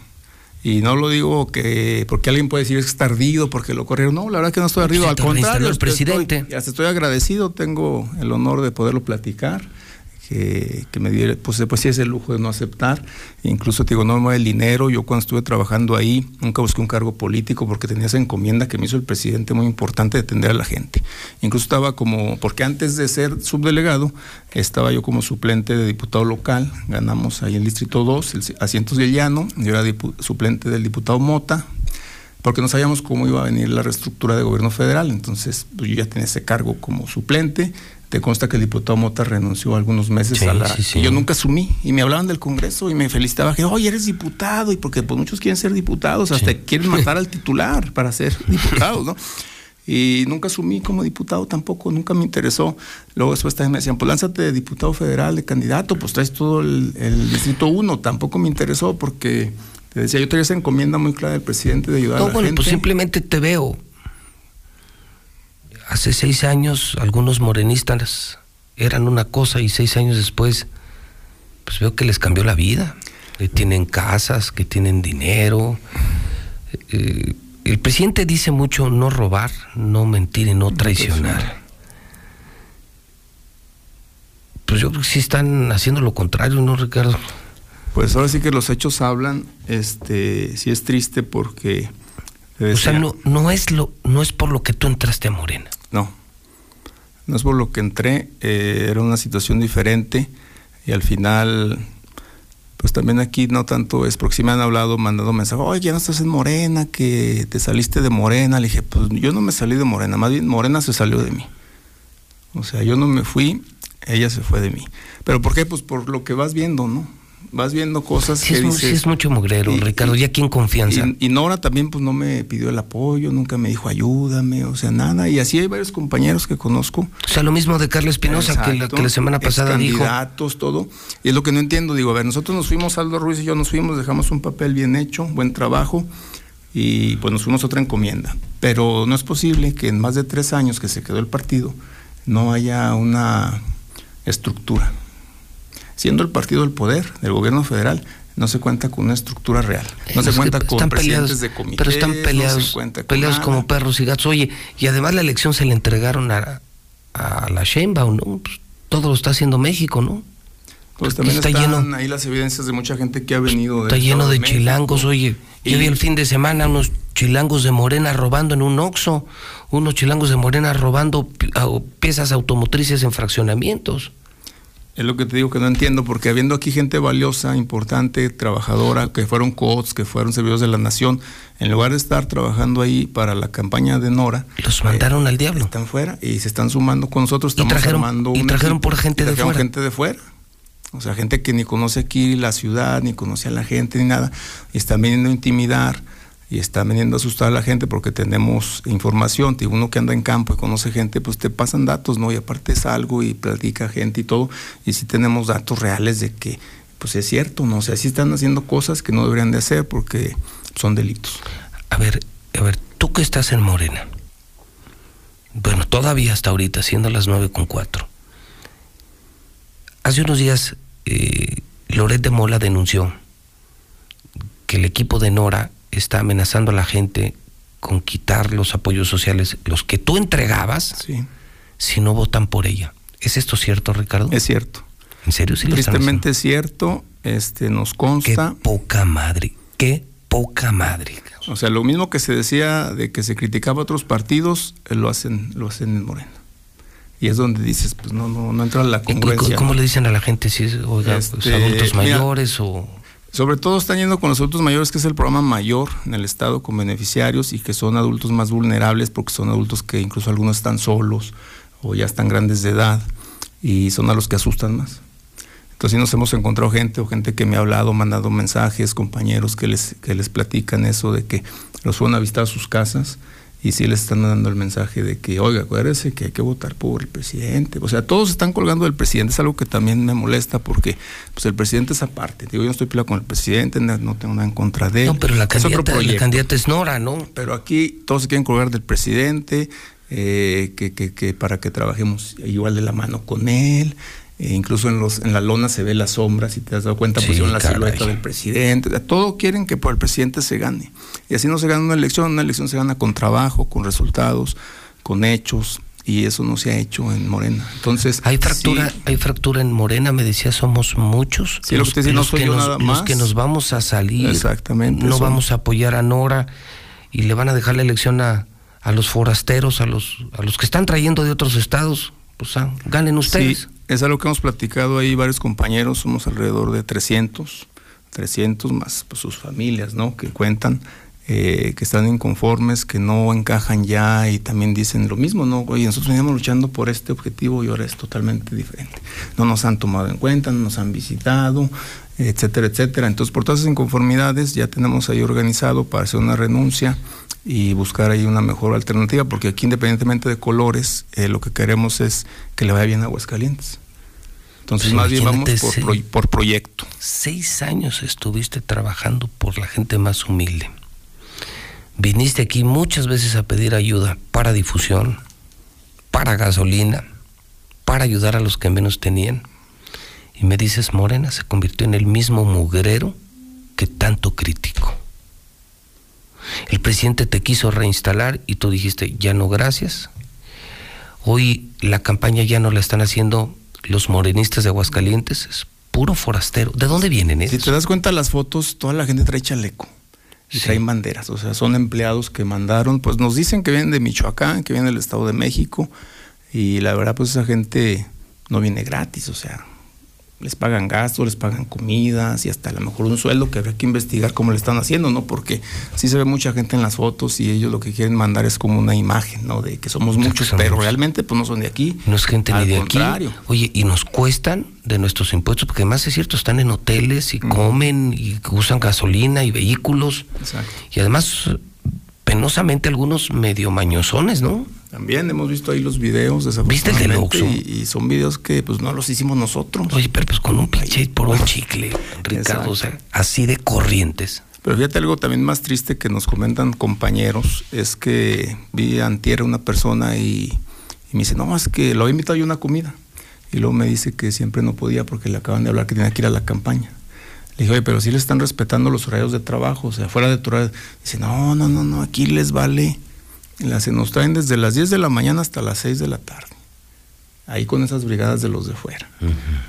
Y no lo digo que porque alguien puede decir es que está ardido porque lo corrieron. No, la verdad que no estoy ardido. Al contrario, el presidente. estoy- hasta estoy agradecido. Tengo el honor de poderlo platicar. Que, me diera, pues, pues sí es el lujo de no aceptar. Incluso te digo, no me el dinero. Yo cuando estuve trabajando ahí, nunca busqué un cargo político porque tenía esa encomienda que me hizo el presidente muy importante de atender a la gente. Incluso estaba como, porque antes de ser subdelegado, estaba yo como suplente de diputado local. Ganamos ahí en el Distrito 2, el asientos de Llano. Yo era suplente del diputado Mota, porque no sabíamos cómo iba a venir la reestructura de gobierno federal. Entonces, pues, yo ya tenía ese cargo como suplente. Te consta que el diputado Mota renunció algunos meses Sí, a la. sí, yo nunca asumí. Y me hablaban del Congreso y me felicitaba que, oye, eres diputado. Y porque pues, muchos quieren ser diputados, hasta quieren matar al (laughs) titular para ser diputados, ¿no? Y nunca asumí como diputado tampoco, nunca me interesó. Luego después también me decían, pues lánzate de diputado federal, de candidato, pues traes todo el, el distrito 1. Tampoco me interesó porque, te decía, yo tenía esa encomienda muy clara del presidente de ayudar a No, la bueno, gente. pues simplemente te veo. Hace seis años algunos morenistas eran una cosa y seis años después, pues veo que les cambió la vida. Que tienen casas, que tienen dinero. Eh, el presidente dice mucho no robar, no mentir y no traicionar. Pues yo creo que sí están haciendo lo contrario, ¿no, Ricardo? Pues ahora sí que los hechos hablan, este, sí es triste porque... O sea, no, no, es lo, no es por lo que tú entraste a Morena. No, no es por lo que entré, eh, era una situación diferente y al final pues también aquí no tanto es porque si me han hablado mandando mensajes, oye, ya no estás en Morena, que te saliste de Morena. Le dije, pues yo no me salí de Morena, más bien Morena se salió de mí. O sea, yo no me fui, ella se fue de mí. ¿Pero por qué? Pues por lo que vas viendo, ¿no? Vas viendo cosas Sí que es, dices... sí es mucho mugrero, Ricardo, ya aquí en confianza. Y, y Nora también pues no me pidió el apoyo, nunca me dijo ayúdame, o sea, nada. Y así hay varios compañeros que conozco. O sea, lo mismo de Carla Espinosa, que, la, que la semana pasada dijo. candidatos, todo. Y es lo que no entiendo. Digo, a ver, nosotros nos fuimos, Aldo Ruiz y yo nos fuimos, dejamos un papel bien hecho, buen trabajo, y pues nos fuimos a otra encomienda. Pero no es posible que en más de tres años que se quedó el partido no haya una estructura. Siendo el partido del poder del gobierno federal, no se cuenta con una estructura real. No se Es que cuenta con están presidentes peleados, de. Pero están se peleados, peleados como perros y gatos. Oye, y además la elección se le entregaron a, a la Sheinbaum, ¿no? Pues, todo lo está haciendo México, ¿no? Pues también está están lleno, ahí las evidencias de mucha gente que ha venido. está lleno de chilangos. Oye, yo Y- vi el fin de semana unos chilangos de Morena robando en un Oxxo, unos chilangos de Morena robando piezas automotrices en fraccionamientos. Es lo que te digo que no entiendo, porque habiendo aquí gente valiosa, importante, trabajadora, que fueron COTS, que fueron servidores de la nación, en lugar de estar trabajando ahí para la campaña de Nora, Los mandaron al diablo. están fuera y se están sumando con nosotros. Estamos trajeron- armando y trajeron por gente y de fuera. gente de fuera. O sea, gente que ni conoce aquí la ciudad, ni conoce a la gente, ni nada. Y están viniendo a intimidar y están viniendo a asustar a la gente porque tenemos información. Uno que anda en campo y conoce gente, pues te pasan datos, ¿no? Y aparte es algo y platica gente y todo. Y sí tenemos datos reales de que, pues es cierto, ¿no? O sea, sí están haciendo cosas que no deberían de hacer porque son delitos. A ver, a ver, tú que estás en Morena. Bueno, todavía hasta ahorita, siendo las nueve con cuatro. Hace unos días, eh, Loret de Mola denunció que el equipo de Nora está amenazando a la gente con quitar los apoyos sociales, los que tú entregabas, si no votan por ella. ¿Es esto cierto, Ricardo? Es cierto. ¿En serio? Sí Tristemente es cierto, este, nos consta. Qué poca madre, qué poca madre. O sea, lo mismo que se decía de que se criticaba a otros partidos, eh, lo hacen, lo hacen en Morena. Y es donde dices, pues no, no, no entra la ¿Y cu- congruencia. ¿Cómo le dicen a la gente si es, oiga, pues, Este, adultos mira, mayores o...? Sobre todo están yendo con los adultos mayores, que es el programa mayor en el Estado con beneficiarios y que son adultos más vulnerables porque son adultos que incluso algunos están solos o ya están grandes de edad y son a los que asustan más. Entonces nos hemos encontrado gente o gente que me ha hablado, mandado mensajes, compañeros que les, que les platican eso de que los fueron a visitar a sus casas y sí les están dando el mensaje de que, oiga, acuérdese que hay que votar por el presidente. O sea, todos están colgando del presidente, es algo que también me molesta porque pues el presidente es aparte. Digo, yo no estoy peleado con el presidente, no, tengo nada en contra de él. No, pero la candidata, la candidata es Nora, ¿no? Pero aquí todos se quieren colgar del presidente, eh, que, que, que para que trabajemos igual de la mano con él. Eh, incluso en, los, en la lona se ve las sombras, si te has dado cuenta, Sí, pusieron la caray. silueta del presidente. Todo quieren que por el presidente se gane. Y así no se gana una elección, una elección se gana con trabajo, con resultados, con hechos. Y eso no se ha hecho en Morena. Entonces, Hay fractura, sí, hay fractura en Morena, me decía, somos muchos. Sí, lo que usted dice, no soy que yo nos, nada los que nos vamos a salir. Exactamente, No eso. vamos a apoyar a Nora y le van a dejar la elección a, a los forasteros, a los, a los que están trayendo de otros estados. Pues ah, ganen ustedes. Sí, es algo que hemos platicado ahí varios compañeros, somos alrededor de 300, 300 más pues, sus familias, ¿no? Que cuentan, eh, que están inconformes, que no encajan ya y también dicen lo mismo, ¿no? Oye, nosotros veníamos luchando por este objetivo y ahora es totalmente diferente. No nos han tomado en cuenta, no nos han visitado, etcétera, etcétera. Entonces, por todas esas inconformidades ya tenemos ahí organizado para hacer una renuncia y buscar ahí una mejor alternativa, porque aquí independientemente de colores, eh, lo que queremos es que le vaya bien a Aguascalientes. Entonces, Pues más bien vamos por, proyecto. Seis años estuviste trabajando por la gente más humilde. Viniste aquí muchas veces a pedir ayuda para difusión, para gasolina, para ayudar a los que menos tenían. Y me dices, Morena se convirtió en el mismo mugrero que tanto crítico. El presidente te quiso reinstalar y tú dijiste, ya no, gracias. Hoy la campaña ya no la están haciendo los morenistas de Aguascalientes, es puro forastero. ¿De dónde vienen Si esos? te das cuenta las fotos, toda la gente trae chaleco y traen banderas, o sea, son empleados que mandaron, pues nos dicen que vienen de Michoacán, que vienen del Estado de México, y la verdad, pues esa gente no viene gratis, o sea, les pagan gastos, les pagan comidas y hasta a lo mejor un sueldo que habría que investigar cómo le están haciendo, ¿no? Porque sí se ve mucha gente en las fotos y ellos lo que quieren mandar es como una imagen, ¿no? De que somos muchos, pero realmente pues no son de aquí. No es gente Al ni de contrario. aquí. Oye, y nos cuestan de nuestros impuestos, porque además es cierto, están en hoteles y comen y usan gasolina y vehículos. Exacto. Y además, penosamente, algunos medio mañosones, ¿no? También hemos visto ahí los videos, ¿Viste el del desafortunadamente, y, y son videos que pues no los hicimos nosotros. Oye, pero pues con un pinche por un chicle, Ricardo, o sea, así de corrientes. Pero fíjate algo también más triste que nos comentan compañeros, es que vi antier a una persona y, y me dice, no, es que lo había invitado yo a una comida. Y luego me dice que siempre no podía porque le acaban de hablar que tenía que ir a la campaña. Le dije, oye, pero sí le están respetando los horarios de trabajo, o sea, fuera de tu horario. Dice, no, no, no, no, aquí les vale. Las, se nos traen desde las 10 de la mañana hasta las 6 de la tarde. Ahí con esas brigadas de los de fuera.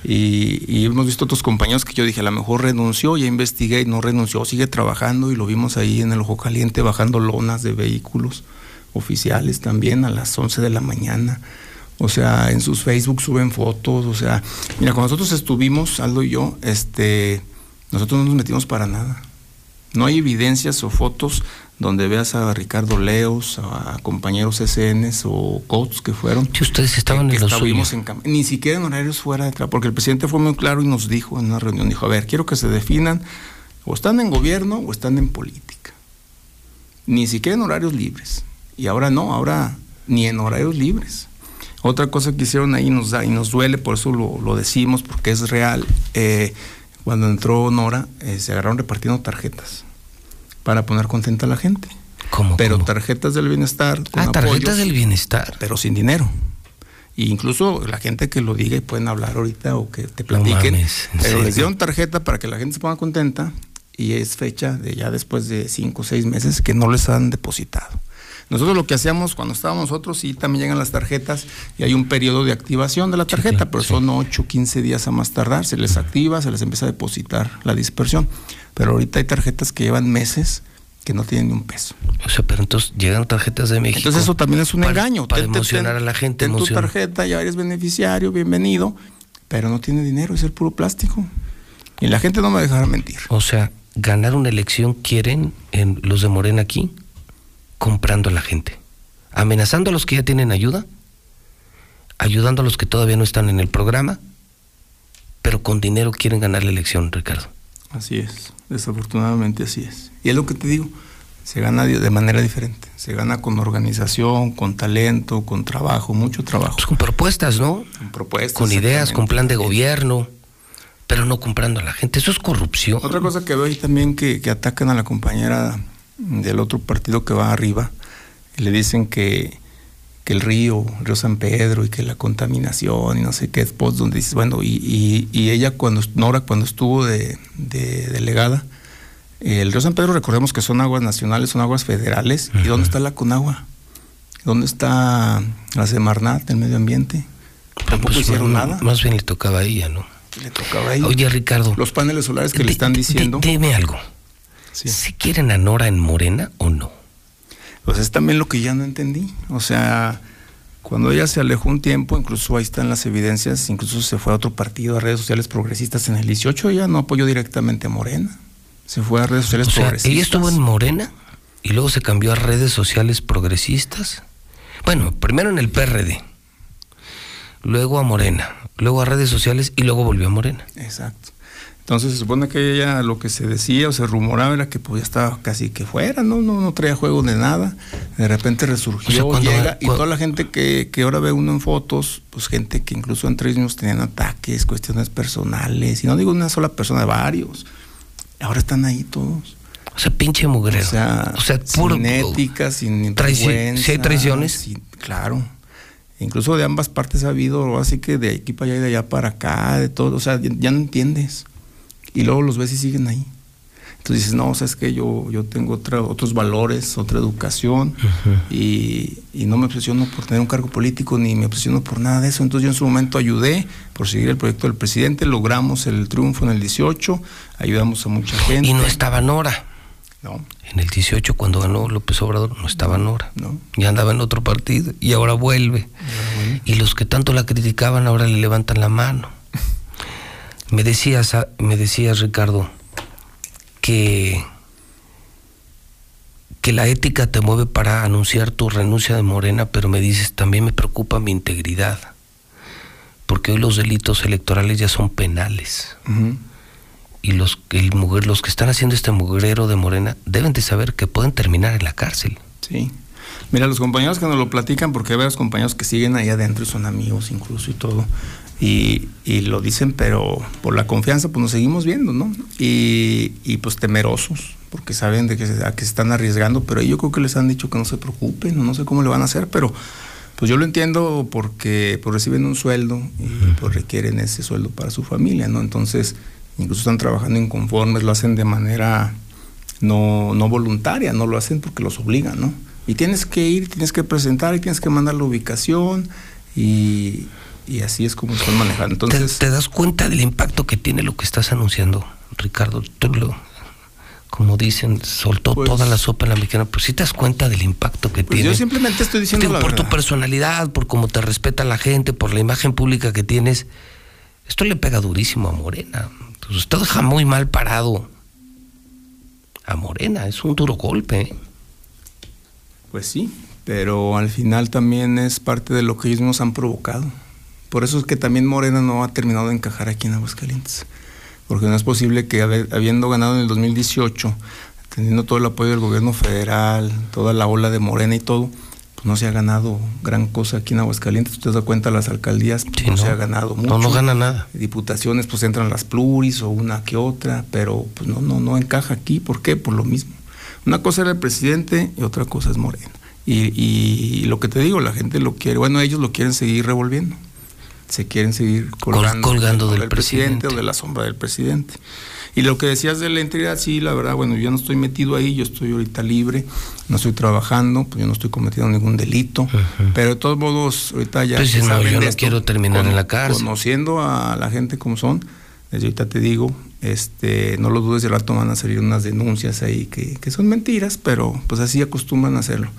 y, y hemos visto otros compañeros que yo dije, a lo mejor renunció, ya investigué y no renunció, sigue trabajando y lo vimos ahí en el Ojo Caliente bajando lonas de vehículos oficiales también a las 11 de la mañana. O sea, en sus Facebook suben fotos, o sea, mira, cuando nosotros estuvimos, Aldo y yo, este, nosotros no nos metimos para nada. No hay evidencias o fotos donde veas a Ricardo Leos, a compañeros SNs o coach que fueron. Si ustedes estaban que en lo estuvimos suyo. en Ni siquiera en horarios fuera de trabajo, porque el presidente fue muy claro y nos dijo en una reunión, dijo, a ver, quiero que se definan, o están en gobierno o están en política. Ni siquiera en horarios libres. Y ahora no, ahora ni en horarios libres. Otra cosa que hicieron ahí nos da y nos duele, por eso lo, lo decimos, porque es real. eh, cuando entró Nora, eh, se agarraron repartiendo tarjetas para poner contenta a la gente. Pero tarjetas del bienestar. Con Ah, tarjetas apoyos, del bienestar. Pero sin dinero. E incluso la gente que lo diga y pueden hablar ahorita o que te platiquen. mames, ¿en pero serio? les dieron tarjeta para que la gente se ponga contenta y es fecha de ya después de cinco o seis meses que no les han depositado. Nosotros lo que hacíamos cuando estábamos nosotros, sí, también llegan las tarjetas y hay un periodo de activación de la tarjeta, pero son 8, 15 días a más tardar. Se les activa, se les empieza a depositar la dispersión. Pero ahorita hay tarjetas que llevan meses que no tienen ni un peso. O sea, pero entonces llegan tarjetas de México. Entonces eso también es un para- engaño. Para Ten- emocionar ten- a la gente. ten tu tarjeta, ya eres beneficiario, bienvenido, pero no tiene dinero, es el puro plástico. Y la gente no me dejará mentir. O sea, ganar una elección quieren en los de Morena aquí, comprando a la gente, amenazando a los que ya tienen ayuda, ayudando a los que todavía no están en el programa, pero con dinero quieren ganar la elección, Ricardo. Así es, desafortunadamente así es. Y es lo que te digo, se gana de manera diferente. Se gana con organización, con talento, con trabajo, mucho trabajo. Pues con propuestas, ¿no? Con propuestas. Con ideas, con plan de gobierno, pero no comprando a la gente. Eso es corrupción. Otra cosa que veo ahí también que, que atacan a la compañera del otro partido que va arriba, y le dicen que, que el río, el río San Pedro y que la contaminación y no sé qué spots donde dices, bueno, y, y- y ella cuando, Nora cuando estuvo de, de delegada, el río San Pedro recordemos que son aguas nacionales, son aguas federales, ¿y dónde está la Conagua? ¿Dónde está la Semarnat, el medio ambiente? Tampoco Pues, hicieron no, nada. Más bien le tocaba a ella, ¿no? Le tocaba ahí. Oye, Ricardo. Los paneles solares que le están diciendo. Dime algo. ¿Si quieren a Nora en Morena o no? Pues es también lo que ya no entendí. O sea, cuando ella se alejó un tiempo, incluso ahí están las evidencias, incluso se fue a otro partido, a redes sociales progresistas en el 18, ella no apoyó directamente a Morena. Se fue a redes sociales O sea, progresistas. ella estuvo en Morena y luego se cambió a redes sociales progresistas. Bueno, primero en el PRD, luego a Morena, luego a redes sociales y luego volvió a Morena. Exacto. Entonces se supone que ella lo que se decía o se rumoraba era que pues ya estaba casi que fuera, no, no, no traía juego de nada. De repente resurgió, O sea, cuando- llega, y toda la gente que, que ahora ve uno en fotos, pues gente que incluso entre ellos tenían ataques, cuestiones personales, y no digo una sola persona, varios. Ahora están ahí todos. O sea, pinche mugrero. O sea, O sea, puro- sin ética, sin Traici- vergüenza, ¿sí hay traiciones? sin- claro. Incluso de ambas partes ha habido, así que de aquí para allá y de allá para acá, de todo. O sea, ya no entiendes. Y luego los ves y siguen ahí. Entonces dices, no, o sea, es que yo, yo tengo otra, otros valores, otra educación y, y no me obsesiono por tener un cargo político ni me obsesiono por nada de eso. Entonces yo en su momento ayudé por seguir el proyecto del presidente, logramos el triunfo en el 18, ayudamos a mucha gente. Y no estaba Nora. No. En el 18, cuando ganó López Obrador, no estaba Nora. No. Ya andaba en otro partido y ahora vuelve. Y los que tanto la criticaban ahora le levantan la mano. Me decías, me decías Ricardo, que, que la ética te mueve para anunciar tu renuncia de Morena, pero me dices, también me preocupa mi integridad, porque hoy los delitos electorales ya son penales. Y los, el mujer, los que están haciendo este mugrero de Morena deben de saber que pueden terminar en la cárcel. Sí. Mira, los compañeros que nos lo platican, porque hay varios compañeros que siguen ahí adentro y son amigos incluso y todo, y, y lo dicen, pero por la confianza, pues nos seguimos viendo, ¿no? Y, y pues temerosos, porque saben de que se, a que se están arriesgando, pero yo creo que les han dicho que no se preocupen, no, no sé cómo le van a hacer, pero pues yo lo entiendo porque pues, reciben un sueldo y pues requieren ese sueldo para su familia, ¿no? Entonces, incluso están trabajando inconformes, lo hacen de manera no, no voluntaria, no lo hacen porque los obligan, ¿no? Y tienes que ir, tienes que presentar y tienes que mandar la ubicación y, y así es como están manejando. Entonces, ¿Te, te das cuenta del impacto que tiene lo que estás anunciando, Ricardo? Tú lo, como dicen, soltó Pues- toda la sopa en la mexicana, pero sí te das cuenta del impacto que pues tiene. yo simplemente estoy diciendo Digo, la por tu personalidad, por cómo te respeta la gente, por la imagen pública que tienes, esto le pega durísimo a Morena. Pues usted deja muy mal parado a Morena, es un duro golpe. ¿eh? Pues sí, pero al final también es parte de lo que ellos nos han provocado. Por eso es que también Morena no ha terminado de encajar aquí en Aguascalientes. Porque no es posible que habiendo ganado en el 2018, teniendo todo el apoyo del gobierno federal, toda la ola de Morena y todo, pues no se ha ganado gran cosa aquí en Aguascalientes. Usted da cuenta, las alcaldías pues, no, no. se ha ganado mucho. No, no gana nada. Diputaciones, pues entran las pluris o una que otra, pero pues no, no, no encaja aquí. ¿Por qué? Por lo mismo. Una cosa era el presidente y otra cosa es Morena. Y, y lo que te digo, la gente lo quiere, bueno, ellos lo quieren seguir revolviendo. Se quieren seguir colgando, colgando del presidente presidente. o de la sombra del presidente. Y lo que decías de la integridad, sí, la verdad, bueno, yo no estoy metido ahí, yo estoy ahorita libre, no estoy trabajando, pues yo no estoy cometiendo ningún delito, pero de todos modos, ahorita ya Pues no, yo no esto, quiero terminar en la cárcel. Conociendo a la gente como son, desde ahorita te digo, este, no lo dudes, de rato van a salir unas denuncias ahí que, que son mentiras, pero pues así acostumbran a hacerlo,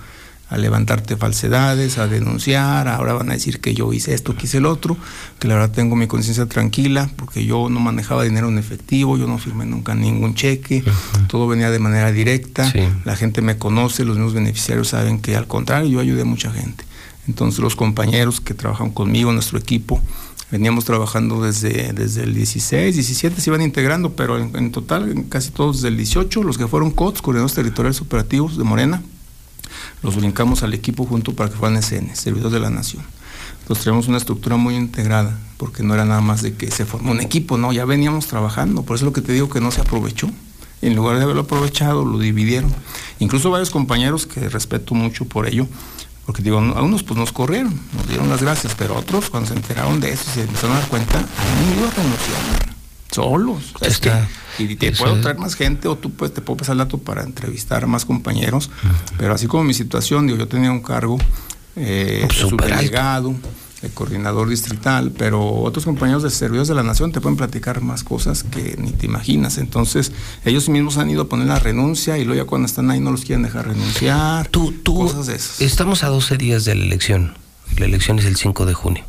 a levantarte falsedades, a denunciar, ahora van a decir que yo hice esto, que hice el otro, que la verdad tengo mi conciencia tranquila, porque yo no manejaba dinero en efectivo, yo no firmé nunca ningún cheque, todo venía de manera directa, la gente me conoce, los mismos beneficiarios saben que al contrario, yo ayudé a mucha gente. Entonces los compañeros que trabajan conmigo, nuestro equipo, veníamos trabajando desde, desde el 16, 17 se iban integrando, pero en, en total en casi todos desde el 18, los que fueron COTS, Coordinadores Territoriales Operativos de Morena, los brincamos al equipo junto para que fueran SN, Servidores de la Nación. Entonces tenemos una estructura muy integrada, porque no era nada más de que se formó un equipo, no, ya veníamos trabajando, por eso es lo que te digo que no se aprovechó. En lugar de haberlo aprovechado, lo dividieron. Incluso varios compañeros que respeto mucho por ello, porque digo, a unos pues nos corrieron, nos dieron las gracias, pero otros cuando se enteraron de eso y se empezaron a dar cuenta, han ido a renunciar solos. Es que, y te Eso puedo traer más gente o tú pues, te puedo pasar el dato para entrevistar a más compañeros, pero así como mi situación, digo, yo tenía un cargo eh, de alto. subdelegado, de coordinador distrital, pero otros compañeros de servicios de la nación te pueden platicar más cosas que ni te imaginas. Entonces, ellos mismos han ido a poner la renuncia y luego ya cuando están ahí no los quieren dejar renunciar. Tú, tú, cosas de esas. Estamos a 12 días de la elección. La elección es el 5 de junio.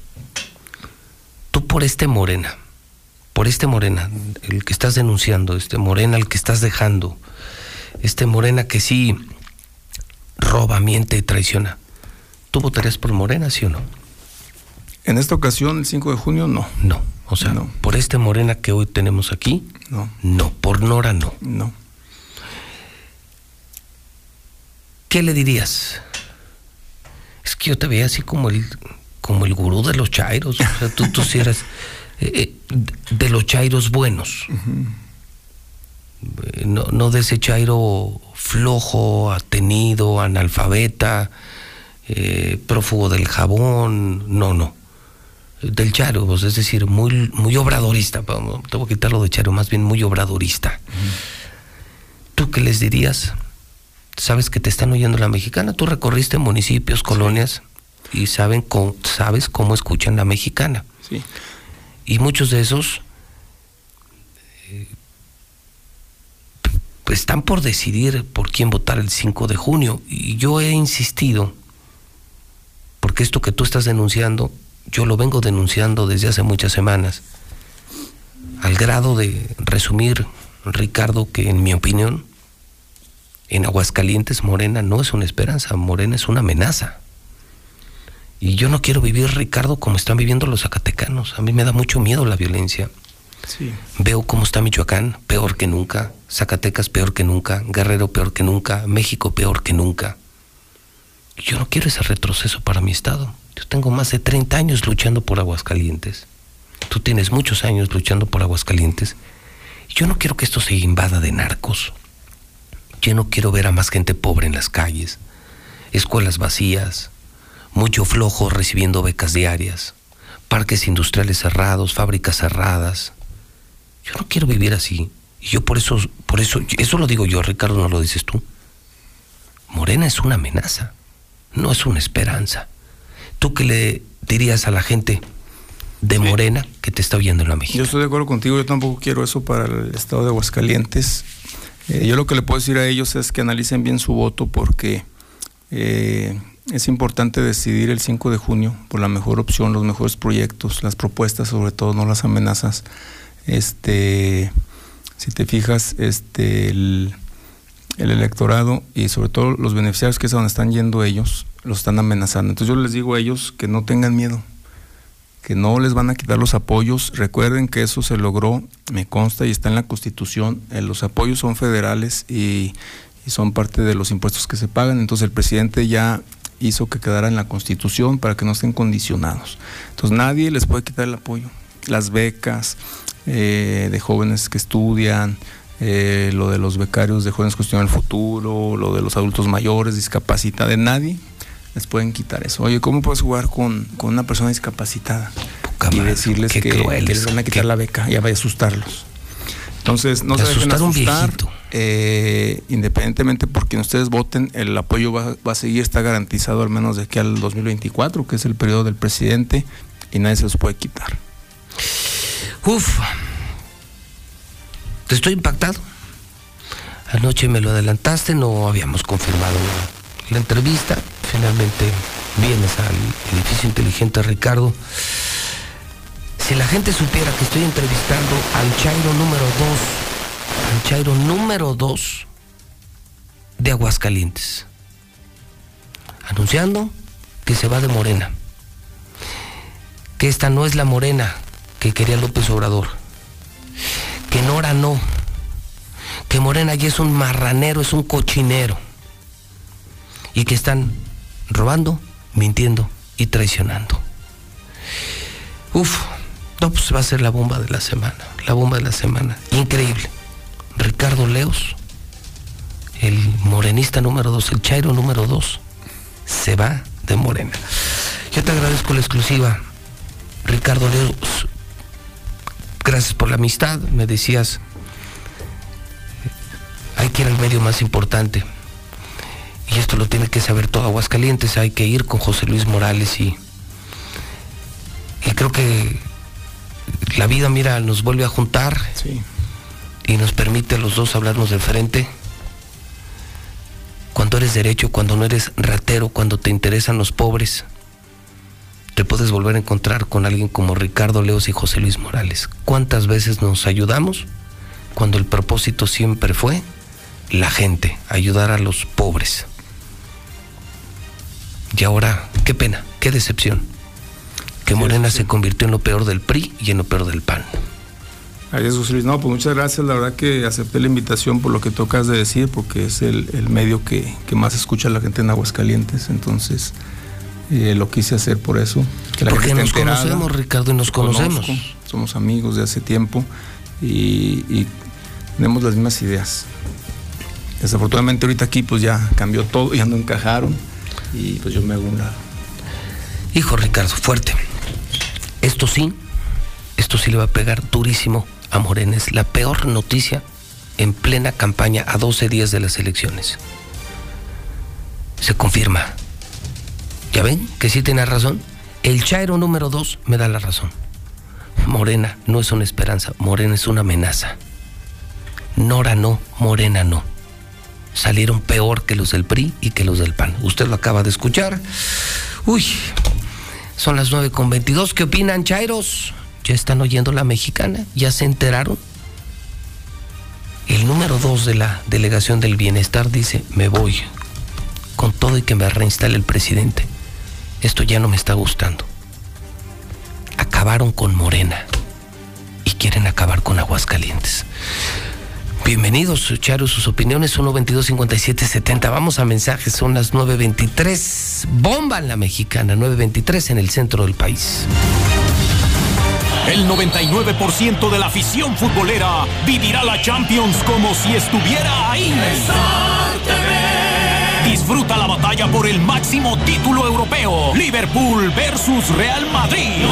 Tú por este Morena, por este Morena, el que estás denunciando, este Morena al que estás dejando, este Morena que sí roba, miente y traiciona. ¿Tú votarías por Morena, sí o no? En esta ocasión, el 5 de junio, no. No. O sea, por este Morena que hoy tenemos aquí, No. no. Por Nora, no. No. ¿Qué le dirías? Es que yo te veía así como el, como el gurú de los chairos. O sea, tú, tú sí eras (laughs) eh, de los chairos buenos. Eh, No, no de ese chairo flojo, atenido, analfabeta, eh, prófugo del jabón. No, no. Del chairo, pues, es decir, muy, muy obradorista. vamos, Te voy a quitar lo de chairo, más bien muy obradorista. ¿Tú qué les dirías? sabes que te están oyendo la mexicana. Tú recorriste municipios, colonias y saben cómo, sabes cómo escuchan la mexicana. Sí. Y muchos de esos eh, p- están por decidir por quién votar el 5 de junio. Y yo he insistido, porque esto que tú estás denunciando, yo lo vengo denunciando desde hace muchas semanas. al grado de resumir, Ricardo, que en mi opinión, en Aguascalientes Morena no es una esperanza, Morena es una amenaza. Y yo no quiero vivir, Ricardo, como están viviendo los zacatecanos. A mí me da mucho miedo la violencia. Veo cómo está Michoacán, peor que nunca, Zacatecas peor que nunca, Guerrero peor que nunca, México peor que nunca. Yo no quiero ese retroceso para mi estado. Yo tengo más de 30 años luchando por Aguascalientes. Tú tienes muchos años luchando por Aguascalientes. Yo no quiero que esto se invada de narcos. Yo no quiero ver a más gente pobre en las calles, escuelas vacías, mucho flojo recibiendo becas diarias, parques industriales cerrados, fábricas cerradas. Yo no quiero vivir así. Y yo por eso, por eso, eso lo digo yo, Ricardo, no lo dices tú. Morena es una amenaza, no es una esperanza. ¿Tú qué le dirías a la gente de Morena que te está oyendo en la México? Yo estoy de acuerdo contigo, yo tampoco quiero eso para el estado de Aguascalientes. Eh, yo lo que le puedo decir a ellos es que analicen bien su voto porque eh, es importante decidir el 5 de junio por la mejor opción, los mejores proyectos, las propuestas, sobre todo, no las amenazas. Este, si te fijas, este, el, el electorado y sobre todo los beneficiarios que es a donde están yendo ellos, los están amenazando. Entonces yo les digo a ellos que no tengan miedo, que no les van a quitar los apoyos. Recuerden que eso se logró, me consta y está en la Constitución. Eh, los apoyos son federales y son parte de los impuestos que se pagan. Entonces el presidente ya hizo que quedara en la Constitución para que no estén condicionados. Entonces nadie les puede quitar el apoyo. Las becas eh, de jóvenes que estudian, eh, lo de los becarios de jóvenes cuestión el futuro, lo de los adultos mayores, discapacidad, de nadie les pueden quitar eso. Oye, ¿cómo puedes jugar con, con una persona discapacitada y decirles que, que les van a quitar la beca? Ya va a asustarlos. Entonces, no se dejen asustar. eh, independientemente por quien ustedes voten, el apoyo va, va a seguir, está garantizado al menos de aquí al 2024, que es el periodo del presidente, y nadie se los puede quitar. Uf, te estoy impactado. Anoche me lo adelantaste, no habíamos confirmado la entrevista. Finalmente vienes al edificio inteligente Ricardo. Si la gente supiera que estoy entrevistando al Chairo número 2, al Chairo número 2 de Aguascalientes, anunciando que se va de Morena, que esta no es la Morena que quería López Obrador, que Nora no, que Morena ya es un marranero, es un cochinero, y que están robando, mintiendo y traicionando. Uf, no, pues va a ser la bomba de la semana, la bomba de la semana, increíble. Ricardo Leos, el morenista número dos, el chairo número dos, se va de Morena. Yo te agradezco la exclusiva, Ricardo Leos. Gracias por la amistad, me decías, hay que ir al medio más importante. Y esto lo tiene que saber todo Aguascalientes, hay que ir con José Luis Morales y, y creo que la vida, mira, nos vuelve a juntar y nos permite a los dos hablarnos de frente. Cuando eres derecho, cuando no eres ratero, cuando te interesan los pobres, te puedes volver a encontrar con alguien como Ricardo Leos y José Luis Morales. ¿Cuántas veces nos ayudamos cuando el propósito siempre fue la gente, ayudar a los pobres? Y ahora, qué pena, qué decepción, que Morena se convirtió en lo peor del PRI y en lo peor del PAN. Es, José Luis. No, pues muchas gracias. La verdad que acepté la invitación por lo que tocas de decir, porque es el, el medio que, que, más escucha la gente en Aguascalientes. Entonces, eh, lo quise hacer por eso. Que la porque gente nos enterada. conocemos, Ricardo, y nos conocemos. Conozco, somos amigos de hace tiempo y, y tenemos las mismas ideas. Desafortunadamente ahorita aquí pues ya cambió todo, ya no encajaron y pues yo me hago un lado. Hijo Ricardo, fuerte. Esto sí, esto sí le va a pegar durísimo a Morena. Es la peor noticia en plena campaña a 12 días de las elecciones. Se confirma. ¿Ya ven que sí tiene razón? El Chairo número 2 me da la razón. Morena no es una esperanza, Morena es una amenaza. Nora no, Morena no. Salieron peor que los del PRI y que los del PAN. Usted lo acaba de escuchar. Uy, son las 9 con 22. ¿Qué opinan, Chairos? ya están oyendo la mexicana, ya se enteraron. El número dos de la delegación del bienestar dice, me voy, con todo y que me reinstale el presidente. Esto ya no me está gustando. Acabaron con Morena y quieren acabar con Aguascalientes. Bienvenidos, Charo, sus opiniones son 122-57-70. Vamos a mensajes, son las 9.23. Bomba en la mexicana, 9.23 en el centro del país. El 99% de la afición futbolera vivirá la Champions como si estuviera ahí. Disfruta la batalla por el máximo título europeo. Liverpool versus Real Madrid.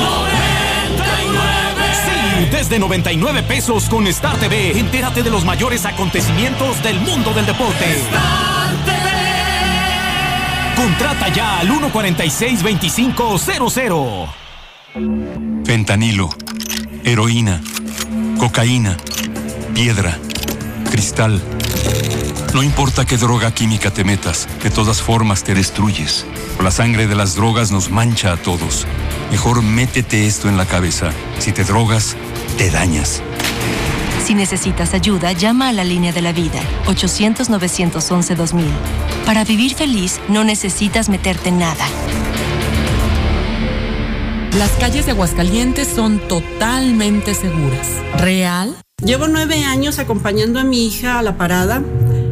Desde 99 pesos con Star TV. Entérate de los mayores acontecimientos del mundo del deporte. Contrata ya al 146-2500. Fentanilo, heroína, cocaína, piedra, cristal. No importa qué droga química te metas, de todas formas te destruyes. La sangre de las drogas nos mancha a todos. Mejor métete esto en la cabeza. Si te drogas, te dañas. Si necesitas ayuda, llama a la línea de la vida, 800-911-2000. Para vivir feliz, no necesitas meterte en nada. Las calles de Aguascalientes son totalmente seguras. ¿Real? Llevo nueve años acompañando a mi hija a la parada,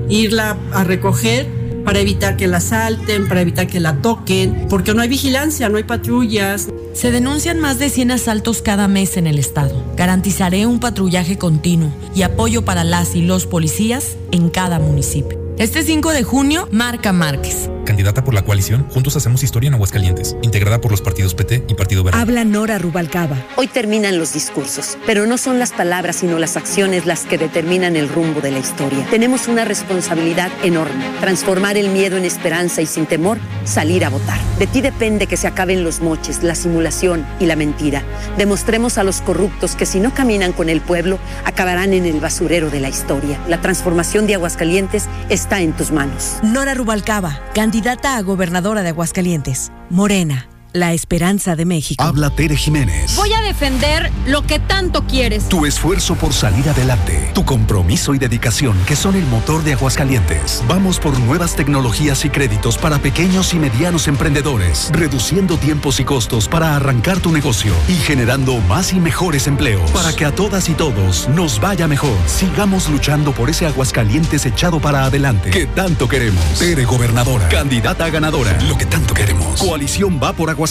irla a recoger para evitar que la asalten, para evitar que la toquen, porque no hay vigilancia, no hay patrullas. Se denuncian más de 100 asaltos cada mes en el estado. Garantizaré un patrullaje continuo y apoyo para las y los policías en cada municipio. Este 5 de junio, Marca Márquez. Candidata por la coalición Juntos Hacemos Historia en Aguascalientes, integrada por los partidos PT y Partido Verde. Habla Nora Rubalcaba. Hoy terminan los discursos, pero no son las palabras sino las acciones las que determinan el rumbo de la historia. Tenemos una responsabilidad enorme, transformar el miedo en esperanza y sin temor salir a votar. De ti depende que se acaben los moches, la simulación y la mentira. Demostremos a los corruptos que si no caminan con el pueblo, acabarán en el basurero de la historia. La transformación de Aguascalientes está en tus manos. Nora Rubalcaba, candidata a gobernadora de Aguascalientes. Morena, la esperanza de México. Habla Tere Jiménez. Voy a defender lo que tanto quieres. Tu esfuerzo por salir adelante, tu compromiso y dedicación que son el motor de Aguascalientes. Vamos por nuevas tecnologías y créditos para pequeños y medianos emprendedores, reduciendo tiempos y costos para arrancar tu negocio y generando más y mejores empleos para que a todas y todos nos vaya mejor. Sigamos luchando por ese Aguascalientes echado para adelante que tanto queremos. Tere gobernadora, candidata ganadora, lo que tanto queremos. Coalición va por Aguascalientes.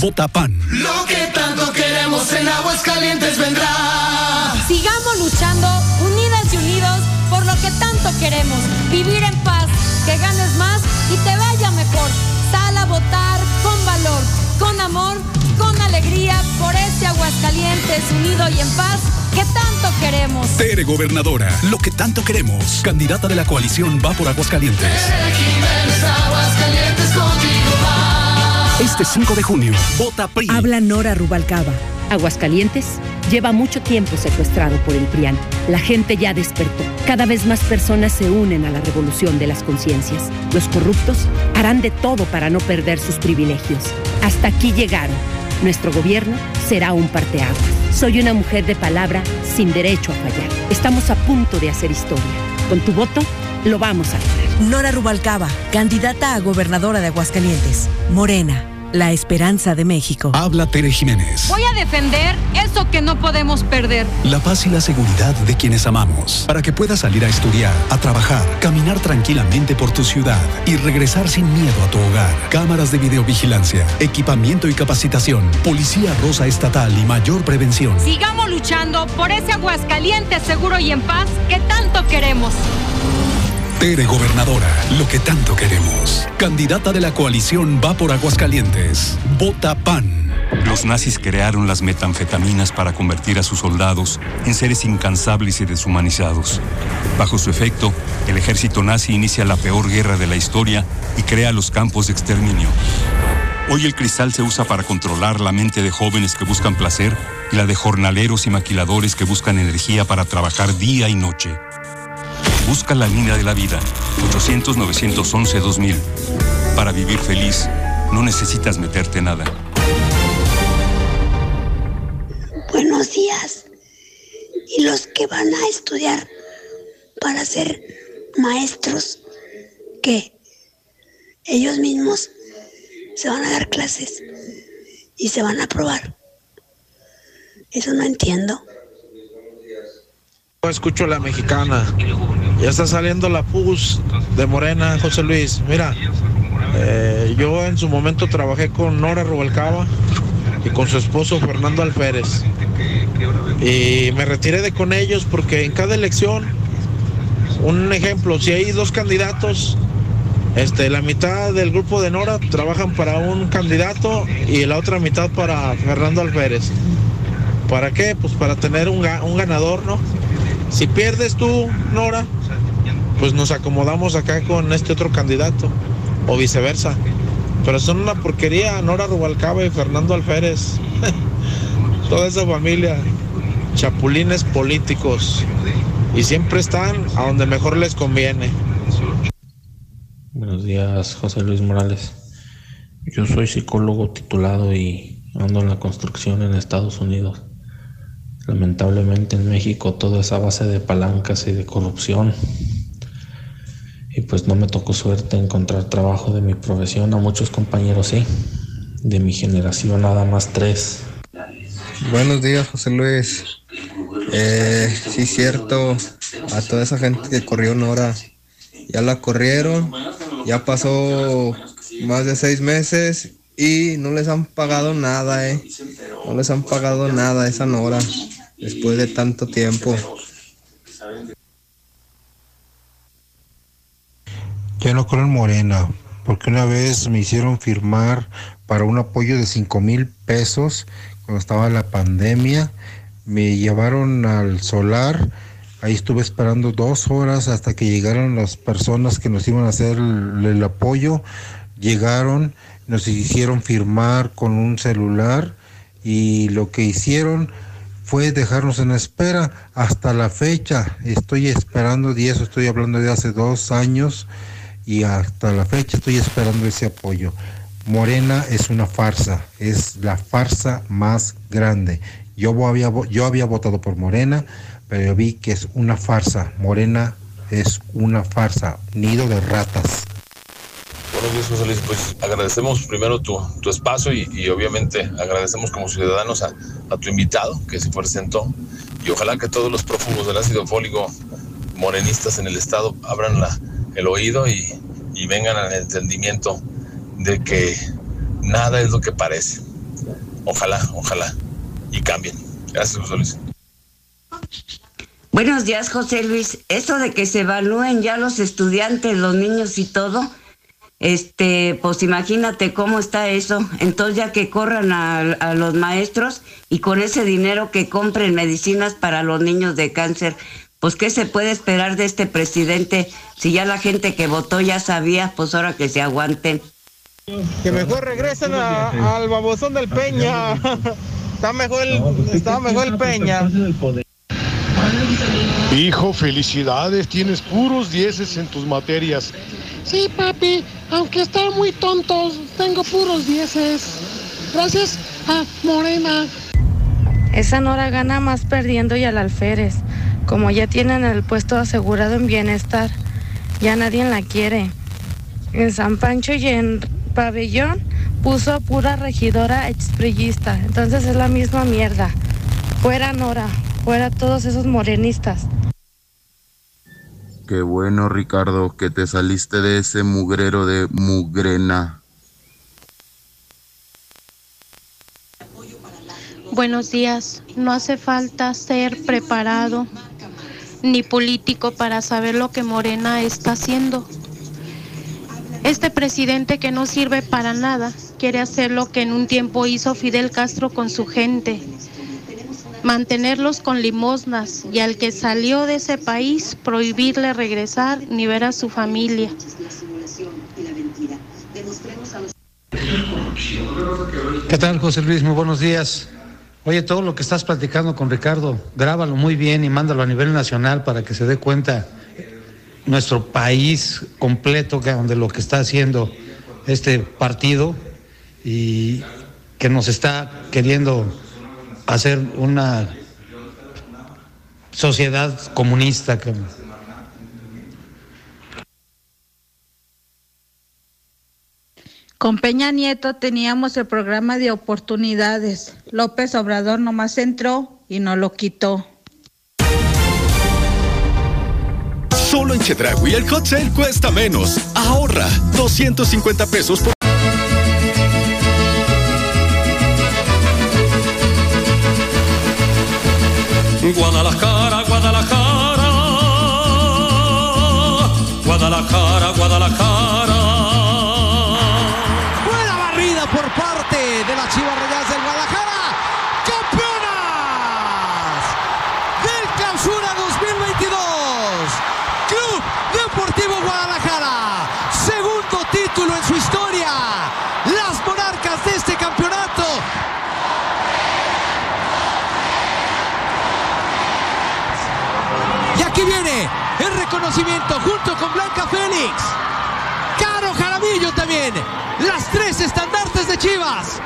Vota PAN. Lo que tanto queremos en Aguascalientes vendrá. Sigamos luchando, unidas y unidos, por lo que tanto queremos. Vivir en paz, que ganes más y te vaya mejor. Sal a votar con valor, con amor, con alegría, por este Aguascalientes unido y en paz que tanto queremos. Tere gobernadora, lo que tanto queremos. Candidata de la coalición va por Aguascalientes. Aguascalientes contigo va. Este 5 de junio, vota PRI. Habla Nora Rubalcaba. Aguascalientes lleva mucho tiempo secuestrado por el PRIAN. La gente ya despertó. Cada vez más personas se unen a la revolución de las conciencias. Los corruptos harán de todo para no perder sus privilegios. Hasta aquí llegaron. Nuestro gobierno será un parteaguas. Soy una mujer de palabra sin derecho a fallar. Estamos a punto de hacer historia. Con tu voto, lo vamos a lograr. Nora Rubalcaba, candidata a gobernadora de Aguascalientes. Morena, la esperanza de México. Habla Tere Jiménez. Voy a defender eso que no podemos perder. La paz y la seguridad de quienes amamos. Para que puedas salir a estudiar, a trabajar, caminar tranquilamente por tu ciudad y regresar sin miedo a tu hogar. Cámaras de videovigilancia, equipamiento y capacitación, policía rosa estatal y mayor prevención. Sigamos luchando por ese Aguascalientes seguro y en paz que tanto queremos. Tere Gobernadora, lo que tanto queremos. Candidata de la coalición va por Aguascalientes. Vota PAN. Los nazis crearon las metanfetaminas para convertir a sus soldados en seres incansables y deshumanizados. Bajo su efecto, el ejército nazi inicia la peor guerra de la historia y crea los campos de exterminio. Hoy el cristal se usa para controlar la mente de jóvenes que buscan placer y la de jornaleros y maquiladores que buscan energía para trabajar día y noche. Busca la línea de la vida, 800-911-2000. Para vivir feliz, no necesitas meterte nada. policías y los que van a estudiar para ser maestros, que ellos mismos se van a dar clases y se van a probar. Eso no entiendo. Escucho la mexicana. Ya está saliendo la PUS de Morena, José Luis. Mira, eh, yo en su momento trabajé con Nora Rubalcaba y con su esposo Fernando Alférez. Y me retiré de con ellos porque en cada elección, un ejemplo, si hay dos candidatos, este, la mitad del grupo de Nora trabajan para un candidato y la otra mitad para Fernando Alférez. ¿Para qué? Pues para tener un, un ganador, ¿no? Si pierdes tú, Nora, pues nos acomodamos acá con este otro candidato, o viceversa. Pero son una porquería, Nora Rubalcaba y Fernando Alférez. (laughs) Toda esa familia, chapulines políticos. Y siempre están a donde mejor les conviene. Buenos días, José Luis Morales. Yo soy psicólogo titulado y ando en la construcción en Estados Unidos. Lamentablemente en México todo es a base de palancas y de corrupción. Y pues no me tocó suerte encontrar trabajo de mi profesión, a muchos compañeros sí. De mi generación nada más tres. Buenos días, José Luis. Eh, sí, cierto. A toda esa gente que corrió Nora, ya la corrieron. Ya pasó más de seis meses y no les han pagado nada, eh. No les han pagado nada esa Nora después de tanto tiempo. Ya no creo en Morena, porque una vez me hicieron firmar para un apoyo de 5 mil pesos cuando estaba la pandemia. Me llevaron al solar, ahí estuve esperando dos horas hasta que llegaron las personas que nos iban a hacer el, el apoyo. Llegaron, nos hicieron firmar con un celular y lo que hicieron fue dejarnos en espera hasta la fecha. Estoy esperando, y eso estoy hablando de hace dos años, y hasta la fecha estoy esperando ese apoyo. Morena es una farsa, es la farsa más grande. Yo había, yo había votado por Morena, pero vi que es una farsa. Morena es una farsa, nido de ratas. Buenos días, José Luis. Pues agradecemos primero tu, tu espacio y, obviamente agradecemos como ciudadanos a, a tu invitado que se presentó y ojalá que todos los prófugos del ácido fólico morenistas en el estado abran la- el oído y, y vengan al entendimiento de que nada es lo que parece. Ojalá, ojalá y cambien. Gracias, José Luis. Buenos días, José Luis. Eso de que se evalúen ya los estudiantes, los niños y todo, este, pues imagínate cómo está eso. Entonces ya que corran a, a los maestros y con ese dinero que compren medicinas para los niños de cáncer, pues qué se puede esperar de este presidente si ya la gente que votó ya sabía, pues ahora que se aguanten. Que mejor regresen a- al babosón del Peña. Está mejor el, está mejor el Peña. Hijo, felicidades, tienes puros dieces en tus materias. Sí, papi, aunque están muy tontos, tengo puros dieces. Gracias a Morena. Esa Nora gana más perdiendo y al alférez. Como ya tienen el puesto asegurado en bienestar, ya nadie la quiere. En San Pancho y en Pabellón puso pura regidora exprillista. Entonces es la misma mierda. Fuera Nora, fuera todos esos morenistas. Qué bueno, Ricardo, que te saliste de ese mugrero de mugrena. Buenos días. No hace falta ser preparado ni político para saber lo que Morena está haciendo. Este presidente que no sirve para nada quiere hacer lo que en un tiempo hizo Fidel Castro con su gente, mantenerlos con limosnas y al que salió de ese país prohibirle regresar ni ver a su familia. ¿Qué tal, José Luis? Muy buenos días. Oye, todo lo que estás platicando con Ricardo, grábalo muy bien y mándalo a nivel nacional para que se dé cuenta nuestro país completo de lo que está haciendo este partido y que nos está queriendo hacer una sociedad comunista. Que... Con Peña Nieto teníamos el programa de oportunidades. López Obrador nomás entró y no lo quitó. Solo en Chedraui el hot sale cuesta menos. Ahorra 250 pesos por junto con Blanca Félix. Caro Jaramillo también. Las tres estandartes de Chivas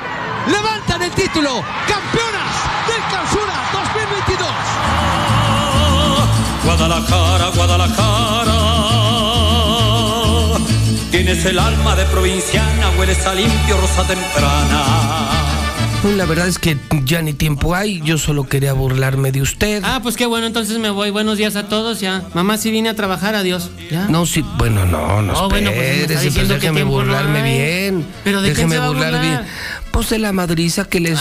levantan el título. Campeonas del Clausura 2022. Guadalajara, Guadalajara. Tienes el alma de provinciana, hueles a limpio rosa temprana. Pues La verdad es que ya ni tiempo hay, yo solo quería burlarme de usted. Ah, pues qué bueno, entonces me voy. Buenos días a todos, ya. Mamá, sí vine a trabajar, adiós. ¿Ya? No, sí, bueno, no, no, Oh, bueno, pues me está espérese, diciendo pues déjeme burlarme bien. ¿Pero de quién déjeme se va a burlar? bien. Pues de la madriza que les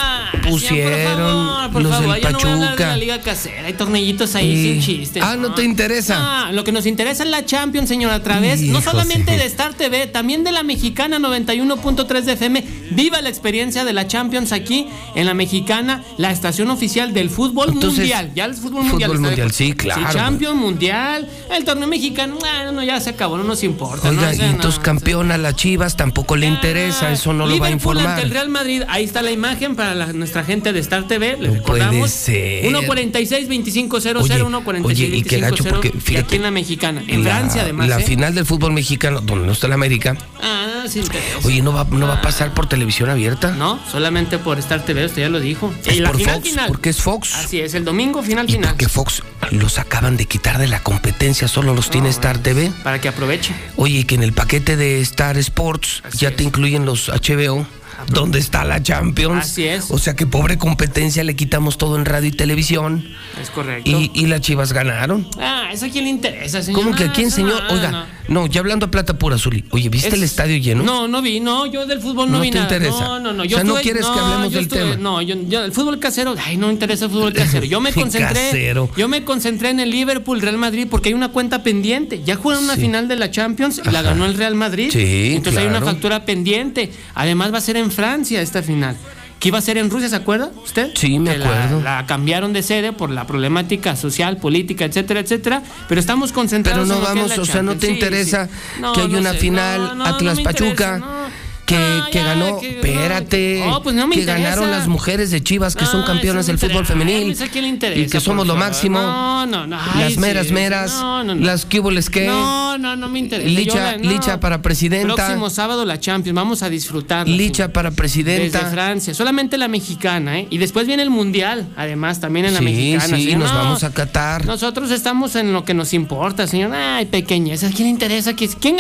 pusieron Ah, por los favor, del ya no voy a hablar de Pachuca. la liga casera. Hay tornillitos ahí Sí. sin chistes. Ah, ¿no te interesa? Ah, lo que nos interesa es la Champions, señor, a través no solamente sí. de Star TV, también de la mexicana 91.3 de FM. Viva la experiencia de la Champions aquí en la mexicana, la estación oficial del fútbol Entonces, mundial. Ya el fútbol fútbol mundial. de- mundial, sí, claro. Champions mundial, el torneo mexicano, ah, no, ya se acabó, no nos importa. Oiga, no, y entonces campeona las Chivas tampoco le interesa, eso no lo va a Liverpool ante informar. el Real Madrid, ahí está la imagen para la- nuestra gente de Star TV. Les No recordamos. ser. 146 2500 Oye, 146 oye, y qué gacho, porque fíjate, aquí en la mexicana, en La- Francia además. La ¿eh? final del fútbol mexicano, donde no está la América. Ah, sí. Oye, ¿no va, no va a pasar por televisión abierta? No, solamente por Star TV, usted ya lo dijo. Es Y la por final Fox, final. porque es Fox. Así es, el domingo final final. Que Fox los acaban de quitar de la competencia, solo los tiene Star TV. Para que aproveche. Oye, que en el paquete de Star Sports ya te incluyen los HBO. ¿Dónde está la Champions? Así es. O sea que pobre competencia le quitamos todo en radio y televisión. Es correcto. Y, y las chivas ganaron. Ah, ¿eso a quién le interesa, señor? ¿Cómo que a No, quién, señor? no, Oiga, no. no, ya hablando a plata pura, Zuli. Oye, ¿viste Es- el estadio lleno? No, no vi, no, yo del fútbol no, No vi te nada. interesa. No, no, no. O Yo sea, no quieres que hablemos yo del estuve- tema. No, yo, yo- el fútbol casero, ay, no me interesa el fútbol (laughs) casero. Yo me concentré. Casero. Yo me concentré en el Liverpool, Real Madrid, porque hay una cuenta pendiente. Ya jugaron una final de la Champions y la ganó el Real Madrid. Sí, Entonces hay una factura pendiente. Además va a ser en Francia esta final. Que iba a ser en Rusia, ¿se acuerda usted? Sí, me Que acuerdo. La, cambiaron de sede por la problemática social, política, etcétera, etcétera. Pero estamos concentrados Pero no en lo que es vamos, la o sea, no te interesa sí. No, que hay no una sé. final Atlas interesa, Pachuca. no. Que, que ya, ganó, que- espérate, Oh, pues no me que interesa. ganaron las mujeres de Chivas que son campeonas del fútbol femenil Ay, ¿eso a quién le interesa, y que somos lo favor? máximo. No, no, no. Ay, las meras sí, meras, no, no, no. las cuboles que No, no, no me interesa. Licha, Yo. Licha para presidenta. Próximo sábado la Champions, vamos a disfrutar. Licha para presidenta. Desde Francia, solamente la mexicana, ¿eh? Y después viene el mundial, además, también en la Sí, mexicana. sí, señor. nos No, vamos a Qatar. Nosotros estamos en lo que nos importa, señor. Ay, pequeñez. ¿A quién le interesa? ¿Quién quién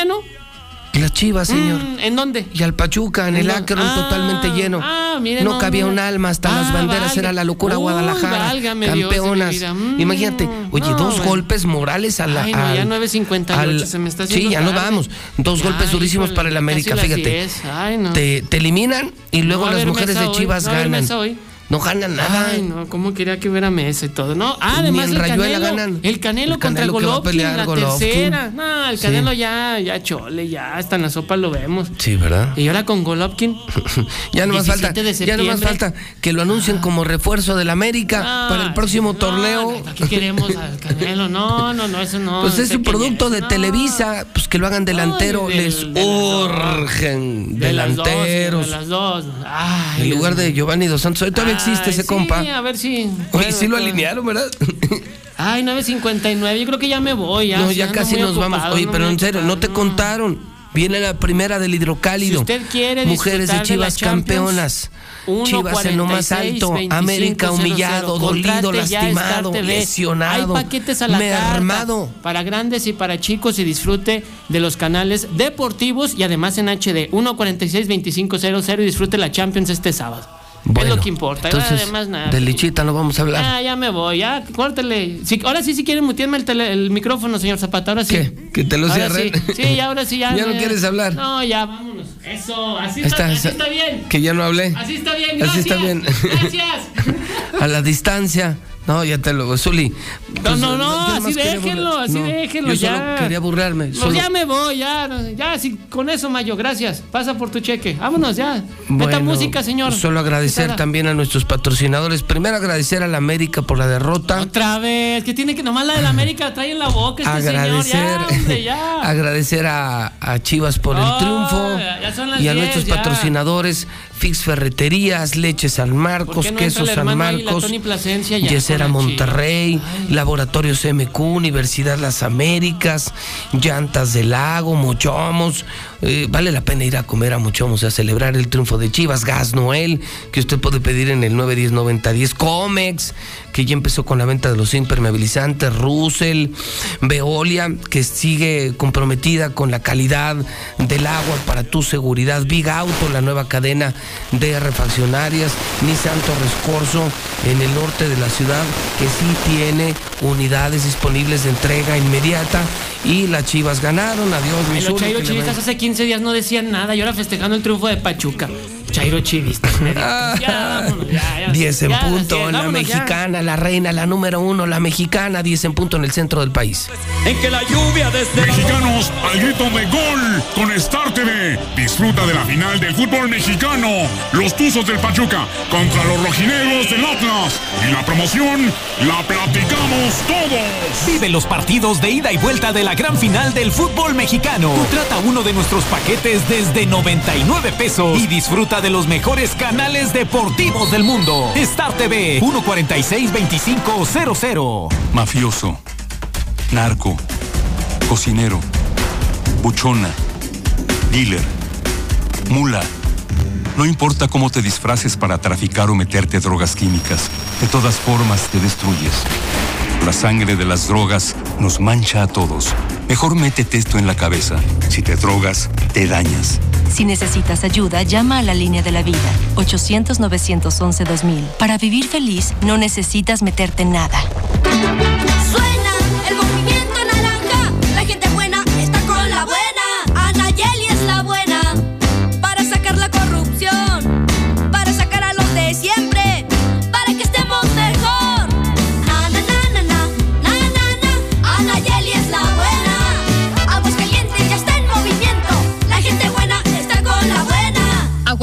Las Chivas, señor. Mm, ¿En dónde? Y al Pachuca, en el ¿En Akron, dónde? Ah, totalmente lleno. ah, mire, no no, cabía no. un alma, hasta las Ah, banderas era la locura Uy, Guadalajara. Dios campeonas. vida. Mm, Imagínate, oye, no, dos bueno. golpes morales a la. Ay, no, ya al- 9.58, al- se me está haciendo Sí, ya no vamos. Dos Ya, golpes durísimos para el América, fíjate. 10. Ay, no. Te, te eliminan y luego las mujeres de hoy, Chivas haber ganan. No ganan nada. Ay, no, ¿cómo quería que hubiera mesa y todo? No, ah, además el Rayuela Canelo, ganan. el Canelo El contra Canelo que va a Golovkin, pelear la Golovkin. tercera. No, el Sí. Canelo ya, ya chole, ya hasta en la sopa lo vemos. Sí, ¿verdad? Y ahora con Golovkin. (laughs) Ya no más 17 falta, de ya no más falta que lo anuncien como refuerzo del América Ah, para el próximo no, torneo. ¿Qué queremos al Canelo? No, no, no, eso no. Pues es un producto de no. Televisa, pues que lo hagan delantero, Ay, del- les de urgen De las dos, delanteros. de las dos. Ay, en lugar de. Giovanni Dos Santos, hoy todavía existe ese sí, compa. a ver si. Oye, sí lo puedo- alinearon, ¿verdad? Ay, 9.59, yo creo que ya me voy. Ya, no, ya casi nos vamos. Oye, pero en serio, no te contaron. Viene la primera del hidrocálido. Si usted quiere Mujeres de Chivas campeonas. Chivas en lo más 1.46, alto. 25, América 00. humillado, dolido, Contrate lastimado, lesionado. Hay paquetes a la mermado. carta para grandes y para chicos y disfrute de los canales deportivos y además en HD 146-2500 y disfrute la Champions este sábado. Bueno, es lo que importa. Entonces, además nada. de Lichita no vamos a hablar. Ah, ya me voy, ya, córtele. Sí, ahora sí, si quieren mutearme el, tele- el micrófono, señor Zapata, ahora sí. ¿Que te lo cierren? Sí, sí, (laughs) ahora sí, ya. ¿Ya no quieres hablar? No, ya, vámonos. Eso, así está, está, así está bien. Que ya no hablé. Así está bien, Así gracias. está bien. (laughs) Gracias. A la distancia. No, ya te lo. Zuli. No, pues, no, no, así déjenlo, así no, déjenlo, yo ya. solo quería burlarme. No, solo- ya me voy, ya, ya, sí, con eso, Mayo, gracias. Pasa por tu cheque. Vámonos, ya. Meta Bueno, música, señor. Solo agradecer también a nuestros patrocinadores. Primero agradecer a la América por la derrota. Otra vez, que tiene que nomás la de la América trae en la boca este agradecer, señor. Ya, hombre, (laughs) ya. agradecer a, a Chivas por el Oh, triunfo ya- son las y a 10, nuestros patrocinadores Fix Ferreterías, Leche San ¿Por Marcos, no el San Marcos, ya Yesera Monterrey, Laboratorios MQ, Universidad Las Américas, Llantas del Lago, Mochomos. Eh, vale la pena ir a comer a Mochomos a celebrar el triunfo de Chivas, Gas Noel, que usted puede pedir en el 910-9010, Comex, que ya empezó con la venta de los impermeabilizantes, Russell, Veolia, que sigue comprometida con la calidad del agua para tu seguridad, Big Auto, la nueva cadena de refaccionarias, Nissan Torres Corso en el norte de la ciudad, que sí tiene unidades disponibles de entrega inmediata y las Chivas ganaron, adiós Ay, los Chivistas hace 15 días no decían nada y ahora festejando el triunfo de Pachuca. Chairo Chivistas. (laughs) ya, vámonos, ya, ya. 10 en Ya, punto, 10, la vámonos ya. mexicana, la reina, la número uno, la mexicana, 10 en punto en el centro del país. En que la lluvia desde Mexicanos al grito de gol con Star TV. Disfruta de la final del fútbol mexicano. Los Tuzos del Pachuca contra los rojinegros del Atlas. Y la promoción la platicamos todos. Vive los partidos de ida y vuelta de la gran final del fútbol mexicano. Contrata uno de nuestros paquetes desde 99 pesos y disfruta de los mejores canales deportivos del mundo. Star TV 146-2500. Mafioso, narco, cocinero, buchona, dealer, mula. No importa cómo te disfraces para traficar o meterte drogas químicas, de todas formas te destruyes. La sangre de las drogas nos mancha a todos. Mejor métete esto en la cabeza. Si te drogas, te dañas. Si necesitas ayuda, llama a la línea de la vida, 800-911-2000. Para vivir feliz, no necesitas meterte en nada. Suena el movimiento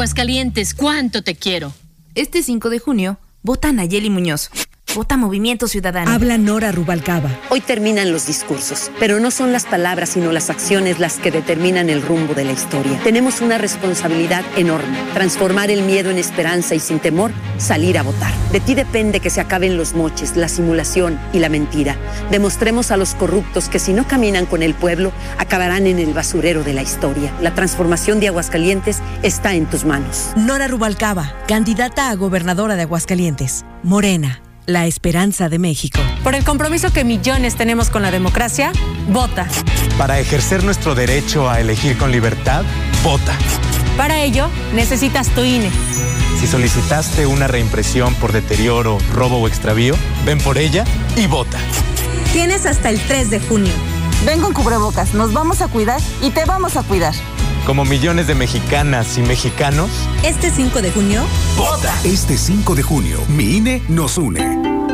Aguascalientes, ¿cuánto te quiero? Este 5 de junio, vota Nayeli Muñoz. Vota Movimiento Ciudadano. Habla Nora Rubalcaba. Hoy terminan los discursos, pero no son las palabras sino las acciones las que determinan el rumbo de la historia. Tenemos una responsabilidad enorme, transformar el miedo en esperanza y sin temor salir a votar. De ti depende que se acaben los moches, la simulación y la mentira. Demostremos a los corruptos que si no caminan con el pueblo, acabarán en el basurero de la historia. La transformación de Aguascalientes está en tus manos. Nora Rubalcaba, candidata a gobernadora de Aguascalientes. Morena, la esperanza de México. Por el compromiso que millones tenemos con la democracia, vota. Para ejercer nuestro derecho a elegir con libertad, vota. Para ello, necesitas tu INE. Si solicitaste una reimpresión por deterioro, robo o extravío, ven por ella y vota. Tienes hasta el 3 de junio. Ven con cubrebocas, nos vamos a cuidar y te vamos a cuidar. Como millones de mexicanas y mexicanos, Este 5 de junio, vota. Este 5 de junio, mi INE nos une.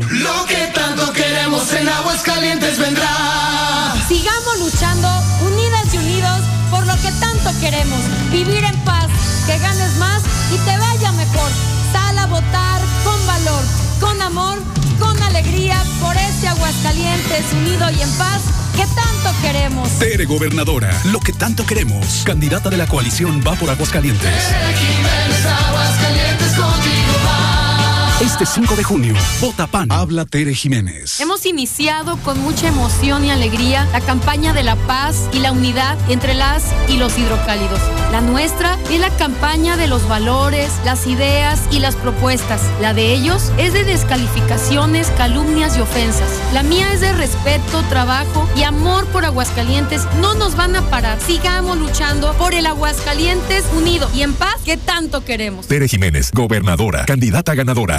Lo que tanto queremos en Aguascalientes vendrá. Sigamos luchando, unidas y unidos, que tanto queremos, vivir en paz, que ganes más y te vaya mejor. Sal a votar con valor, con amor, con alegría por este Aguascalientes unido y en paz que tanto queremos. Tere Gobernadora, lo que tanto queremos. Candidata de la coalición Va por Aguascalientes. Este 5 de junio, vota PAN. Habla Tere Jiménez. Hemos iniciado con mucha emoción y alegría la campaña de la paz y la unidad entre las y los hidrocálidos. La nuestra es la campaña de los valores, las ideas y las propuestas. La de ellos es de descalificaciones, calumnias y ofensas. La mía es de respeto, trabajo y amor por Aguascalientes. No nos van a parar. Sigamos luchando por el Aguascalientes unido y en paz que tanto queremos. Tere Jiménez, gobernadora, candidata ganadora.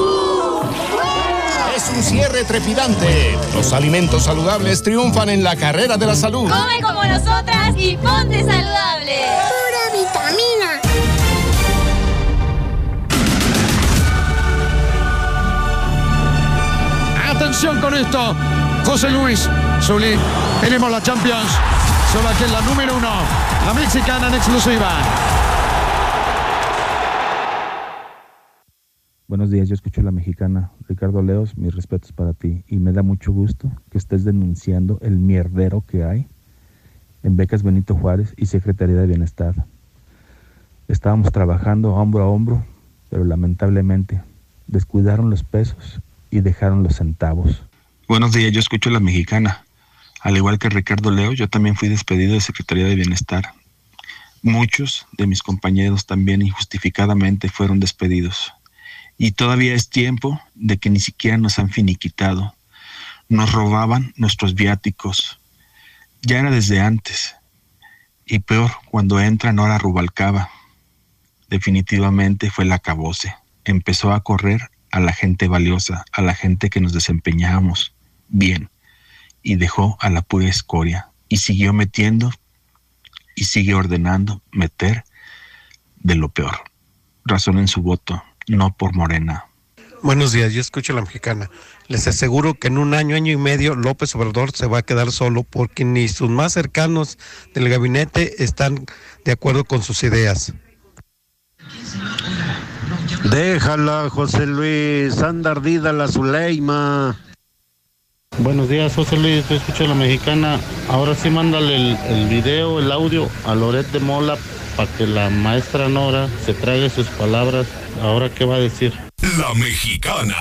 Es un cierre trepidante. Los alimentos saludables triunfan en la carrera de la salud. Come como nosotras y ponte saludable. Pura vitamina. Atención con esto. José Luis Zulín. Tenemos la Champions. Solo aquí en la número uno. La mexicana en exclusiva. Buenos días, yo escucho a la mexicana. Ricardo Leos, mis respetos para ti. Y me da mucho gusto que estés denunciando el mierdero que hay en Becas Benito Juárez y Secretaría de Bienestar. Estábamos trabajando hombro a hombro, pero lamentablemente descuidaron los pesos y dejaron los centavos. Buenos días, yo escucho a la mexicana. Al igual que Ricardo Leo, yo también fui despedido de Secretaría de Bienestar. Muchos de mis compañeros también injustificadamente fueron despedidos. Y todavía es tiempo de que ni siquiera nos han finiquitado. Nos robaban nuestros viáticos. Ya era desde antes. Y peor, cuando entran ahora a Rubalcaba. Definitivamente fue la acabose. Empezó a correr a la gente valiosa, a la gente que nos desempeñábamos bien. Y dejó a la pura escoria. Y siguió metiendo y sigue ordenando meter de lo peor. Razón en su voto, no por Morena. Buenos días, yo escucho a la mexicana. Les aseguro que en un año, año y medio, López Obrador se va a quedar solo porque ni sus más cercanos del gabinete están de acuerdo con sus ideas. Déjala, José Luis, anda ardida la Zuleima. Buenos días, José Luis, yo escucho a la mexicana. Ahora sí mándale el, el video, el audio a Loret de Mola para que la maestra Nora se trague sus palabras. Ahora, ¿qué va a decir? La mexicana.